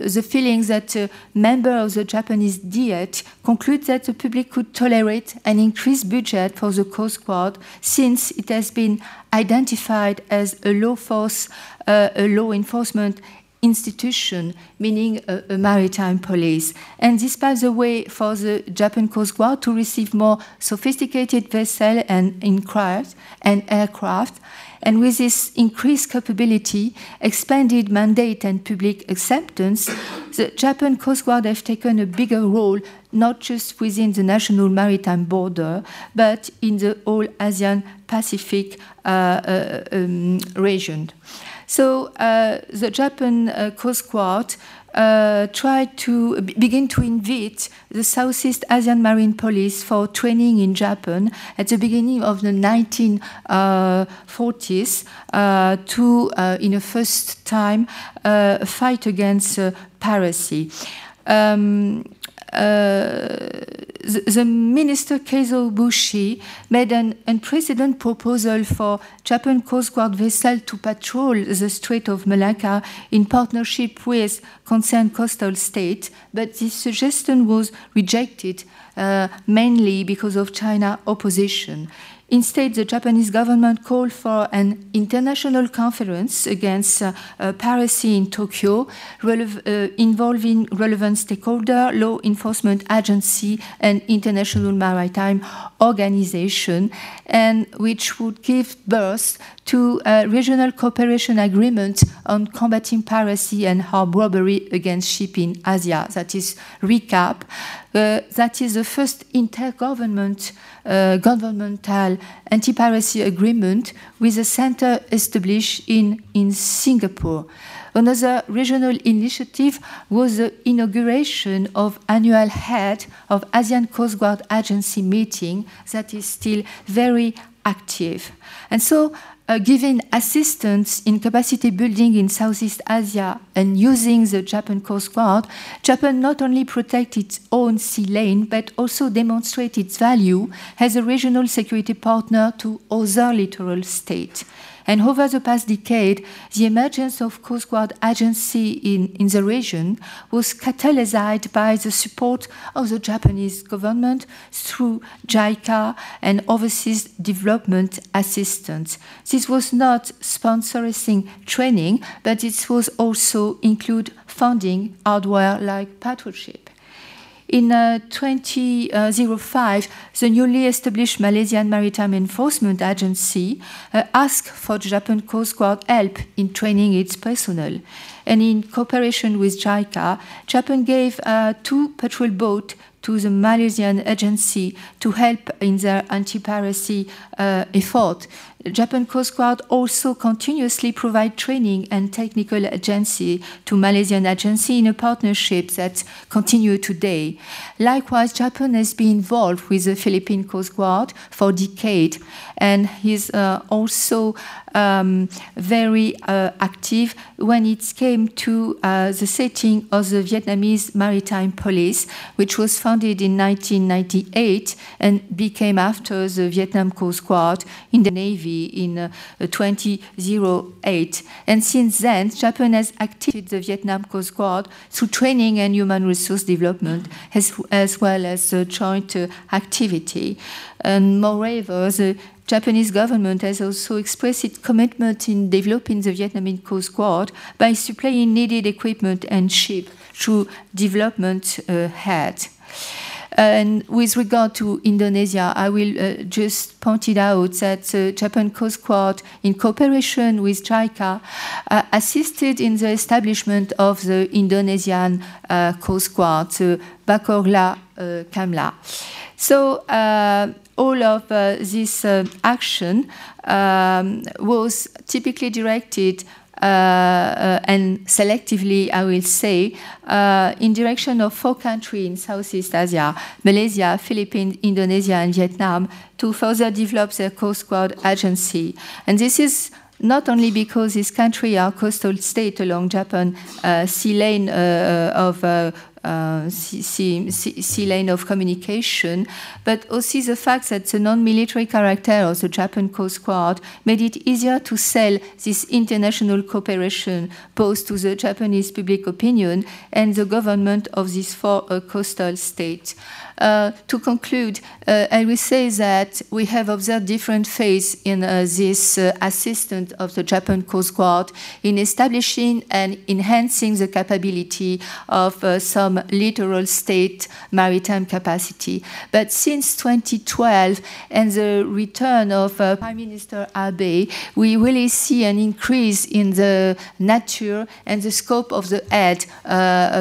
the feeling that uh, members of the Japanese Diet conclude that the public could tolerate an increased budget for the Coast Guard since it has been identified as a law force, uh, a law enforcement institution, meaning a, a, maritime police. And this paves the way for the Japan Coast Guard to receive more sophisticated vessels and, and aircraft and with this increased capability, expanded mandate, and public acceptance, the Japan Coast Guard have taken a bigger role not just within the national maritime border, but in the whole ASEAN Pacific uh, uh, um, region. So uh, the Japan uh, Coast Guard uh, tried to begin to invite the Southeast Asian Marine Police for training in Japan at the beginning of the 1940s uh, to, uh, in a first time, uh, fight against uh, piracy. Um, uh, the, the, minister Keizo Obuchi made an unprecedented proposal for Japan Coast Guard vessel to patrol the Strait of Malacca in partnership with concerned coastal state, but this suggestion was rejected uh, mainly because of China opposition. Instead, the Japanese government called for an international conference against uh, uh, piracy in Tokyo, uh, involving relevant stakeholder, law enforcement agency, and international maritime organization, and which would give birth to a regional cooperation agreement on combating piracy and armed robbery against shipping in Asia. That is ReCAAP. Uh, that is the first intergovernmental uh, anti-piracy agreement with a center established in, in Singapore. Another regional initiative was the inauguration of annual head of ASEAN Coast Guard Agency meeting that is still very active. And so uh, giving assistance in capacity building in Southeast Asia and using the Japan Coast Guard, Japan not only protect its own sea lane but also demonstrate its value as a regional security partner to other littoral states. And over the past decade, the emergence of Coast Guard agency in, in the region was catalyzed by the support of the Japanese government through JICA and overseas development assistance. This was not sponsoring training, but it was also include funding hardware like patrol ship. In uh, 2005, the newly established Malaysian Maritime Enforcement Agency uh, asked for Japan Coast Guard help in training its personnel. And in cooperation with JICA, Japan gave uh, two patrol boats to the Malaysian agency to help in their anti-piracy uh, effort. Japan Coast Guard also continuously provide training and technical agency to Malaysian agency in a partnership that continue today. Likewise, Japan has been involved with the Philippine Coast Guard for decades and is uh, also um, very uh, active when it came to uh, the setting of the Vietnamese Maritime Police, which was founded in 1998 and became after the Vietnam Coast Guard in the Navy in uh, 2008. And since then, Japan has activated the Vietnam Coast Guard through training and human resource development, as, as well as joint uh, activity. And moreover, the Japanese government has also expressed its commitment in developing the Vietnamese Coast Guard by supplying needed equipment and ship through development uh, head. And with regard to Indonesia, I will uh, just point it out that the Japan Coast Guard, in cooperation with JICA, uh, assisted in the establishment of the Indonesian uh, Coast Guard, the Bakorla uh, Kamla. So uh, all of uh, this uh, action um, was typically directed uh, uh, and selectively, I will say, uh, in direction of four countries in Southeast Asia, Malaysia, Philippines, Indonesia, and Vietnam, to further develop their Coast Guard agency. And this is not only because these countries are coastal states along Japan uh, sea lane uh, of uh, uh, sea, sea, lane of communication, but also the fact that the non-military character of the Japan Coast Guard made it easier to sell this international cooperation both to the Japanese public opinion and the government of these four uh, coastal states. Uh, to conclude, uh, I will say that we have observed different phases in uh, this assistant of the Japan Coast Guard in establishing and enhancing the capability of some littoral state maritime capacity. But since 2012 and the return of Prime Minister Abe, we really see an increase in the nature and the scope of the aid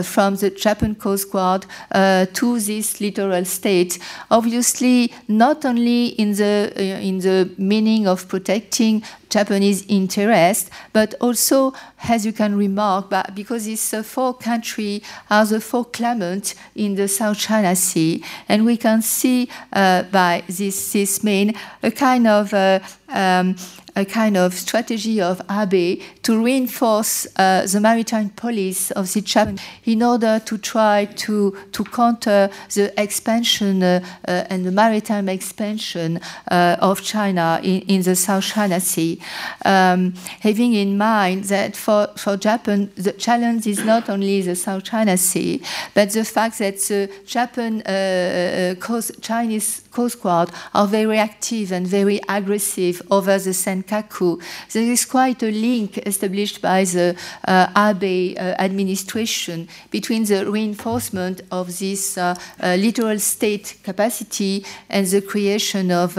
from the Japan Coast Guard to this littoral state. Obviously, not only in the uh, in the meaning of protecting Japanese interest, but also, as you can remark, but because these uh, four countries are the four claimants in the South China Sea, and we can see uh, by this this mean a kind of uh, um, a kind of strategy of Abe to reinforce uh, the maritime police of the Japan in order to try to, to counter the expansion uh, uh, and the maritime expansion uh, of China in, in the South China Sea. Um, having in mind that for, for Japan, the challenge is not only the South China Sea, but the fact that the Japan uh, uh, coast, Chinese Coast Guard are very active and very aggressive over the Senkaku. There is quite a link established by the uh, Abe uh, administration between the reinforcement of this uh, littoral state capacity and the creation of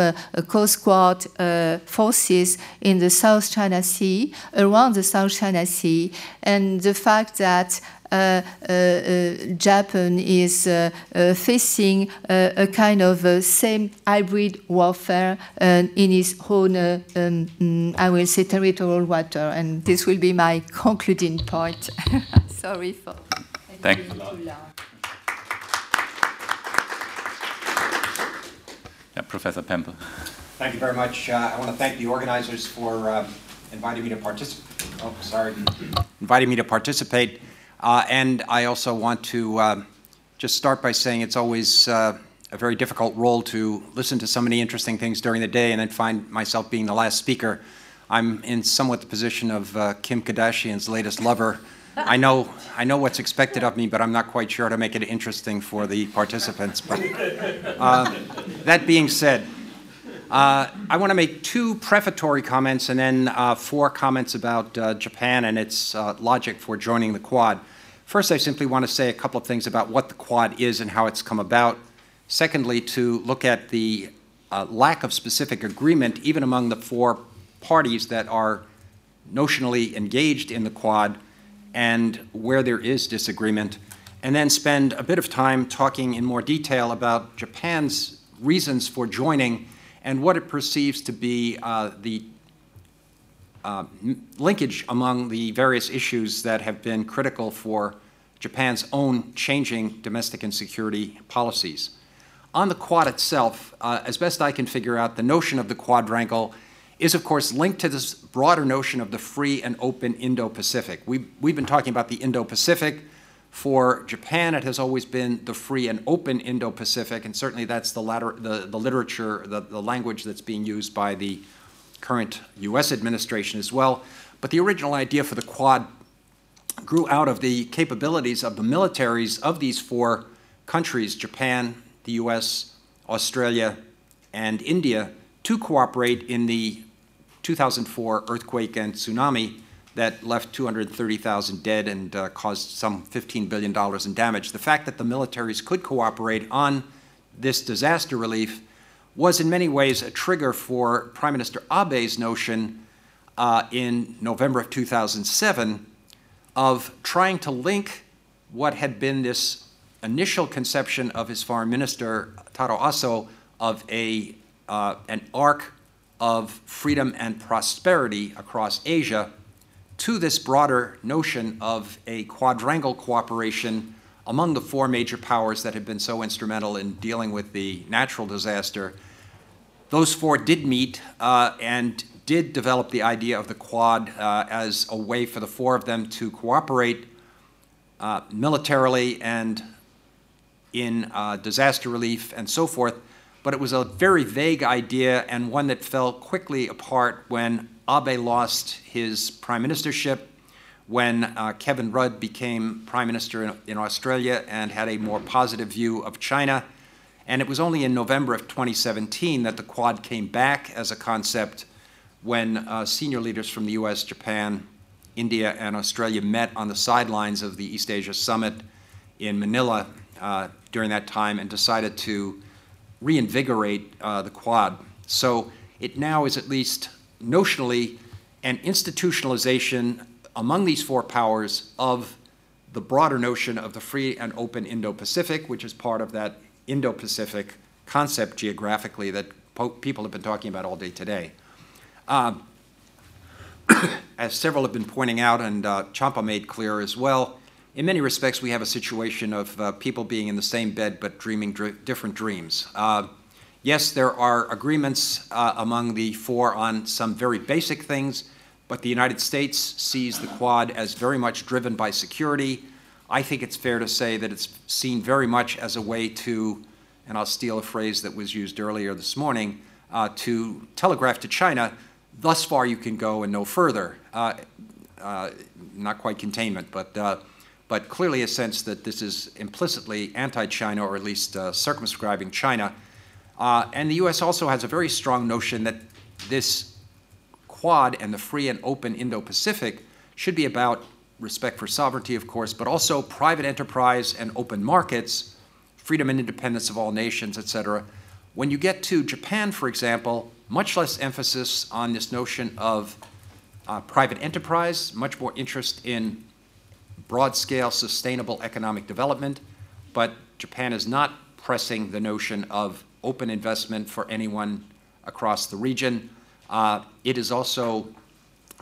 Coast Guard forces in the South China Sea, around the South China Sea, and the fact that Uh, uh, uh, Japan is facing a kind of same hybrid warfare in its own, um, mm, I will say, territorial water. And this will be my concluding point. Sorry for. Thank you. Yeah, Professor Pempel. Thank you very much. Uh, I want to thank the organizers for uh, inviting me to participate. Oh, sorry, inviting me to participate. Uh, and I also want to uh, just start by saying it's always uh, a very difficult role to listen to so many interesting things during the day and then find myself being the last speaker. I'm in somewhat the position of uh, Kim Kardashian's latest lover. I know, I know what's expected of me, but I'm not quite sure how to make it interesting for the participants. But uh, that being said, uh, I want to make two prefatory comments and then uh, four comments about uh, Japan and its uh, logic for joining the Quad. First, I simply want to say a couple of things about what the Quad is and how it's come about. Secondly, to look at the uh, lack of specific agreement, even among the four parties that are notionally engaged in the Quad, and where there is disagreement. And then spend a bit of time talking in more detail about Japan's reasons for joining and what it perceives to be uh, the uh, linkage among the various issues that have been critical for Japan's own changing domestic and security policies. On the Quad itself, uh, as best I can figure out, the notion of the quadrangle is, of course, linked to this broader notion of the free and open Indo Pacific. We've, we've been talking about the Indo Pacific. For Japan, it has always been the free and open Indo Pacific, and certainly that's the, latter, the, the literature, the, the language that's being used by the current US administration as well. But the original idea for the Quad grew out of the capabilities of the militaries of these four countries Japan, the US, Australia, and India to cooperate in the 2004 earthquake and tsunami that left 230,000 dead and uh, caused some $15 billion in damage. The fact that the militaries could cooperate on this disaster relief was in many ways a trigger for Prime Minister Abe's notion uh, in November of 2007 of trying to link what had been this initial conception of his foreign minister, Taro Aso, of a, uh, an arc of freedom and prosperity across Asia to this broader notion of a quadrangle cooperation among the four major powers that had been so instrumental in dealing with the natural disaster. Those four did meet uh, and did develop the idea of the Quad uh, as a way for the four of them to cooperate uh, militarily and in uh, disaster relief and so forth. But it was a very vague idea and one that fell quickly apart when Abe lost his prime ministership, when uh, Kevin Rudd became prime minister in, in Australia and had a more positive view of China. And it was only in November of 2017 that the Quad came back as a concept when uh, senior leaders from the US, Japan, India, and Australia met on the sidelines of the East Asia Summit in Manila uh, during that time and decided to reinvigorate uh, the Quad. So it now is at least notionally an institutionalization among these four powers of the broader notion of the free and open Indo Pacific, which is part of that Indo Pacific concept geographically that people have been talking about all day today. Uh, as several have been pointing out, and uh, Champa made clear as well, in many respects, we have a situation of uh, people being in the same bed but dreaming dr- different dreams. Uh, yes, there are agreements uh, among the four on some very basic things, but the United States sees the Quad as very much driven by security. I think it's fair to say that it's seen very much as a way to, and I'll steal a phrase that was used earlier this morning, uh, to telegraph to China thus far you can go and no further. Uh, uh, not quite containment, but, uh, but clearly a sense that this is implicitly anti-China or at least uh, circumscribing China. Uh, and the U.S. also has a very strong notion that this Quad and the free and open Indo-Pacific should be about respect for sovereignty, of course, but also private enterprise and open markets, freedom and independence of all nations, et cetera. When you get to Japan, for example, much less emphasis on this notion of uh, private enterprise, much more interest in broad scale sustainable economic development. But Japan is not pressing the notion of open investment for anyone across the region. Uh, it is also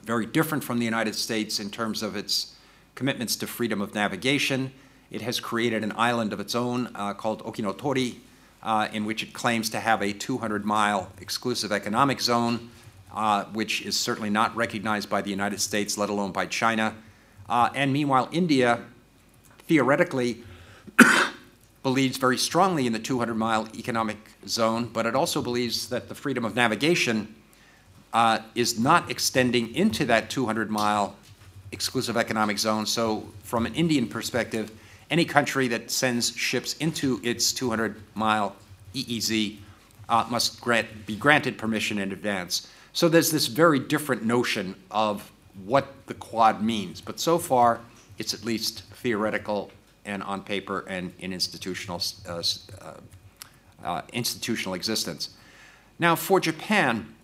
very different from the United States in terms of its commitments to freedom of navigation. It has created an island of its own uh, called Okinotori, uh, in which it claims to have a 200 mile exclusive economic zone, uh, which is certainly not recognized by the United States, let alone by China. Uh, and meanwhile, India theoretically believes very strongly in the 200 mile economic zone, but it also believes that the freedom of navigation uh, is not extending into that 200 mile exclusive economic zone. So, from an Indian perspective, any country that sends ships into its 200 mile EEZ uh, must grant, be granted permission in advance. So there's this very different notion of what the Quad means. But so far, it's at least theoretical and on paper and in institutional, uh, uh, uh, institutional existence. Now, for Japan,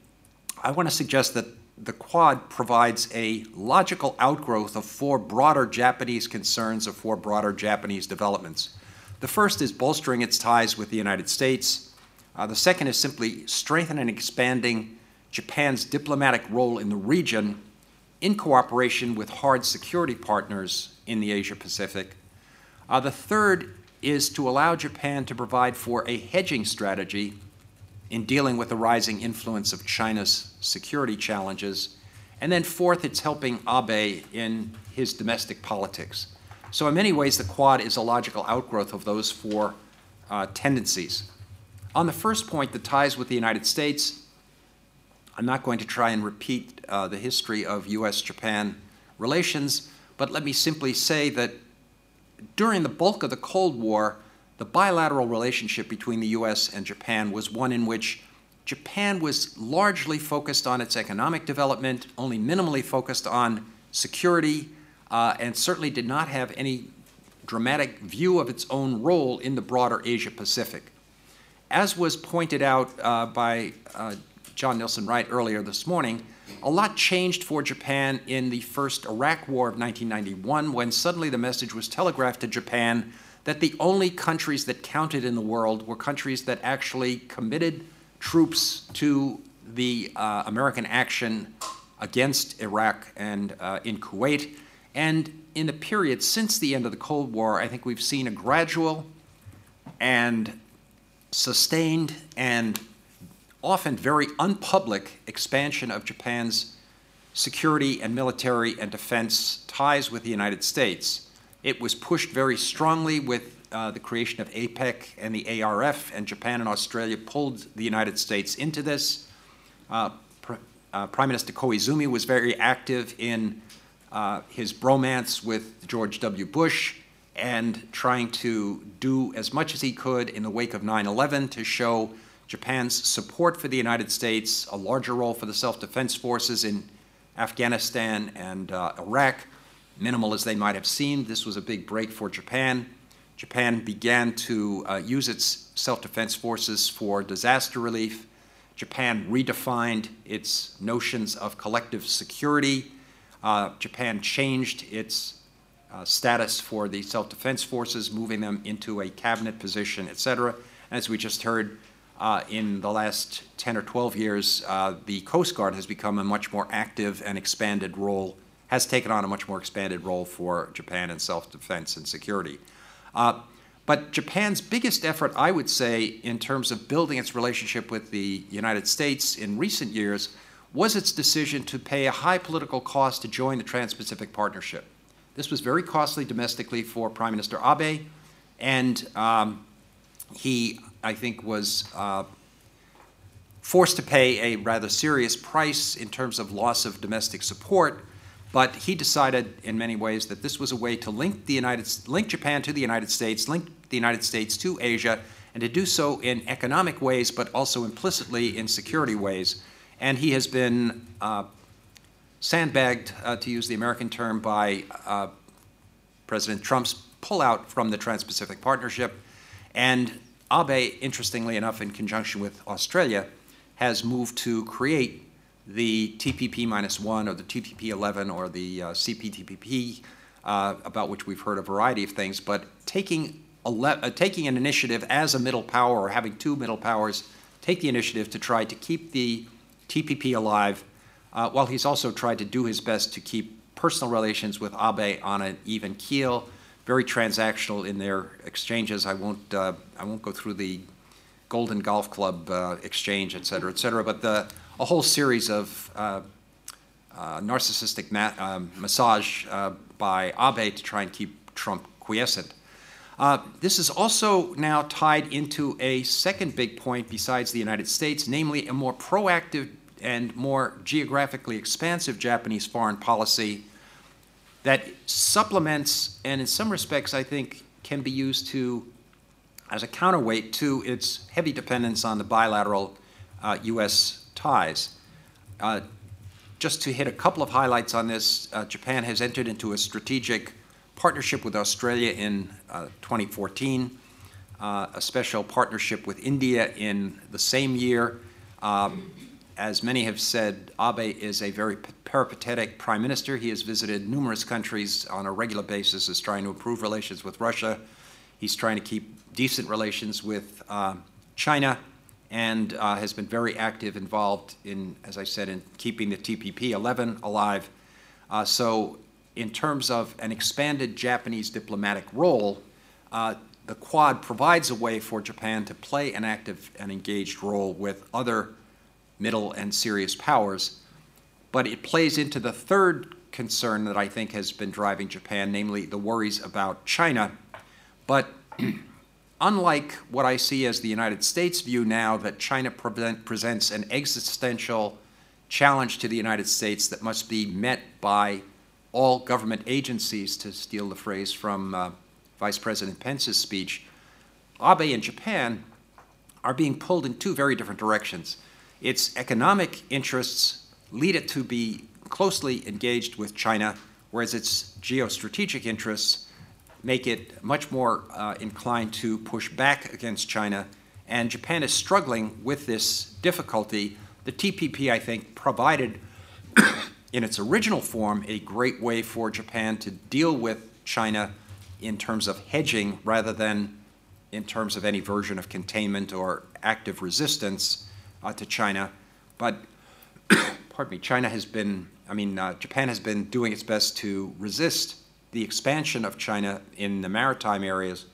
I want to suggest that the Quad provides a logical outgrowth of four broader Japanese concerns, of four broader Japanese developments. The first is bolstering its ties with the United States. Uh, the second is simply strengthening and expanding Japan's diplomatic role in the region in cooperation with hard security partners in the Asia Pacific. Uh, the third is to allow Japan to provide for a hedging strategy in dealing with the rising influence of China's security challenges. And then fourth, it's helping Abe in his domestic politics. So in many ways, the Quad is a logical outgrowth of those four uh, tendencies. On the first point, the ties with the United States, I'm not going to try and repeat uh, the history of U.S.-Japan relations, but let me simply say that during the bulk of the Cold War, the bilateral relationship between the U.S. and Japan was one in which Japan was largely focused on its economic development, only minimally focused on security, uh, and certainly did not have any dramatic view of its own role in the broader Asia Pacific. As was pointed out uh, by uh, John Nilsson-Wright earlier this morning, a lot changed for Japan in the first Iraq War of 1991 when suddenly the message was telegraphed to Japan that the only countries that counted in the world were countries that actually committed troops to the uh, American action against Iraq and uh, in Kuwait. And in the period since the end of the Cold War, I think we've seen a gradual and sustained and often very unpublic expansion of Japan's security and military and defense ties with the United States. It was pushed very strongly with uh, the creation of APEC and the ARF, and Japan and Australia pulled the United States into this. Uh, Pr uh, Prime Minister Koizumi was very active in uh, his bromance with George W. Bush and trying to do as much as he could in the wake of 9 11 to show Japan's support for the United States, a larger role for the self defense forces in Afghanistan and uh, Iraq. Minimal as they might have seemed, this was a big break for Japan. Japan began to uh, use its self defense forces for disaster relief. Japan redefined its notions of collective security. Uh, Japan changed its uh, status for the self defense forces, moving them into a cabinet position, et cetera. As we just heard, uh, in the last 10 or 12 years, uh, the Coast Guard has become a much more active and expanded role, has taken on a much more expanded role for Japan in self-defense and security. Uh, but Japan's biggest effort, I would say, in terms of building its relationship with the United States in recent years, was its decision to pay a high political cost to join the Trans-Pacific Partnership. This was very costly domestically for Prime Minister Abe, and um, he I think, was uh, forced to pay a rather serious price in terms of loss of domestic support. But he decided, in many ways, that this was a way to link the United, link Japan to the United States, link the United States to Asia, and to do so in economic ways, but also implicitly in security ways. And he has been uh, sandbagged, uh, to use the American term, by uh, President Trump's pullout from the Trans-Pacific Partnership. And Abe, interestingly enough, in conjunction with Australia, has moved to create the TPP minus one or the TPP 11 or the uh, CPTPP, uh, about which we've heard a variety of things, but taking, uh, taking an initiative as a middle power or having two middle powers take the initiative to try to keep the TPP alive, uh, while he's also tried to do his best to keep personal relations with Abe on an even keel very transactional in their exchanges. I won't, uh, I won't go through the Golden Golf Club uh, exchange, et cetera, et cetera, but the, a whole series of uh, uh narcissistic um, massage uh, by Abe to try and keep Trump quiescent. Uh, this is also now tied into a second big point besides the United States, namely a more proactive and more geographically expansive Japanese foreign policy that supplements and in some respects I think can be used to as a counterweight to its heavy dependence on the bilateral uh, U.S. ties. Uh, just to hit a couple of highlights on this, uh, Japan has entered into a strategic partnership with Australia in uh, 2014, uh, a special partnership with India in the same year. Um, as many have said, Abe is a very peripatetic prime minister. He has visited numerous countries on a regular basis, is trying to improve relations with Russia. He's trying to keep decent relations with uh, China and uh, has been very active, involved in, as I said, in keeping the TPP 11 alive. Uh, so in terms of an expanded Japanese diplomatic role, uh, the Quad provides a way for Japan to play an active and engaged role with other middle and serious powers, but it plays into the third concern that I think has been driving Japan, namely the worries about China. But unlike what I see as the United States view now, that China presents an existential challenge to the United States that must be met by all government agencies, to steal the phrase from uh, Vice President Pence's speech, Abe and Japan are being pulled in two very different directions. Its economic interests lead it to be closely engaged with China, whereas its geostrategic interests make it much more uh, inclined to push back against China. And Japan is struggling with this difficulty. The TPP, I think, provided in its original form a great way for Japan to deal with China in terms of hedging rather than in terms of any version of containment or active resistance uh, to China. But, pardon me, China has been, I mean, uh, Japan has been doing its best to resist the expansion of China in the maritime areas,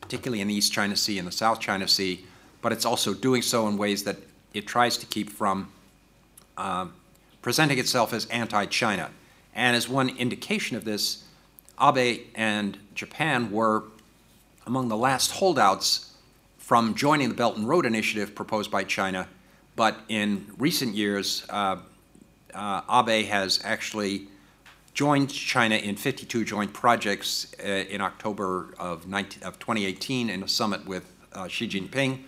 particularly in the East China Sea and the South China Sea, but it's also doing so in ways that it tries to keep from uh, presenting itself as anti-China. And as one indication of this, Abe and Japan were among the last holdouts from joining the Belt and Road Initiative proposed by China. But in recent years, uh, uh, Abe has actually joined China in 52 joint projects uh, in October of, 19, of, 2018 in a summit with uh, Xi Jinping.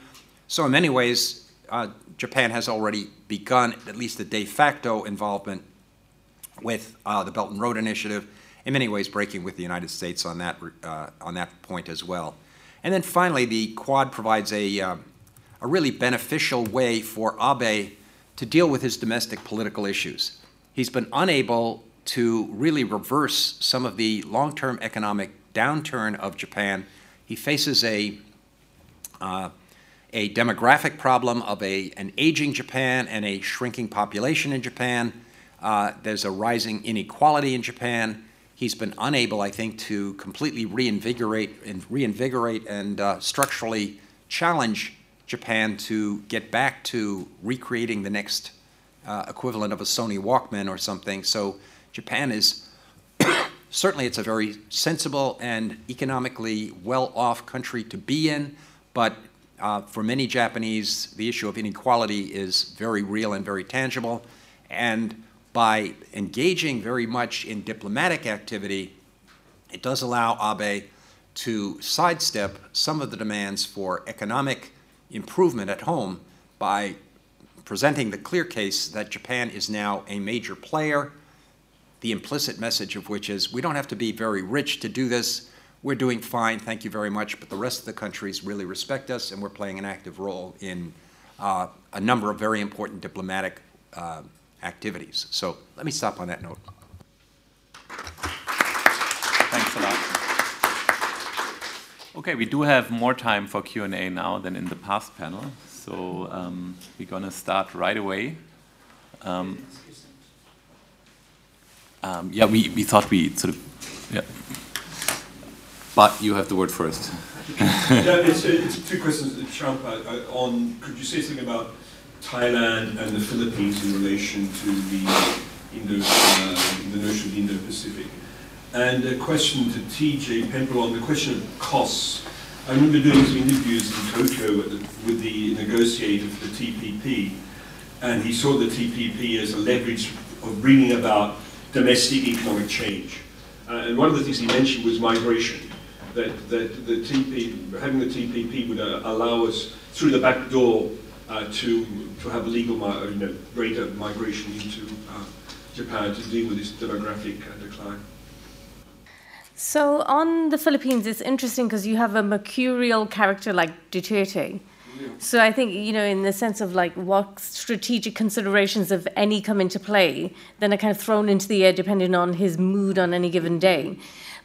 So, in many ways, uh, Japan has already begun at least a de facto involvement with uh, the Belt and Road Initiative, in many ways breaking with the United States on that, uh, on that point as well. And then finally, the Quad provides a, uh, a really beneficial way for Abe to deal with his domestic political issues. He's been unable to really reverse some of the long term economic downturn of Japan. He faces a uh, a demographic problem of a, an aging Japan and a shrinking population in Japan. Uh, there's a rising inequality in Japan. He's been unable, I think, to completely reinvigorate and reinvigorate and uh, structurally challenge Japan to get back to recreating the next uh, equivalent of a Sony Walkman or something. So Japan is certainly it's a very sensible and economically well-off country to be in, but uh, for many Japanese, the issue of inequality is very real and very tangible. And by engaging very much in diplomatic activity, it does allow Abe to sidestep some of the demands for economic improvement at home by presenting the clear case that Japan is now a major player, the implicit message of which is we don't have to be very rich to do this we're doing fine, thank you very much, but the rest of the countries really respect us, and we're playing an active role in uh, a number of very important diplomatic uh, activities. So let me stop on that note. Thanks a lot. Okay, we do have more time for Q&A now than in the past panel, so um, we're going to start right away. Um, um, yeah, we, we thought we sort of, yeah. But you have the word first. yeah, it's, it's two questions, Champa, uh, on, could you say something about Thailand and the Philippines in relation to the, Indo, uh, the notion of the Indo-Pacific? And a question to TJ Pempel on the question of costs. I remember doing some interviews in Tokyo with the negotiator for the TPP, and he saw the TPP as a leverage of bringing about domestic economic change. Uh, and one of the things he mentioned was migration that, that the TP, having the TPP would uh, allow us through the back door uh, to, to have legal you know, greater migration into uh, Japan to deal with this demographic uh, decline. So on the Philippines, it's interesting because you have a mercurial character like Duterte. So I think, you know, in the sense of like what strategic considerations, of any, come into play, then are kind of thrown into the air depending on his mood on any given day.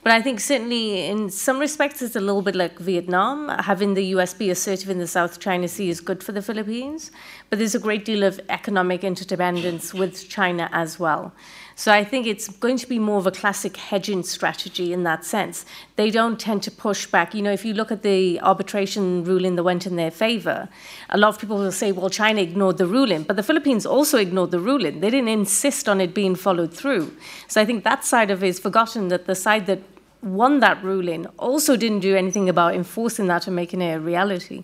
But I think certainly in some respects it's a little bit like Vietnam. Having the US be assertive in the South China Sea is good for the Philippines. but there's a great deal of economic interdependence with China as well. So I think it's going to be more of a classic hedging strategy in that sense. They don't tend to push back. You know, if you look at the arbitration ruling that went in their favor, a lot of people will say, well, China ignored the ruling, but the Philippines also ignored the ruling. They didn't insist on it being followed through. So I think that side of it is forgotten that the side that won that ruling also didn't do anything about enforcing that and making it a reality.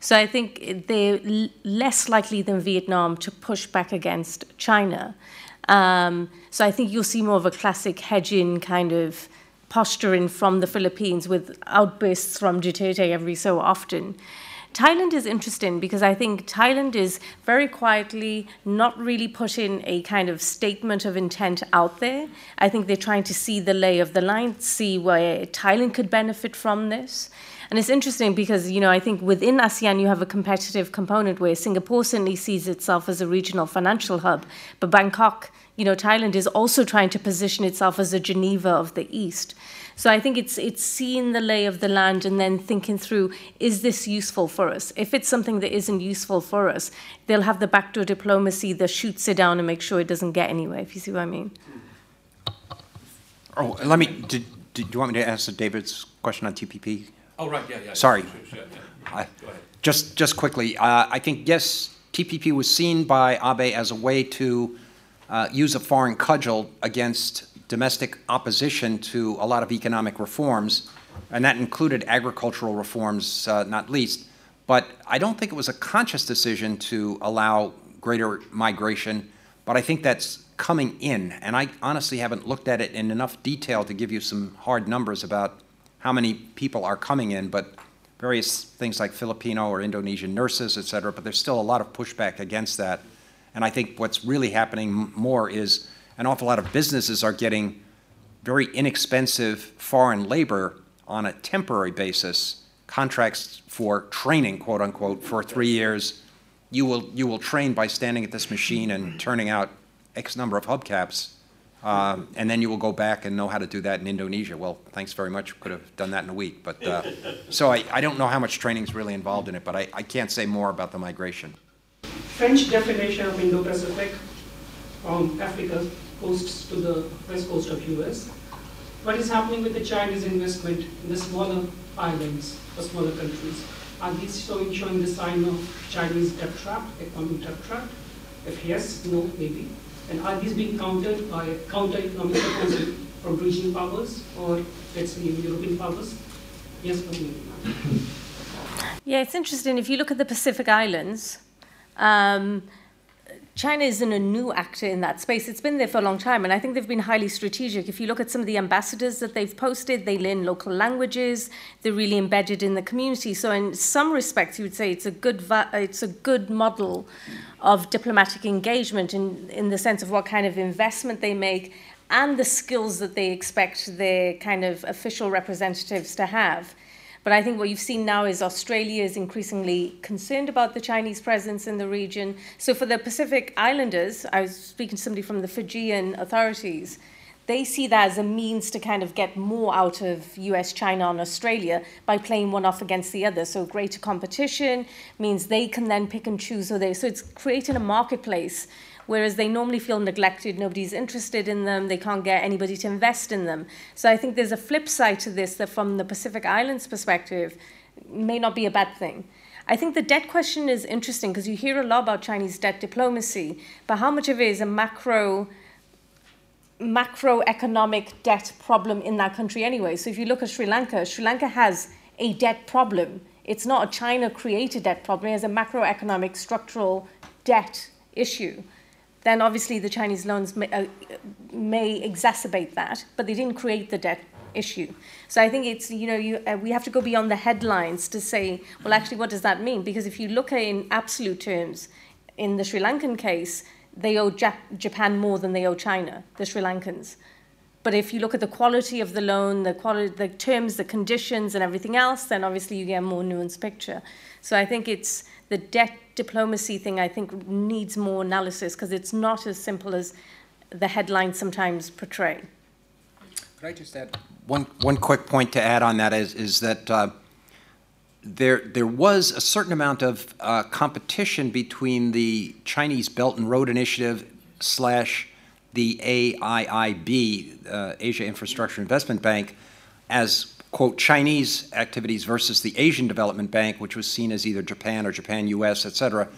So I think they're less likely than Vietnam to push back against China. Um, so I think you'll see more of a classic hedging kind of posturing from the Philippines with outbursts from Duterte every so often. Thailand is interesting because I think Thailand is very quietly not really putting a kind of statement of intent out there. I think they're trying to see the lay of the land, see where Thailand could benefit from this. And it's interesting because, you know, I think within ASEAN you have a competitive component where Singapore certainly sees itself as a regional financial hub, but Bangkok, you know, Thailand is also trying to position itself as a Geneva of the East. So I think it's it's seeing the lay of the land and then thinking through, is this useful for us? If it's something that isn't useful for us, they'll have the backdoor diplomacy that shoots it down and make sure it doesn't get anywhere, if you see what I mean. Oh, let me, did, did you want me to answer David's question on TPP? Oh, right, yeah, yeah. Sorry. Yeah. I, just, just quickly, uh, I think, yes, TPP was seen by Abe as a way to uh, use a foreign cudgel against domestic opposition to a lot of economic reforms, and that included agricultural reforms, uh, not least. But I don't think it was a conscious decision to allow greater migration, but I think that's coming in. And I honestly haven't looked at it in enough detail to give you some hard numbers about how many people are coming in, but various things like Filipino or Indonesian nurses, et cetera, but there's still a lot of pushback against that. And I think what's really happening more is an awful lot of businesses are getting very inexpensive foreign labor on a temporary basis, contracts for training, quote unquote, for three years. You will, you will train by standing at this machine and turning out X number of hubcaps um, and then you will go back and know how to do that in Indonesia. Well, thanks very much. Could have done that in a week. But uh, so I, I don't know how much training is really involved in it, but I, I can't say more about the migration. French definition of Indo-Pacific from Africa coasts to the west coast of US. What is happening with the Chinese investment in the smaller islands or smaller countries? Are these showing, showing the sign of Chinese debt trap, economic debt trap? If yes, no, maybe. And are these being countered by counter-economic proposal from regional powers or, let's say, European powers? Yes? Yeah, it's interesting. If you look at the Pacific Islands, um, China isn't a new actor in that space. It's been there for a long time, and I think they've been highly strategic. If you look at some of the ambassadors that they've posted, they learn local languages. They're really embedded in the community. So, in some respects, you would say it's a good it's a good model of diplomatic engagement in in the sense of what kind of investment they make and the skills that they expect their kind of official representatives to have. But I think what you've seen now is Australia is increasingly concerned about the Chinese presence in the region. So for the Pacific Islanders, I was speaking to somebody from the Fijian authorities, they see that as a means to kind of get more out of US, China, and Australia by playing one off against the other. So greater competition means they can then pick and choose who they. So it's creating a marketplace whereas they normally feel neglected, nobody's interested in them, they can't get anybody to invest in them. So I think there's a flip side to this that, from the Pacific Islands perspective, may not be a bad thing. I think the debt question is interesting because you hear a lot about Chinese debt diplomacy, but how much of it is a macro macroeconomic debt problem in that country anyway? So if you look at Sri Lanka, Sri Lanka has a debt problem. It's not a China created debt problem, it has a macroeconomic structural debt issue then obviously the Chinese loans may, uh, may exacerbate that, but they didn't create the debt issue. So I think it's, you know, you, uh, we have to go beyond the headlines to say, well, actually, what does that mean? Because if you look at in absolute terms, in the Sri Lankan case, they owe Jap- Japan more than they owe China, the Sri Lankans. But if you look at the quality of the loan, the quality, the terms, the conditions, and everything else, then obviously you get a more nuanced picture. So I think it's the debt diplomacy thing, I think, needs more analysis because it's not as simple as the headlines sometimes portray. Could I just add one, one quick point to add on that is, is that uh, there, there was a certain amount of uh, competition between the Chinese Belt and Road Initiative slash the AIIB, uh, Asia Infrastructure Investment Bank, as quote Chinese activities versus the Asian Development Bank, which was seen as either Japan or Japan US, et cetera.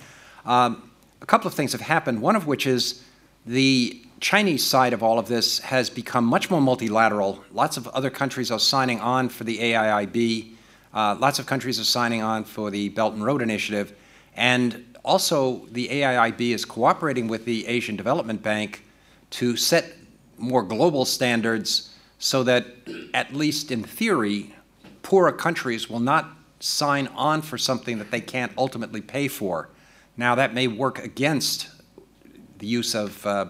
Um, a couple of things have happened, one of which is the Chinese side of all of this has become much more multilateral. Lots of other countries are signing on for the AIIB. Uh, lots of countries are signing on for the Belt and Road Initiative. And also, the AIIB is cooperating with the Asian Development Bank to set more global standards so that, at least in theory, poorer countries will not sign on for something that they can't ultimately pay for. Now, that may work against the use of uh,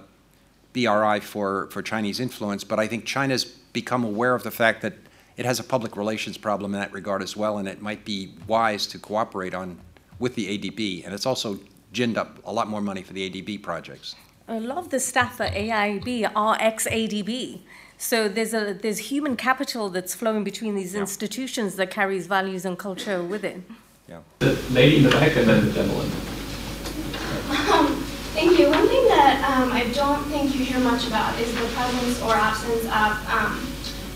BRI for, for Chinese influence, but I think China's become aware of the fact that it has a public relations problem in that regard as well, and it might be wise to cooperate on with the ADB. And it's also ginned up a lot more money for the ADB projects. Lot of the staff at AIB are ex-ADB. So there's a there's human capital that's flowing between these yeah. institutions that carries values and culture with it. Yeah. The lady in the back and then the gentleman. Um, thank you. One thing that um, I don't think you hear much about is the presence or absence of um,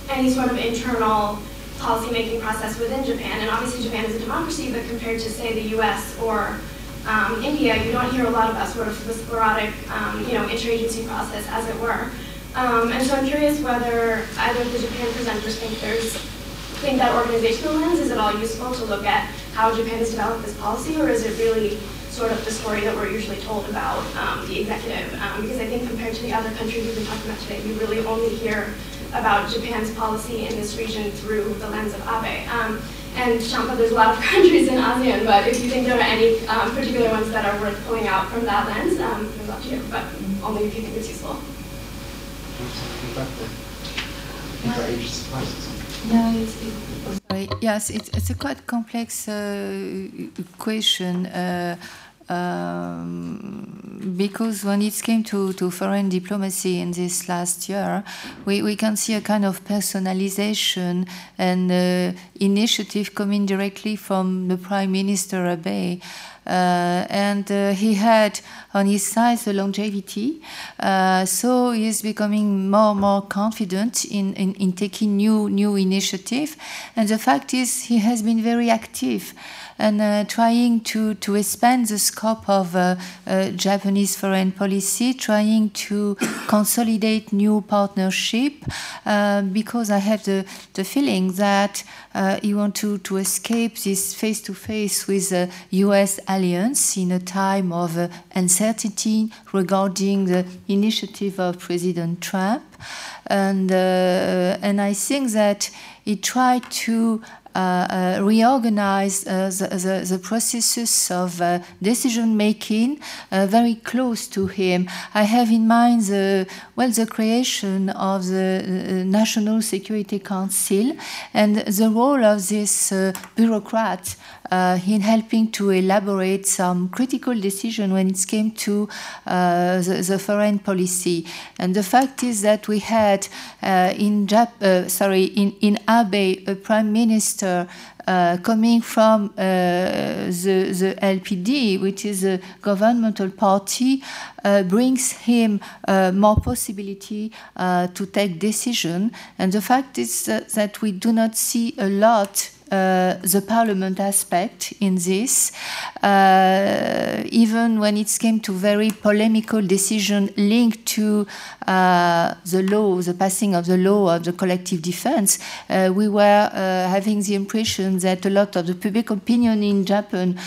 any sort of internal policymaking process within Japan. And obviously Japan is a democracy, but compared to, say, the US or um, India, you don't hear a lot about sort of the sporadic, um, you know, interagency process, as it were. Um, and so I'm curious whether either of the Japan presenters think there's think that organizational lens is at all useful to look at how Japan has developed this policy, or is it really sort of the story that we're usually told about um, the executive? Um, because I think compared to the other countries we've been talking about today, you really only hear about Japan's policy in this region through the lens of Abe. Um, and Champa, there's a lot of countries in ASEAN, but if you think there are any um, particular ones that are worth pulling out from that lens, um, I'd love to hear, but only if you think it's useful. Yes, it's, it's a quite complex uh, question. Uh, um, because when it came to, to foreign diplomacy in this last year, we, we can see a kind of personalization and uh, initiative coming directly from the Prime Minister Abe. Uh, and uh, he had on his side the longevity, uh, so he is becoming more and more confident in, in, in taking new new initiative. And the fact is, he has been very active and uh, trying to, to expand the scope of uh, uh, Japanese foreign policy, trying to consolidate new partnership, because I have the, the feeling that he wants to, to escape this face-to-face with the U.S. alliance in a time of uncertainty regarding the initiative of President Trump. And, and I think that he tried to uh, uh, Uh, uh, reorganize uh, the, the, the, processes of uh, decision making very close to him. I have in mind the, well, the creation of the National Security Council and the role of this bureaucrat uh, in helping to elaborate some critical decision when it came to uh, the, the, foreign policy. And the fact is that we had uh, in Jap- sorry in in Abe a prime minister uh, coming from uh, the, the LPD, which is a governmental party, uh, brings him uh, more possibility uh, to take decision. And the fact is that, that we do not see a lot uh, the parliament aspect in this, uh, even when it came to very polemical decision linked to uh, the law, the passing of the law of the collective defense, uh, we were uh, having the impression that a lot of the public opinion in Japan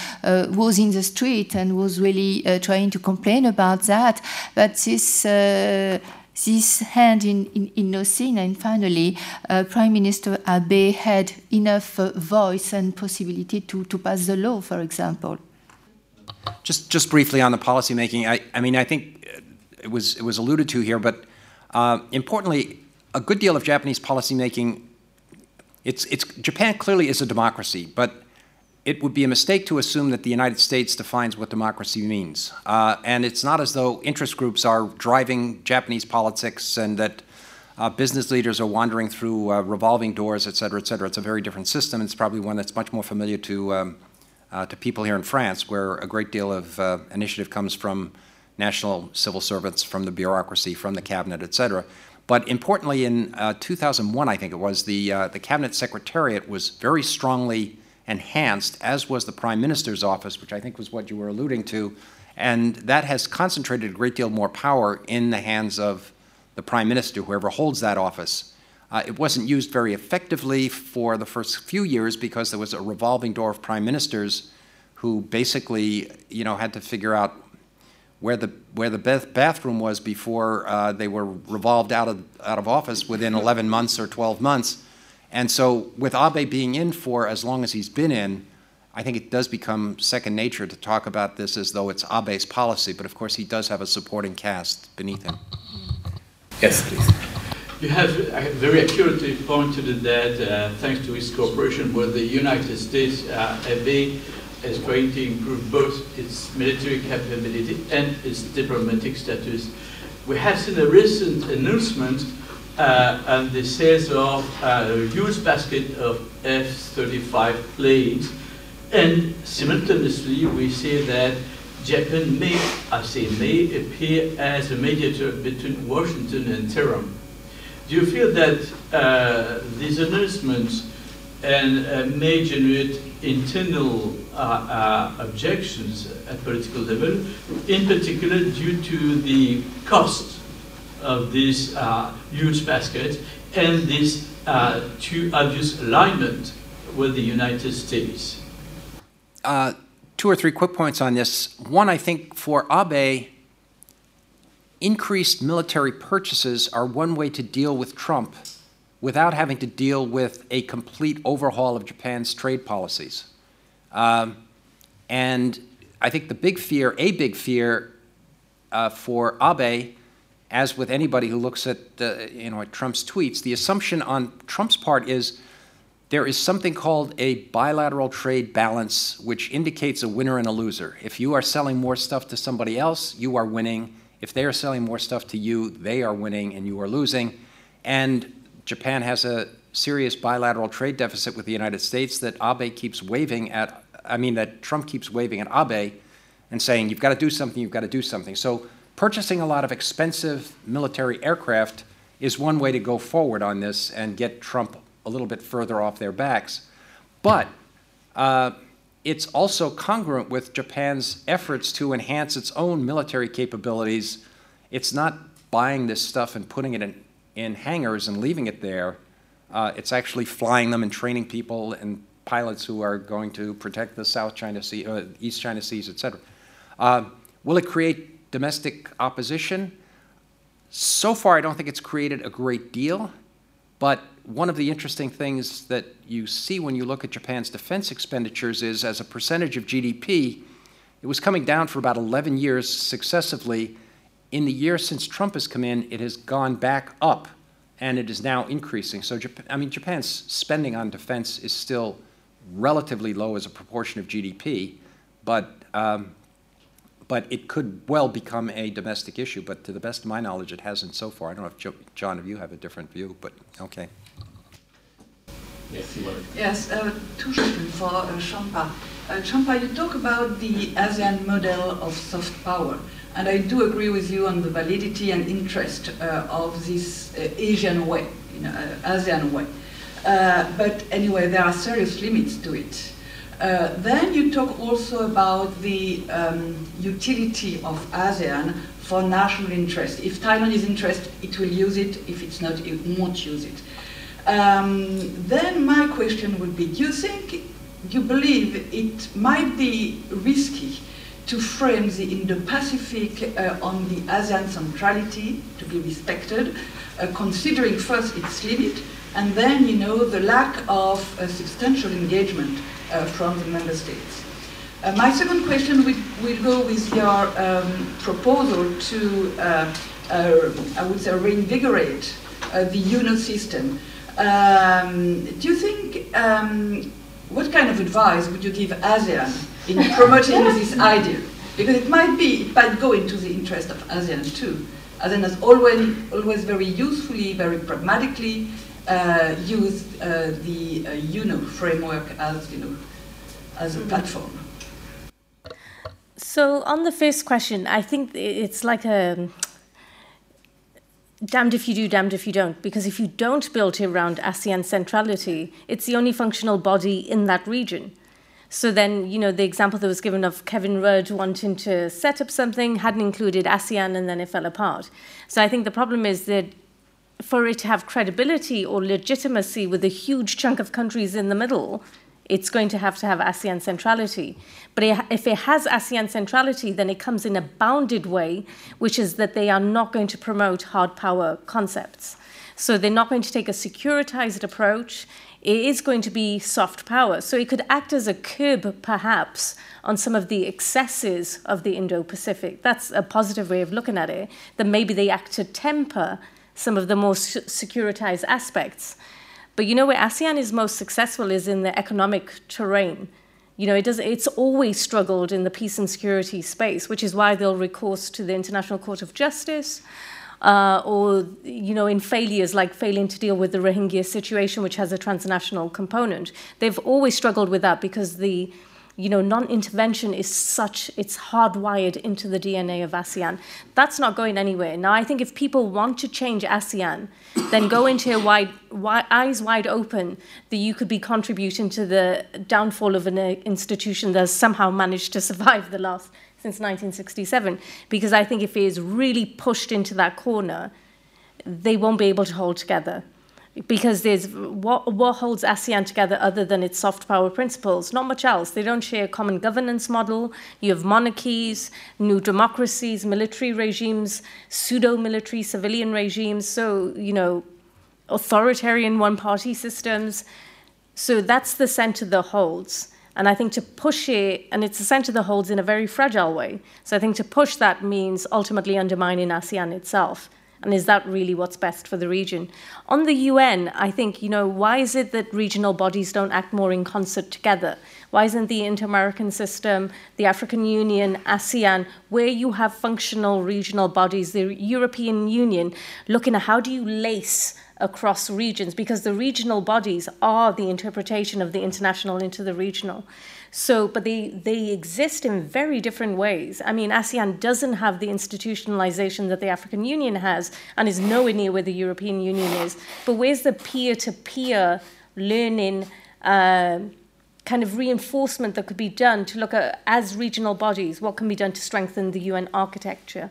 was in the street and was really trying to complain about that. But this this hand in, in, in nothing. And finally, uh, Prime Minister Abe had enough uh, voice and possibility to, to pass the law, for example. Just, just briefly on the policymaking, I, I mean, I think it was, it was alluded to here, but uh, importantly, a good deal of Japanese policymaking, it's, it's, Japan clearly is a democracy, but it would be a mistake to assume that the United States defines what democracy means. Uh, and it's not as though interest groups are driving Japanese politics and that uh, business leaders are wandering through uh, revolving doors, et cetera, et cetera. It's a very different system. It's probably one that's much more familiar to, um, uh, to people here in France, where a great deal of uh, initiative comes from national civil servants, from the bureaucracy, from the cabinet, et cetera. But importantly, in uh, 2001, I think it was, the, the cabinet secretariat was very strongly enhanced, as was the prime minister's office, which I think was what you were alluding to. And that has concentrated a great deal more power in the hands of the prime minister, whoever holds that office. Uh, it wasn't used very effectively for the first few years because there was a revolving door of prime ministers who basically, you know, had to figure out where the where the bath bathroom was before uh, they were revolved out of out of office within 11 months or 12 months. And so, with Abe being in for as long as he's been in, I think it does become second nature to talk about this as though it's Abe's policy. But of course, he does have a supporting cast beneath him. Yes, please. You have very accurately pointed that uh, thanks to his cooperation with the United States, uh, Abe is trying to improve both its military capability and its diplomatic status. We have seen a recent announcement uh, on the sales of a huge basket of F-35 planes, and simultaneously we see that Japan may, I say may, appear as a mediator between Washington and Tehran. Do you feel that uh, these announcements and uh, may generate internal uh, uh, objections at political level, in particular due to the cost of this uh, huge basket and this uh, too obvious alignment with the United States? two or three quick points on this. One, I think for Abe, increased military purchases are one way to deal with Trump without having to deal with a complete overhaul of Japan's trade policies. Um, and I think the big fear, a big fear uh, for Abe, as with anybody who looks at, uh, you know, at Trump's tweets, the assumption on Trump's part is there is something called a bilateral trade balance, which indicates a winner and a loser. If you are selling more stuff to somebody else, you are winning. If they are selling more stuff to you, they are winning and you are losing. And Japan has a serious bilateral trade deficit with the United States that Abe keeps waving at, I mean, that Trump keeps waving at Abe and saying, you've got to do something, you've got to do something. So purchasing a lot of expensive military aircraft is one way to go forward on this and get Trump a little bit further off their backs. But uh, it's also congruent with Japan's efforts to enhance its own military capabilities. It's not buying this stuff and putting it in, in hangars and leaving it there. Uh, it's actually flying them and training people and pilots who are going to protect the South China Sea, uh, East China Seas, et cetera. Uh, will it create domestic opposition? So far, I don't think it's created a great deal. But one of the interesting things that you see when you look at Japan's defense expenditures is as a percentage of GDP, it was coming down for about 11 years successively. In the year since Trump has come in, it has gone back up and it is now increasing. So, Japan, I mean, Japan's spending on defense is still relatively low as a proportion of GDP, but um, but it could well become a domestic issue. But to the best of my knowledge, it hasn't so far. I don't know if John, if you have a different view, but okay. Yes, yes uh, two questions for uh, Champa. Uh, Champa, you talk about the ASEAN model of soft power, and I do agree with you on the validity and interest uh, of this uh, Asian way, you know, uh, ASEAN way. Uh, but anyway, there are serious limits to it. Uh, then you talk also about the um, utility of ASEAN for national interest. If Taiwan is interested, it will use it. If it's not, it won't use it. Um, then my question would be, do you think, you believe it might be risky to frame the Indo-Pacific uh, on the ASEAN centrality to be respected, uh, considering first its limit, and then, you know, the lack of uh, substantial engagement from the member states. Uh, my second question will, will go with your um, proposal to, uh, I would say, reinvigorate the UNO system. Um, do you think, um, what kind of advice would you give ASEAN in promoting this idea? Because it might be, it might go into the interest of ASEAN too, ASEAN has always, always very usefully, very pragmatically uh, used uh, the uh, UNO framework as, you know, as a platform. So on the first question, I think it's like a damned if you do, damned if you don't. Because if you don't build around ASEAN centrality, it's the only functional body in that region. So then, you know, the example that was given of Kevin Rudd wanting to set up something hadn't included ASEAN and then it fell apart. So I think the problem is that for it to have credibility or legitimacy with a huge chunk of countries in the middle, it's going to have to have ASEAN centrality. But if it has ASEAN centrality, then it comes in a bounded way, which is that they are not going to promote hard power concepts. So they're not going to take a securitized approach it is going to be soft power. So it could act as a curb, perhaps, on some of the excesses of the Indo Pacific. That's a positive way of looking at it, that maybe they act to temper some of the more securitized aspects. But you know where ASEAN is most successful is in the economic terrain. You know, it does, it's always struggled in the peace and security space, which is why they'll recourse to the International Court of Justice uh, or you know in failures like failing to deal with the Rohingya situation, which has a transnational component. They've always struggled with that because the you know non-intervention is such it's hardwired into the DNA of ASEAN. That's not going anywhere. Now I think if people want to change ASEAN, then go into a wide, wide eyes wide open that you could be contributing to the downfall of an uh, institution that's somehow managed to survive the last since 1967, because I think if it is really pushed into that corner, they won't be able to hold together. Because there's what, what holds ASEAN together other than its soft power principles? Not much else. They don't share a common governance model. You have monarchies, new democracies, military regimes, pseudo military civilian regimes. So, you know, authoritarian one party systems. So that's the center that holds. And I think to push it, and it's the center that holds in a very fragile way. So I think to push that means ultimately undermining ASEAN itself. And is that really what's best for the region? On the UN, I think, you know, why is it that regional bodies don't act more in concert together? Why isn't the Inter American system, the African Union, ASEAN, where you have functional regional bodies, the European Union, looking at how do you lace across regions because the regional bodies are the interpretation of the international into the regional. So, but they, they exist in very different ways. I mean, ASEAN doesn't have the institutionalization that the African Union has and is nowhere near where the European Union is. But where's the peer to peer learning? Uh, kind of reinforcement that could be done to look at as regional bodies what can be done to strengthen the UN architecture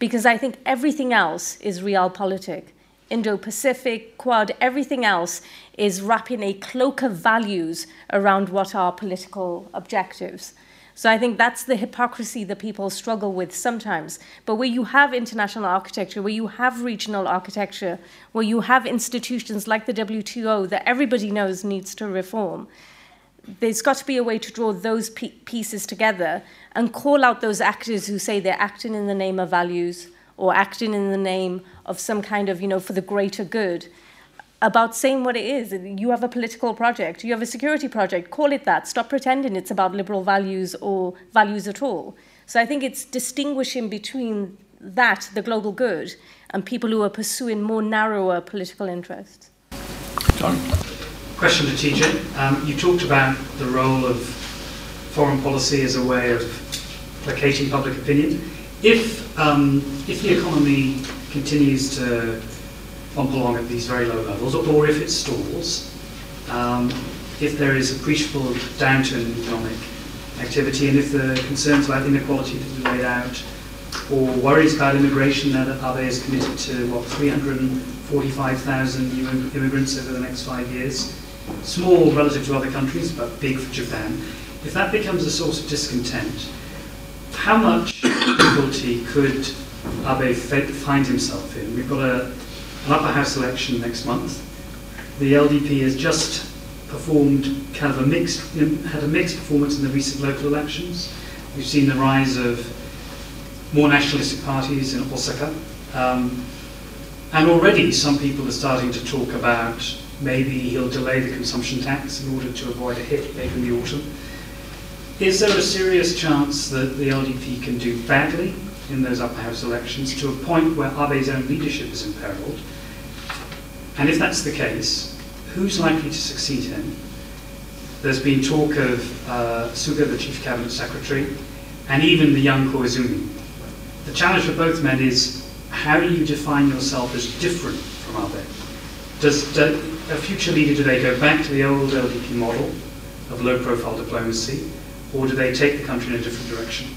because I think everything else is realpolitik Indo Pacific, Quad, everything else is wrapping a cloak of values around what are political objectives. So I think that's the hypocrisy that people struggle with sometimes. But where you have international architecture, where you have regional architecture, where you have institutions like the WTO that everybody knows needs to reform, there's got to be a way to draw those pieces together and call out those actors who say they're acting in the name of values or acting in the name of some kind of, you know, for the greater good, about saying what it is. You have a political project, you have a security project, call it that. Stop pretending it's about liberal values or values at all. So I think it's distinguishing between that, the global good, and people who are pursuing more narrower political interests. John. Question to TJ. Um, you talked about the role of foreign policy as a way of placating public opinion. If, um, if the economy continues to bump along at these very low levels, or if it stalls, um, if there is appreciable downturn in economic activity, and if the concerns about inequality that you laid out, or worries about immigration, that Abe is committed to, what, 345,000 new immigrants over the next five years, small relative to other countries, but big for Japan, if that becomes a source of discontent, how much difficulty could Abe find himself in? We've got a, an upper house election next month. The LDP has just performed kind of a mixed, had a mixed performance in the recent local elections. We've seen the rise of more nationalistic parties in Osaka. Um, and already some people are starting to talk about maybe he'll delay the consumption tax in order to avoid a hit later in the autumn. Is there a serious chance that the LDP can do badly in those upper house elections to a point where Abe's own leadership is imperiled? And if that's the case, who's likely to succeed him? There's been talk of uh, Suga, the chief cabinet secretary, and even the young Koizumi. The challenge for both men is how do you define yourself as different from Abe? Does, does a future leader, they go back to the old LDP model of low profile diplomacy, or do they take the country in a different direction?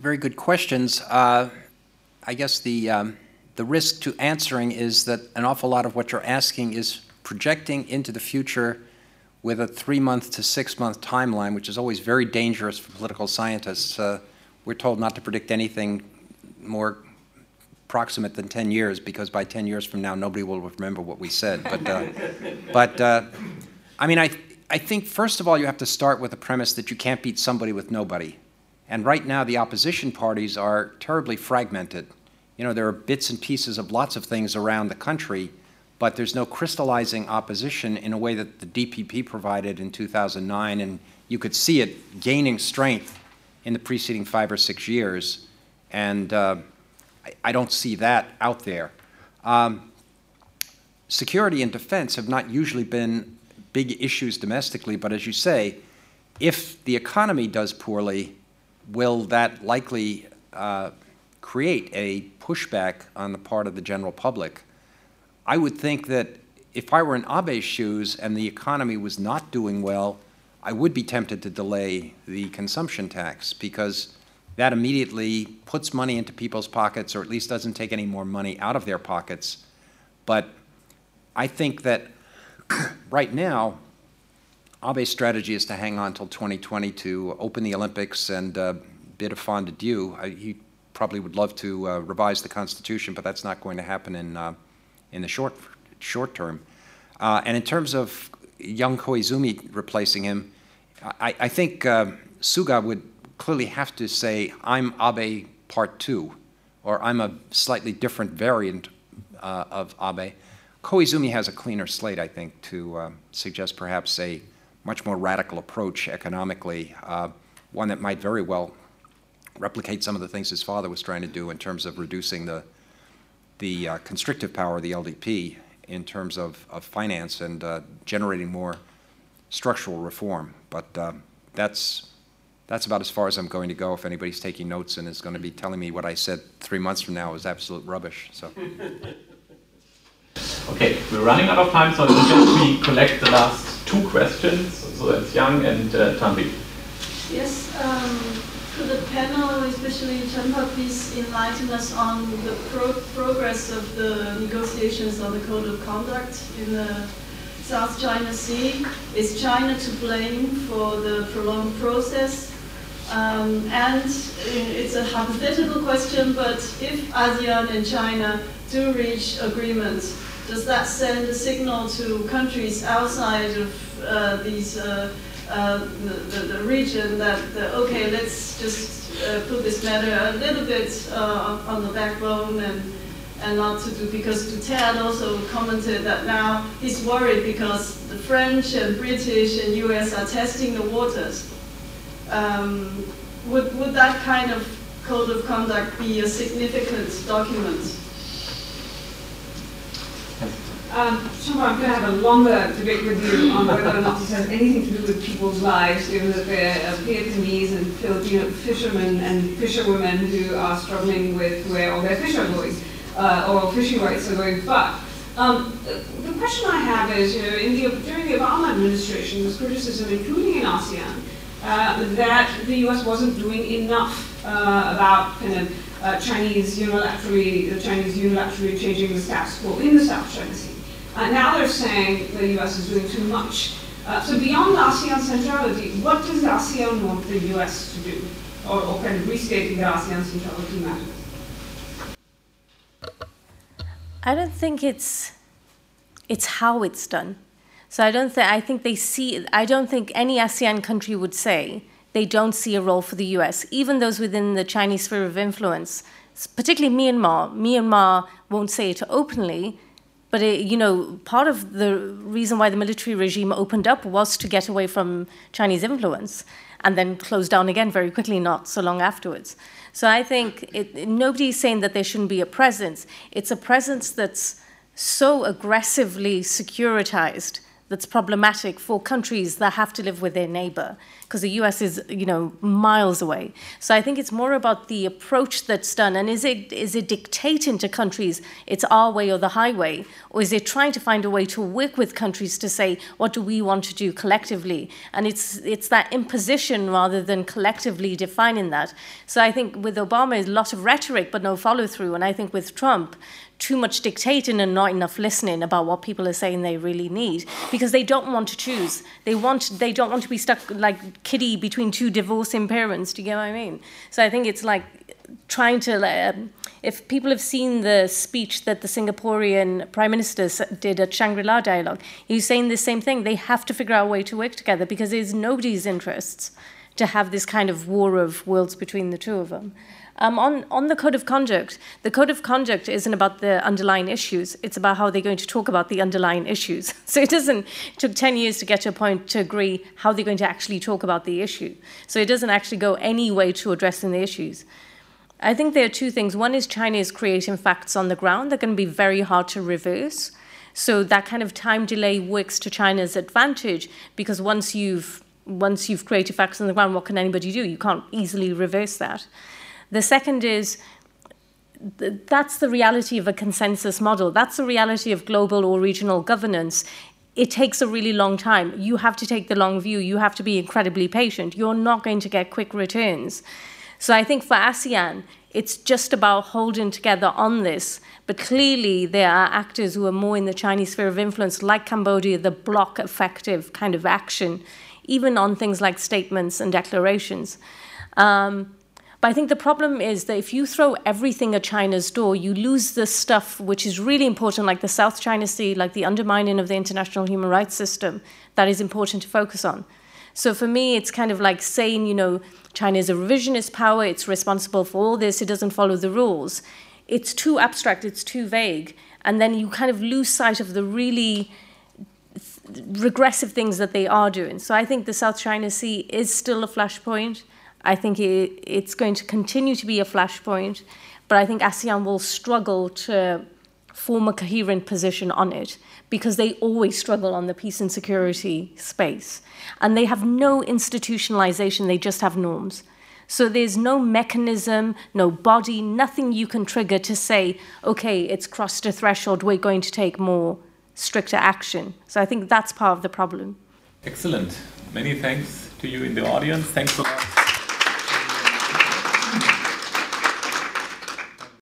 Very good questions. Uh, I guess the, um, the risk to answering is that an awful lot of what you're asking is projecting into the future with a three month to six month timeline, which is always very dangerous for political scientists. Uh, we're told not to predict anything more proximate than 10 years because by 10 years from now nobody will remember what we said. But, uh, but uh, I mean, I, I think first of all you have to start with the premise that you can't beat somebody with nobody. And right now the opposition parties are terribly fragmented. You know, there are bits and pieces of lots of things around the country, but there's no crystallizing opposition in a way that the DPP provided in 2009, and you could see it gaining strength in the preceding five or six years. And uh, I, I, don't see that out there. Um, security and defense have not usually been big issues domestically, but as you say, if the economy does poorly, will that likely uh, create a pushback on the part of the general public? I would think that if I were in Abe's shoes and the economy was not doing well, I would be tempted to delay the consumption tax because that immediately puts money into people's pockets or at least doesn't take any more money out of their pockets. But I think that right now, Abe's strategy is to hang on 2020 to open the Olympics and uh, bid a fond adieu. He probably would love to uh, revise the Constitution, but that's not going to happen in, uh, in the short, short term. Uh, and in terms of young Koizumi replacing him, I, I think uh, Suga would clearly have to say, I'm Abe part two, or I'm a slightly different variant uh, of Abe. Koizumi has a cleaner slate, I think, to suggest perhaps a much more radical approach economically, uh, one that might very well replicate some of the things his father was trying to do in terms of reducing the, the uh, constrictive power of the LDP in terms of, of finance and uh, generating more structural reform. But um, that's, that's about as far as I'm going to go. If anybody's taking notes and is going to be telling me what I said three months from now is absolute rubbish. So. Okay, we're running out of time, so I we collect the last two questions. So that's Yang and uh. Yes, um, could the panel, especially Champa, please enlighten us on the pro progress of the negotiations on the Code of Conduct in the South China Sea? Is China to blame for the prolonged process? Um, and it's a hypothetical question, but if ASEAN and China do reach agreements, does that send a signal to countries outside of uh, these uh, uh, the, the, the, region that okay, let's just uh, put this matter a little bit uh, on the backbone and and not to do because Duterte also commented that now he's worried because the French and British and U.S. are testing the waters. Um, would would that kind of code of conduct be a significant document? Um, I'm going to have a longer debate with you on whether or not this has anything to do with people's lives, given that there are Vietnamese and Filipino fishermen and fisherwomen who are struggling with where all their fish are going, uh, or fishing rights are going. But um, the question I have is, you know, in the, during the Obama administration, there's criticism, including in ASEAN, uh, that the U.S. wasn't doing enough uh, about kind of uh, Chinese unilaterally, the Chinese unilaterally changing the status quo in the South China Sea. Uh, now they're saying the US is doing too much. Uh, so beyond ASEAN centrality, what does ASEAN want the US to do? Or, or kind of restating the ASEAN centrality matters? I don't think it's it's how it's done. So I don't think I think they see I don't think any ASEAN country would say they don't see a role for the US, even those within the Chinese sphere of influence, particularly Myanmar. Myanmar won't say it openly, but it, you know, part of the reason why the military regime opened up was to get away from Chinese influence. and then closed down again very quickly, not so long afterwards. So I think it, nobody's saying that there shouldn't be a presence. It's a presence that's so aggressively securitized that's problematic for countries that have to live with their neighbor because the US is you know miles away. So i think it's more about the approach that's done and is it is it dictating to countries it's our way or the highway? Or is it trying to find a way to work with countries to say what do we want to do collectively? And it's it's that imposition rather than collectively defining that. So i think with obama a lot of rhetoric but no follow through and i think with trump too much dictating and not enough listening about what people are saying they really need. Because they don't want to choose. They want they don't want to be stuck like kitty between two divorcing parents do you get what i mean? So i think it's like trying to um, if people have seen the speech that the singaporean prime minister did at shangri-la dialogue he's saying the same thing. They have to figure out a way to work together because it's nobody's interests to have this kind of war of worlds between the two of them um, on, on the code of conduct, the code of conduct isn't about the underlying issues. It's about how they're going to talk about the underlying issues. So it doesn't it took 10 years to get to a point to agree how they're going to actually talk about the issue. So it doesn't actually go any way to addressing the issues. I think there are two things. One is China is creating facts on the ground that are going to be very hard to reverse. So that kind of time delay works to China's advantage because once you've once you've created facts on the ground, what can anybody do? You can't easily reverse that. The second is that's the reality of a consensus model. That's the reality of global or regional governance. It takes a really long time. You have to take the long view. You have to be incredibly patient. You're not going to get quick returns. So I think for ASEAN, it's just about holding together on this. But clearly, there are actors who are more in the Chinese sphere of influence, like Cambodia, the block effective kind of action, even on things like statements and declarations. Um, but I think the problem is that if you throw everything at China's door, you lose the stuff which is really important, like the South China Sea, like the undermining of the international human rights system, that is important to focus on. So for me, it's kind of like saying, you know, China is a revisionist power, it's responsible for all this, it doesn't follow the rules. It's too abstract, it's too vague. And then you kind of lose sight of the really regressive things that they are doing. So I think the South China Sea is still a flashpoint. I think it, it's going to continue to be a flashpoint, but I think ASEAN will struggle to form a coherent position on it because they always struggle on the peace and security space. And they have no institutionalization, they just have norms. So there's no mechanism, no body, nothing you can trigger to say, okay, it's crossed a threshold, we're going to take more stricter action. So I think that's part of the problem. Excellent. Many thanks to you in the audience. Thanks a lot.